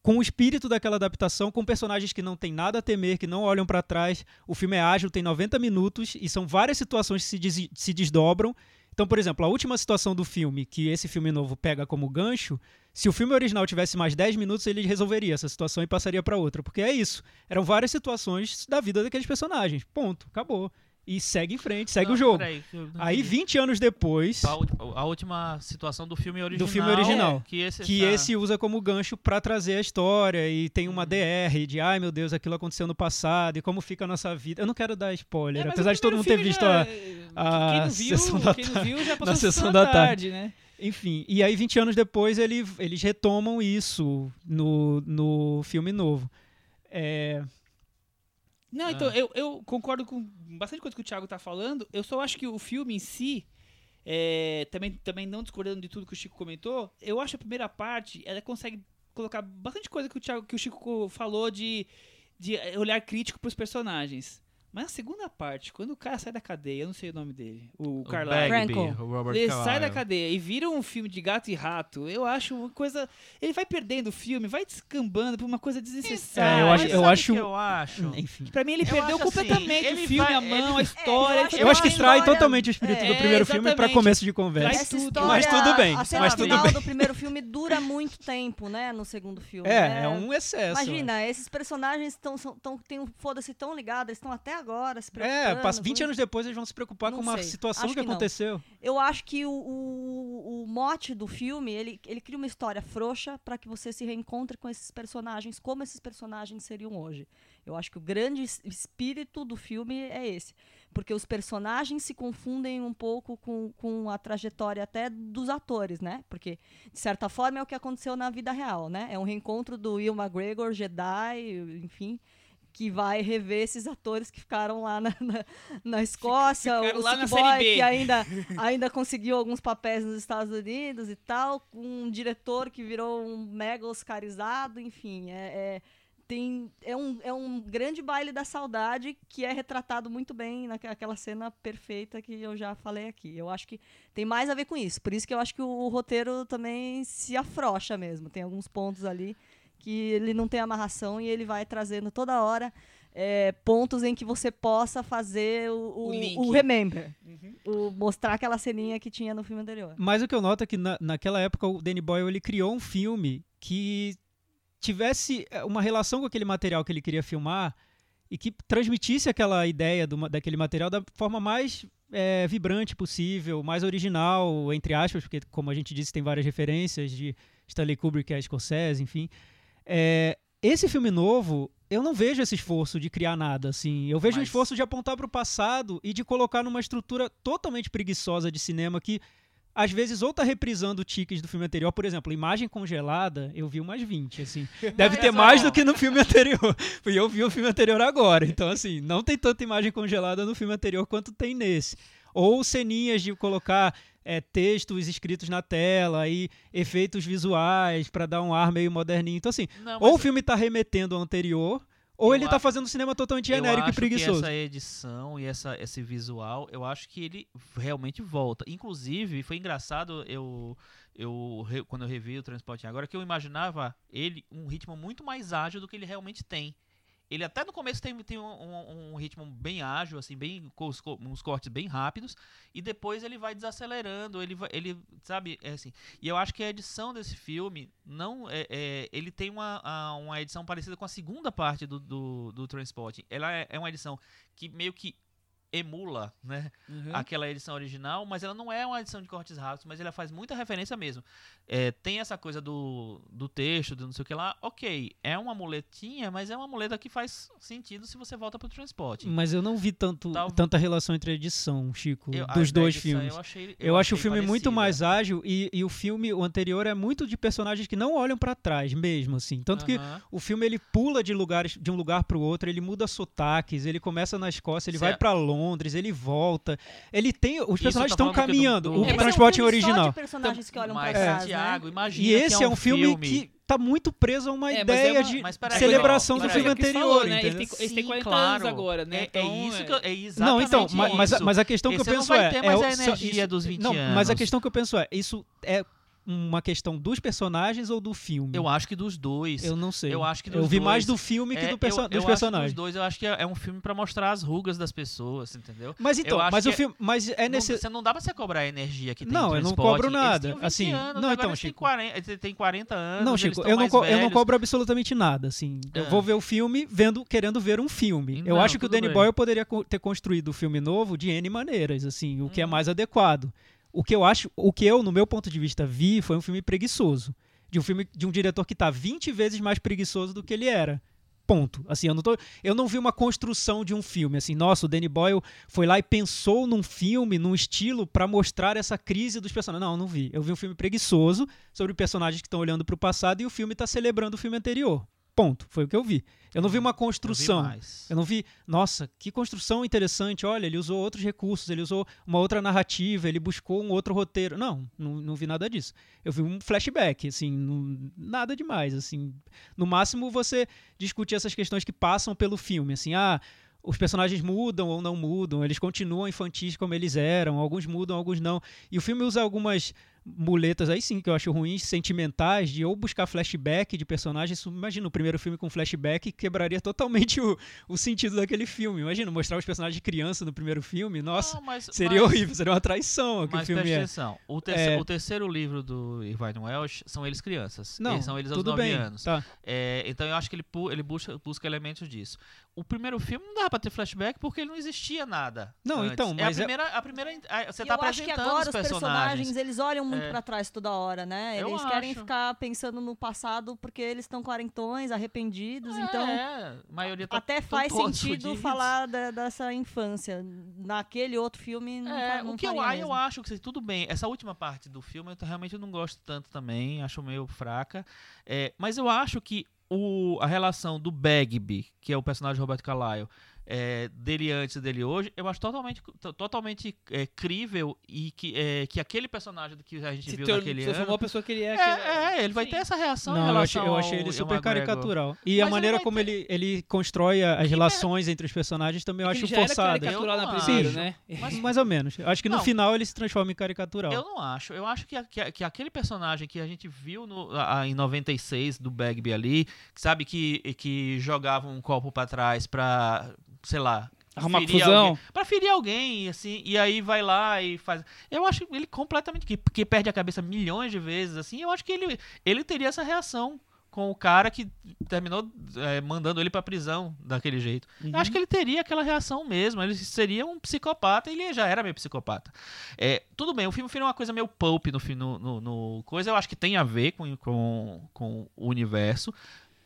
com o espírito daquela adaptação, com personagens que não tem nada a temer, que não olham para trás. O filme é ágil, tem 90 minutos e são várias situações que se, des- se desdobram. Então, por exemplo, a última situação do filme, que esse filme novo pega como gancho, se o filme original tivesse mais 10 minutos, ele resolveria essa situação e passaria para outra. Porque é isso. Eram várias situações da vida daqueles personagens. Ponto. Acabou. E segue em frente, segue Não, o jogo. peraí, Aí, entendi. 20 anos depois, A, a última situação do filme original. filme original. Que esse, que essa- esse usa como gancho pra trazer a história e tem uma DR de ai meu Deus, aquilo aconteceu no passado e como fica a nossa vida. Eu não quero dar spoiler, É, apesar de todo mundo ter visto a. já- a quem não viu, sessão da quem não tarde- viu já passou na a sessão da tarde. né? Enfim, e aí 20 anos depois ele, eles retomam isso no, no filme novo. É, Não, então, Ah. eu, eu concordo com bastante coisa que o Thiago tá falando. Eu só acho que o filme em si, é, também, também não discordando de tudo que o Chico comentou, eu acho a primeira parte, ela consegue colocar bastante coisa que o, Thiago, que o Chico falou de, de olhar crítico pros personagens. Mas a segunda parte, quando o cara sai da cadeia, eu não sei o nome dele, o, O Carlyle. Bagby, Franco. o Robert Ele sai da Carlyle. cadeia e vira um filme de gato e rato. Eu acho uma coisa. Ele vai perdendo o filme, vai descambando pra uma coisa desnecessária. É, eu acho- eu acho- eu acho. enfim. Pra mim, ele Eu perdeu assim, completamente ele o filme, vai- a mão, a ele- história. É, eu acho Eu acho que a trai história- totalmente o espírito do É, primeiro filme pra começo de conversa. História, Mas tudo bem, a cena mas tudo final bem. do primeiro filme dura muito tempo, né, no segundo filme. É, né? é um excesso. Imagina, esses personagens estão tão, têm um foda-se tão ligados, eles estão até agora se É, preocupando. passa com 20 isso. anos depois eles vão se preocupar Não com uma sei. situação Acho que, que aconteceu. Eu acho que o, o, o mote do filme, ele, ele cria uma história frouxa para que você se reencontre com esses personagens, como esses personagens seriam hoje. Eu acho que o grande es- espírito do filme é esse. Porque os personagens se confundem um pouco com, com a trajetória até dos atores, né? Porque, de certa forma, é o que aconteceu na vida real, né? É um reencontro do Will McGregor, Jedi, enfim, que vai rever esses atores que ficaram lá na, na, na Escócia, Ficaram o lá na Boy, que ainda, ainda conseguiu alguns papéis nos Estados Unidos e tal, com um diretor que virou um mega oscarizado, enfim, é, é, tem, é, um, é um grande baile da saudade que é retratado muito bem naquela cena perfeita que eu já falei aqui. Eu acho que tem mais a ver com isso, por isso que eu acho que o, o roteiro também se afrouxa mesmo, tem alguns pontos ali que ele não tem amarração e ele vai trazendo toda hora é, pontos em que você possa fazer o, o, O o remember. Uhum. O, mostrar aquela ceninha que tinha no filme anterior. Mas o que eu noto é que na, naquela época o Danny Boyle ele criou um filme que tivesse eh, uma relação com aquele material que ele queria filmar e que transmitisse aquela ideia do daquele material da forma mais eh, vibrante possível, mais original, entre aspas, porque, como a gente disse, tem várias referências de Stanley Kubrick, é Scorsese, enfim. Eh, esse filme novo, eu não vejo esse esforço de criar nada, assim. Eu vejo um Mas- esforço de apontar para o passado e de colocar numa estrutura totalmente preguiçosa de cinema que às vezes ou tá reprisando tiques do filme anterior, por exemplo, imagem congelada, eu vi umas 20, assim. Deve ter mais do que no filme anterior. E eu vi o filme anterior agora. Então, assim, não tem tanta imagem congelada no filme anterior quanto tem nesse. Ou ceninhas de colocar é, textos escritos na tela e efeitos visuais para dar um ar meio moderninho. Então, assim, Não, ou o filme tá remetendo ao anterior, ou ele tá acho- fazendo cinema totalmente genérico e preguiçoso. Que essa edição e essa, esse visual, eu acho que ele realmente volta. Inclusive, foi engraçado eu, eu quando eu revi o Transporte agora que eu imaginava ele um ritmo muito mais ágil do que ele realmente tem. Ele até no começo tem, tem um, um- ritmo bem ágil, assim, bem com os uns cortes bem rápidos, e depois ele vai desacelerando, ele vai, ele sabe, é assim. E eu acho que a edição desse filme não é, é- ele tem uma, a- uma edição parecida com a segunda parte do, do, do Transporting. Ela é, é uma edição que meio que emula, né? Uhum. aquela edição original, mas ela não é uma edição de cortes rápidos, mas ela faz muita referência mesmo. É, tem essa coisa do, do texto, do não sei o que lá, ok, é uma muletinha, mas é uma muleta que faz sentido se você volta pro transporte. Mas eu não vi tanto, Tal- tanta relação entre a edição, Chico, Eu- dos dois filmes. Eu, achei, Eu, acho o achei filme muito parecida. mais ágil e, e o filme, o anterior, é muito de personagens que não olham pra trás mesmo, assim. Tanto que Aham. o filme ele pula de lugares de um lugar pro outro, ele muda sotaques, ele começa na Escócia, ele vai Certo. pra Londres, ele volta. Ele tem, os Isso personagens estão porque do- caminhando. do- o É, transporte é um filme original. Só personagens que olham mas, pra trás, Thiago, né? imagina E esse que é um filme, que tá muito preso a uma É, é ideia uma- de celebração do peraí. filme É anterior, falou, né? Ele tem, ele tem Sim, 40 claro. anos agora, né? É, Então, é isso que eu, é Não, exatamente então, ma- mas, a, isso. mas a questão que eu Esse não penso vai é. ter é mais o- a energia isso- dos 20 não, Mas a anos. questão que eu penso é: isso é uma questão dos personagens ou do filme? Eu acho que dos dois. Eu não sei. Eu acho que Eu vi mais dois. do filme que É, do perso- eu, dos eu personagens. Acho que dos dois, eu acho que é, é um filme pra mostrar as rugas das pessoas, entendeu? Mas então, eu mas o é- filme, mas é Não- nesse Você não dá pra você cobrar a energia que tem Não, eu não cobro nada. tinham 20 Assim, anos, não, então, Chico. 40, eles têm 40 anos, Não, Chico, eu não, mais co- eu não velhos. cobro absolutamente nada, assim. Eu É. vou ver o filme vendo, querendo ver um filme. eu Não, acho que o Danny bem. Boyle poderia ter construído o filme novo de N maneiras, assim, o que é Uhum. mais adequado. O que eu acho, o que eu, no meu ponto de vista, vi foi um filme preguiçoso. De um filme de um diretor que tá 20 vezes mais preguiçoso do que ele era. Ponto. Assim, eu não, tô, eu não vi uma construção de um filme. Assim, nossa, o Danny Boyle foi lá e pensou num filme, num estilo, pra mostrar essa crise dos personagens. Não, não vi. Eu vi um filme preguiçoso sobre personagens que estão olhando pro passado e o filme tá celebrando o filme anterior. Ponto. Foi o que eu vi. Eu não vi uma Eu vi construção. Eu não vi, nossa, que construção interessante. Olha, ele usou outros recursos, ele usou uma outra narrativa, ele buscou um outro roteiro. Não, não, não vi nada disso. Eu vi um flashback, assim, não- nada demais, assim. No máximo você discute essas questões que passam pelo filme, assim, ah, os personagens mudam ou não mudam, eles continuam infantis como eles eram, alguns mudam, alguns não. E o filme usa algumas muletas aí sim que eu acho ruins, sentimentais, de ou buscar flashback de personagens. Imagina o primeiro filme com flashback quebraria totalmente o, o sentido daquele filme. Imagina mostrar os personagens de criança no primeiro filme, nossa, Não, mas- seria mas- horrível, seria uma traição Mas filme é. atenção, o, terce- É. o terceiro livro do Irvine Welsh são eles crianças. Não, Eles são eles aos tudo 9 bem, anos. tá. É, então eu acho que ele, ele busca, busca elementos disso. O primeiro filme não dá pra ter flashback porque não existia nada. Não, antes. então, é mas a é- primeira, a primeira a- você E tá eu acho que apresentando agora os os personagens, eles olham muito É. pra trás toda hora, né? Eu Eles querem acho. ficar pensando no passado porque eles estão quarentões, arrependidos, então é, a maioria tá até faz sentido falar da- dessa infância. Naquele outro filme não, É, não o que eu, aí eu mesmo. acho que tudo bem. Essa última parte do filme eu realmente não gosto tanto também, acho meio fraca. É, mas eu acho que o, a relação do Bagby, que é o personagem de Roberto Carlyle, é, dele antes e dele hoje, eu acho totalmente, to- totalmente é, crível e que, é, que aquele personagem que a gente se viu naquele ano. a pessoa que ele é. É, aquele- é, ele vai Sim. ter essa reação em Não, eu achei, eu achei ele ao super caricatural. E Mas a ele maneira vai como ter- ele, ele constrói as relações entre os personagens também eu Que acho ele forçada. caricatural Eu na primeira, né? Mas Mais ou menos. Eu Acho que no Não. final ele se transforma em caricatural. Eu não acho. Eu acho que, a- que, a- que aquele personagem que a gente viu no, a- em 96 do Bagby ali, sabe que, que jogava um copo pra trás pra, sei lá. Arrumar ferir confusão. alguém- Pra ferir alguém, assim, e aí vai lá e faz. Eu acho ele completamente. Que, que perde a cabeça milhões de vezes, assim. Eu acho que ele, ele teria essa reação com o cara que terminou é, mandando ele pra prisão daquele jeito. Eu acho que ele teria aquela reação mesmo. Ele seria um psicopata e ele já era meio psicopata. É, tudo bem, o filme foi uma coisa meio pulp no, no, no, no coisa. Eu acho que tem a ver com, com, com o universo.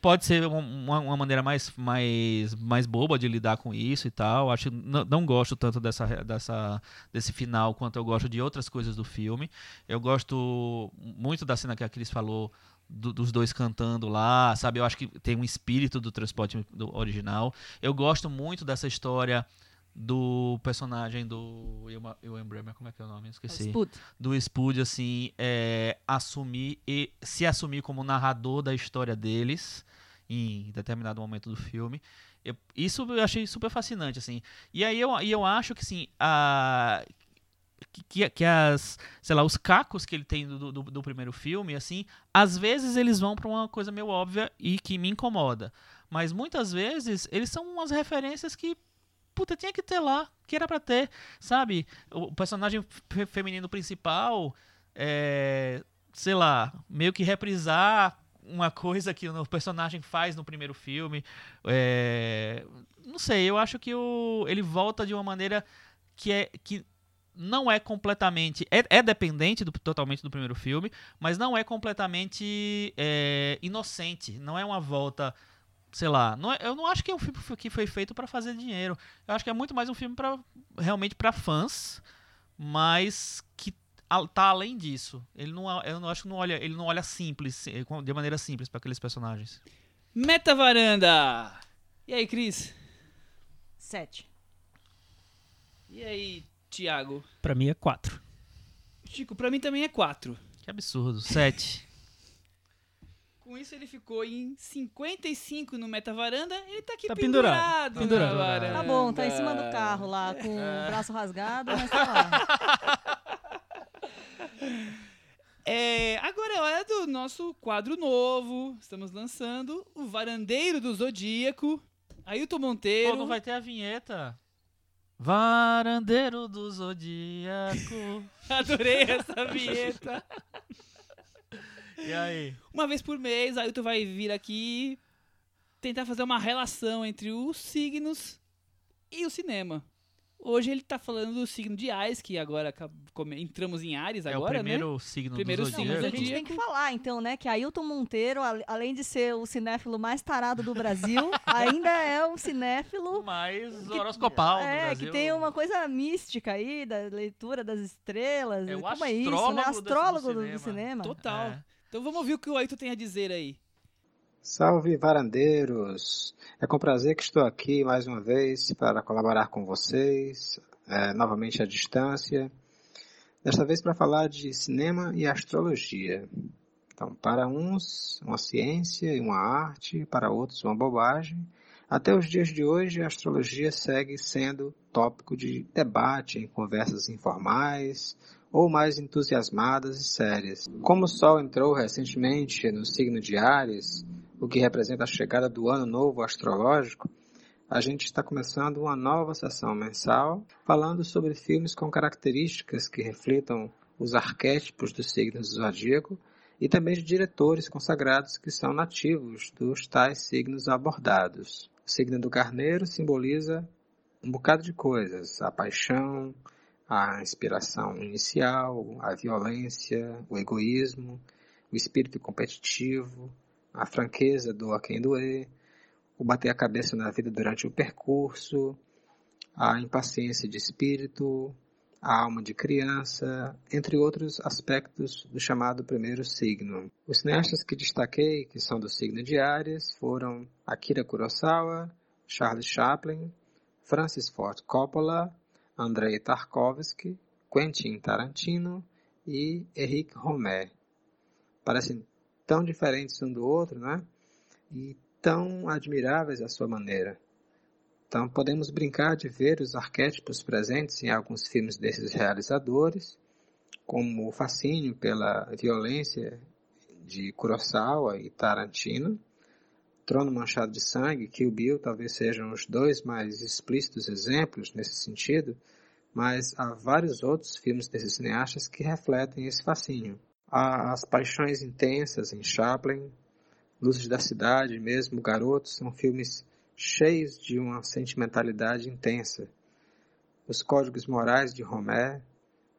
Pode ser uma, uma- maneira mais, mais, mais boba de lidar com isso e tal. Acho não, não gosto tanto dessa, dessa, desse final quanto eu gosto de outras coisas do filme. Eu gosto muito da cena que a Cris falou do- dos dois cantando lá, sabe? Eu acho que tem um espírito do transporte do original. Eu gosto muito dessa história do personagem do Ewan Bremer, como é que é o nome? Esqueci Spud. do Spud, assim, é, assumir e se assumir como narrador da história deles em determinado momento do filme. Eu- isso eu achei super fascinante, assim. E aí eu, e eu acho que, assim, a, que- que, as, sei lá, os cacos que ele tem do, do, do primeiro filme, assim, às vezes eles vão pra uma coisa meio óbvia e que me incomoda. Mas muitas vezes eles são umas referências que puta, tinha que ter lá, que era pra ter, sabe? O personagem fe- feminino principal, é, sei lá, meio que reprisar uma coisa que o personagem faz no primeiro filme. É, não sei, eu acho que o, ele volta de uma maneira que é que não é completamente é, é dependente do, totalmente do primeiro filme, mas não é completamente é, inocente. Não é uma volta sei lá, não é, eu não acho que é um filme que foi feito para fazer dinheiro. Eu acho que é muito mais um filme para realmente para fãs, mas que tá além disso. Ele não, eu não acho que não olha, ele não olha simples, eh, de maneira simples para aqueles personagens. Meta varanda. E aí, Cris? Sete. E aí, Thiago? Pra mim é quatro. Chico, pra mim também é quatro. Que absurdo. Sete. Com isso ele ficou em 55 no Meta Varanda. Ele tá aqui Tá pendurado. pendurado, pendurado. na varanda. Tá bom, tá em cima do carro lá, com o braço rasgado, mas tá lá. É, agora é hora do nosso quadro novo. Estamos lançando o Varandeiro do Zodíaco. Ailton Monteiro. Pô, não vai ter a vinheta. Varandeiro do Zodíaco. Adorei essa vinheta. E aí? Uma vez por mês, Ailton vai vir aqui tentar fazer uma relação entre os signos e o cinema. Hoje ele tá falando do signo de Ares, que agora entramos em Ares é o agora, primeiro né? signo Primeiro do signo Zodíaco. a gente tem que falar, então, né, que Ailton Monteiro, além de ser o cinéfilo mais tarado do Brasil, ainda é um cinéfilo mais que- horoscopal do é, Brasil. que tem uma coisa mística aí, da leitura das estrelas. É o Como é isso, né? astrólogo do do, do cinema. cinema. Total. É. Então vamos ouvir o que o Ailton tem a dizer aí. Salve varandeiros! É com prazer que estou aqui mais uma vez para colaborar com vocês, é, novamente à distância. Desta vez para falar de cinema e astrologia. Então, para uns, uma ciência e uma arte, para outros, uma bobagem. Até os dias de hoje, a astrologia segue sendo tópico de debate em conversas informais ou mais entusiasmadas e sérias. Como o Sol entrou recentemente no signo de Ares, o que representa a chegada do ano novo astrológico, a gente está começando uma nova sessão mensal falando sobre filmes com características que reflitam os arquétipos dos signos do zodíaco e também de diretores consagrados que são nativos dos tais signos abordados. O signo do carneiro simboliza um bocado de coisas: a paixão, a inspiração inicial, a violência, o egoísmo, o espírito competitivo, a franqueza do a quem doer, o bater a cabeça na vida durante o percurso, a impaciência de espírito, a alma de criança, entre outros aspectos do chamado primeiro signo. Os cineastas que destaquei, que são do signo de Ares, foram Akira Kurosawa, Charles Chaplin, Francis Ford Coppola, Andrei Tarkovsky, Quentin Tarantino e Henrique Romer. Parecem tão diferentes um do outro, né? E tão admiráveis à sua maneira. Então podemos brincar de ver os arquétipos presentes em alguns filmes desses realizadores, como o fascínio pela violência de Kurosawa e Tarantino, Trono Manchado de Sangue, Kill Bill talvez sejam os dois mais explícitos exemplos nesse sentido, mas há vários outros filmes desses cineastas que refletem esse fascínio. Há as paixões intensas em Chaplin, Luzes da Cidade, mesmo Garotos, são filmes cheios de uma sentimentalidade intensa. Os Códigos Morais de Romer,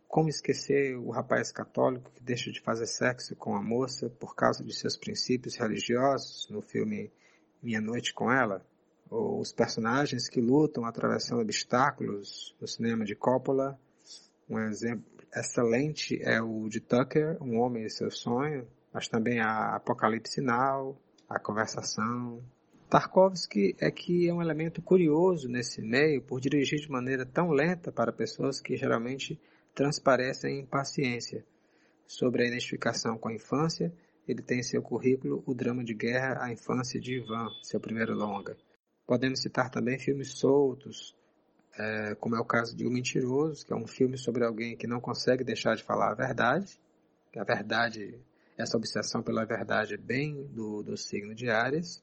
como esquecer o rapaz católico que deixa de fazer sexo com a moça por causa de seus princípios religiosos no filme Minha Noite com Ela? Ou os personagens que lutam atravessando obstáculos no cinema de Coppola? Um exemplo excelente é o de Tucker, Um Homem e Seu Sonho, mas também a Apocalipse Now, A Conversação. Tarkovsky é que é um elemento curioso nesse meio por dirigir de maneira tão lenta para pessoas que geralmente transparecem impaciência. Sobre a identificação com a infância, ele tem em seu currículo o drama de guerra A Infância de Ivan, seu primeiro longa. Podemos citar também filmes soltos, é, como é o caso de O Mentiroso, que é um filme sobre alguém que não consegue deixar de falar a verdade. A verdade, essa obsessão pela verdade é bem do, do signo de Ares.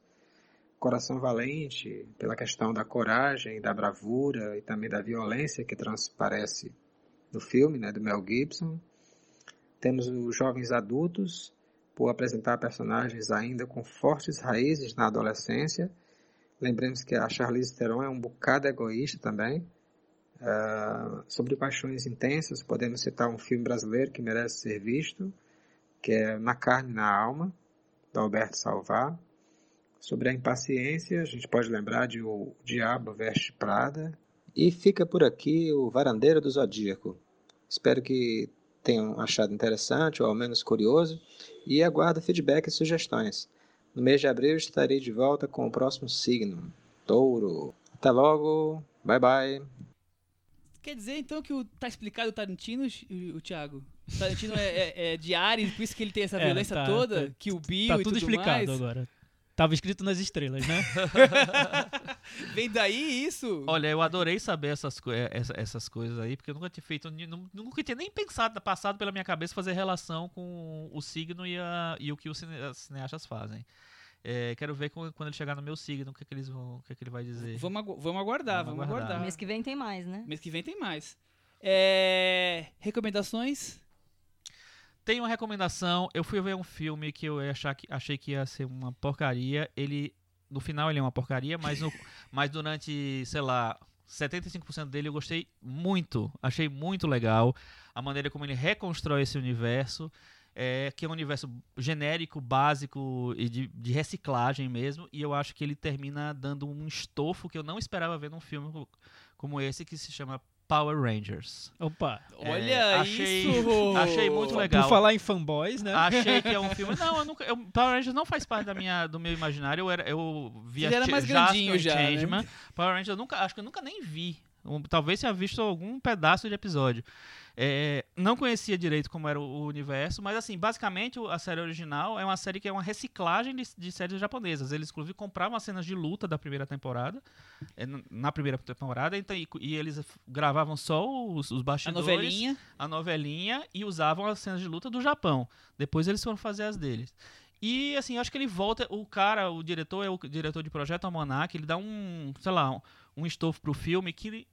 Coração Valente, pela questão da coragem, da bravura e também da violência que transparece no filme, né, do Mel Gibson. Temos os Jovens Adultos, por apresentar personagens ainda com fortes raízes na adolescência. Lembremos que a Charlize Theron é um bocado egoísta também. Uh, sobre paixões intensas, podemos citar um filme brasileiro que merece ser visto, que é Na Carne na Alma, do Alberto Salvar. Sobre a impaciência, a gente pode lembrar de O Diabo Veste Prada. E fica por aqui o Varandeiro do Zodíaco. Espero que tenham achado interessante ou ao menos curioso e aguardo feedback e sugestões. No mês de abril estarei de volta com o próximo signo, Touro. Até logo, bye bye. Quer dizer então que o, tá explicado o Tarantino, o, o Thiago? O Tarantino é, é, é de Ares, por isso que ele tem essa É, violência tá, toda, tá- que o Bill Tá e tudo tudo explicado mais. agora. Tava escrito nas estrelas, né? Vem daí isso? Olha, eu adorei saber essas, co- eh, essa- essas coisas aí, porque eu nunca tinha feito, nunca tinha nem pensado, passado pela minha cabeça fazer relação com o signo e, a- e o que os cine- as cineastas fazem. Eh, quero ver quando, quando ele chegar no meu signo, o que, é que eles vão, o que, é que ele vai dizer. Vamos, agu- vamos aguardar, Vamos vamos, aguardar. aguardar. Mês que vem tem mais, né? Mês que vem tem mais. É, Recomendações? Tem uma recomendação. Eu fui ver um filme que eu achar que, achei que ia ser uma porcaria. Ele, no final, ele é uma porcaria, mas, no- mas durante, sei lá, 75% dele eu gostei muito. Achei muito legal a maneira como ele reconstrói esse universo. É, que é um universo genérico, básico e de, de reciclagem mesmo. E eu acho que ele termina dando um estofo que eu não esperava ver num filme co- como esse, que se chama Power Rangers. Opa. Olha achei- isso! achei muito legal. Por falar em fanboys, né? Achei que é um filme. Não, eu nunca. Eu, Power Rangers não faz parte da minha, do meu imaginário. Eu, era, eu via Você era mais grandinho já, né? Power Rangers eu nunca. Acho que eu nunca nem vi. Um, talvez tenha visto algum pedaço de episódio. É, não conhecia direito como era o, universo, mas assim, basicamente a série original é uma série que é uma reciclagem de, de séries japonesas. Eles, inclusive, compravam as cenas de luta da primeira temporada, é, na primeira temporada, então, e, e eles gravavam só os, os A bastidores novelinha. a novelinha e usavam as cenas de luta do Japão. Depois eles foram fazer as deles. E assim, acho que ele volta, o cara, o diretor é o diretor de Projeto Almanac, ele dá um, sei lá, um, um estofo pro filme que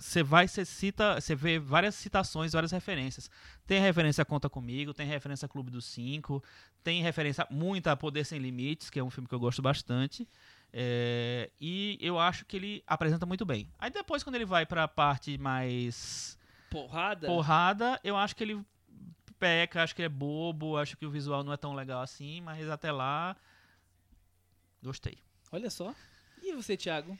você vai, você cita, você vê várias citações, várias referências. Tem referência a Conta Comigo, tem referência a Clube dos Cinco, tem referência muita a Poder Sem Limites, que é um filme que eu gosto bastante. É, e eu acho que ele apresenta muito bem. Aí depois, quando ele vai pra parte mais Porrada. porrada, eu acho que ele peca, acho que ele é bobo, acho que o visual não é tão legal assim, mas até lá gostei. Olha só. E você, Thiago?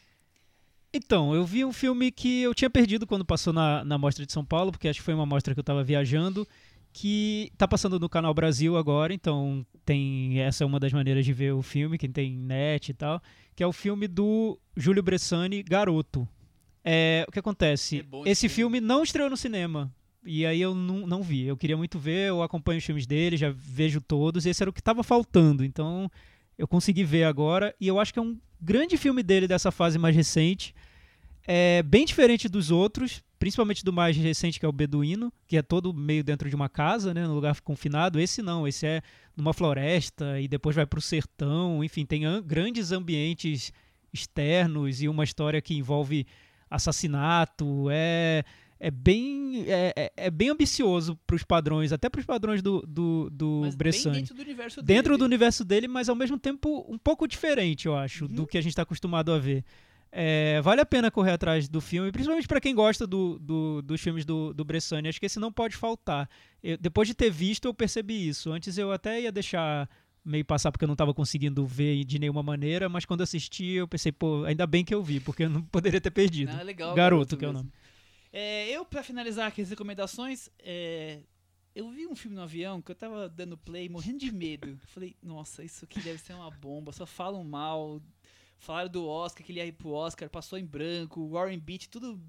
Então, eu vi um filme que eu tinha perdido quando passou na, na Mostra de São Paulo, porque acho que foi uma mostra que eu tava viajando, que tá passando no Canal Brasil agora, então tem essa é uma das maneiras de ver o filme, quem tem net e tal, que é o filme do Júlio Bressani, Garoto. É, o que acontece? É esse filme. filme não estreou no cinema. E aí eu não, não vi. Eu queria muito ver, eu acompanho os filmes dele, já vejo todos, e esse era o que tava faltando. Então, eu consegui ver agora e eu acho que é um grande filme dele dessa fase mais recente. É bem diferente dos outros, principalmente do mais recente que é o Beduíno, que é todo meio dentro de uma casa, né, num lugar confinado. Esse não, esse é numa floresta e depois vai pro sertão, enfim, tem grandes ambientes externos e uma história que envolve assassinato, é é bem é, é- é bem ambicioso pros padrões, até pros padrões do do, do Mas Bressani dentro do universo dentro do dele. universo dele, mas ao mesmo tempo um pouco diferente, eu acho, Uhum. do que a gente está acostumado a ver. É, vale a pena correr atrás do filme, principalmente para quem gosta do, do- dos filmes do, do Bressani. Acho que esse não pode faltar. Eu- depois de ter visto, eu percebi isso. Antes eu até ia deixar meio passar porque eu não estava conseguindo ver de nenhuma maneira, mas quando assisti eu pensei, pô, ainda bem que eu vi, porque eu não poderia ter perdido. Ah, legal, Garoto, que é o nome. É, eu, pra finalizar aqui as recomendações, é, eu vi um filme no avião que eu tava dando play, morrendo de medo. Falei, nossa, isso aqui deve ser uma bomba, só falam mal. Falaram do Oscar, que ele ia ir pro Oscar, passou em branco, Warren Beach, tudo.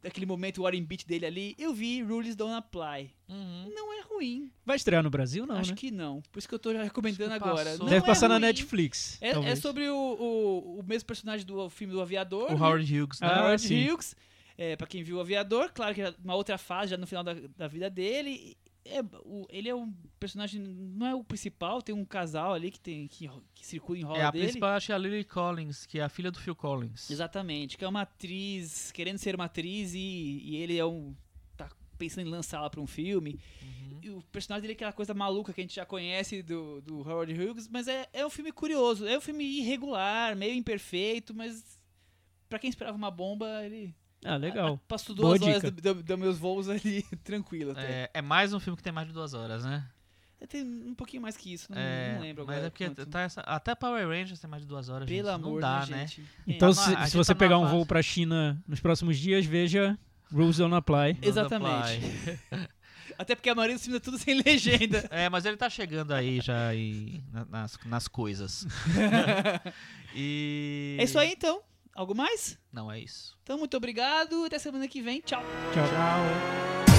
Daquele momento, o Warren Beach dele ali. Eu vi Rules Don't Apply. Não é ruim. Vai estrear no Brasil, não, Acho né? que não. Por isso que eu tô já recomendando agora. Não Deve é passar na ruim. Netflix. É, é sobre o, o, o mesmo personagem do filme do Aviador. O né? Howard Hughes, né? Ah, Howard sim. É, pra quem viu o Aviador, claro que é uma outra fase já no final da, da vida dele. É, o- ele é um personagem, não é o principal, tem um casal ali que, tem, que, que circula em rola É, a dele. principal acho que é a Lily Collins, que é a filha do Phil Collins. Exatamente, que é uma atriz, querendo ser uma atriz e, e ele é um. tá pensando em lançá-la pra um filme. Uhum. E o personagem dele é aquela coisa maluca que a gente já conhece do, do Howard Hughes, mas é, é um filme curioso. É um filme irregular, meio imperfeito, mas pra quem esperava uma bomba, ele Ah, legal. passou Boa duas horas dica. dos do, do meus voos ali, tranquilo até. É, é mais um filme que tem mais de duas horas, né? Tem um pouquinho mais que isso, não, É, não lembro mas agora. é porque quanto. tá essa, até Power Rangers tem mais de duas horas, Pelo gente. amor Não dá, né? gente. Então, Tá se, na- a se gente você tá pegar um voo pra China nos próximos dias, veja Rules Don't Apply. Não Exatamente. apply. Até porque a maioria dos filmes é tudo sem legenda. É, mas ele tá chegando aí já na- nas, nas coisas. e... É isso aí então. Algo mais? Não, é isso. Então, muito obrigado. Até semana que vem. Tchau. Tchau.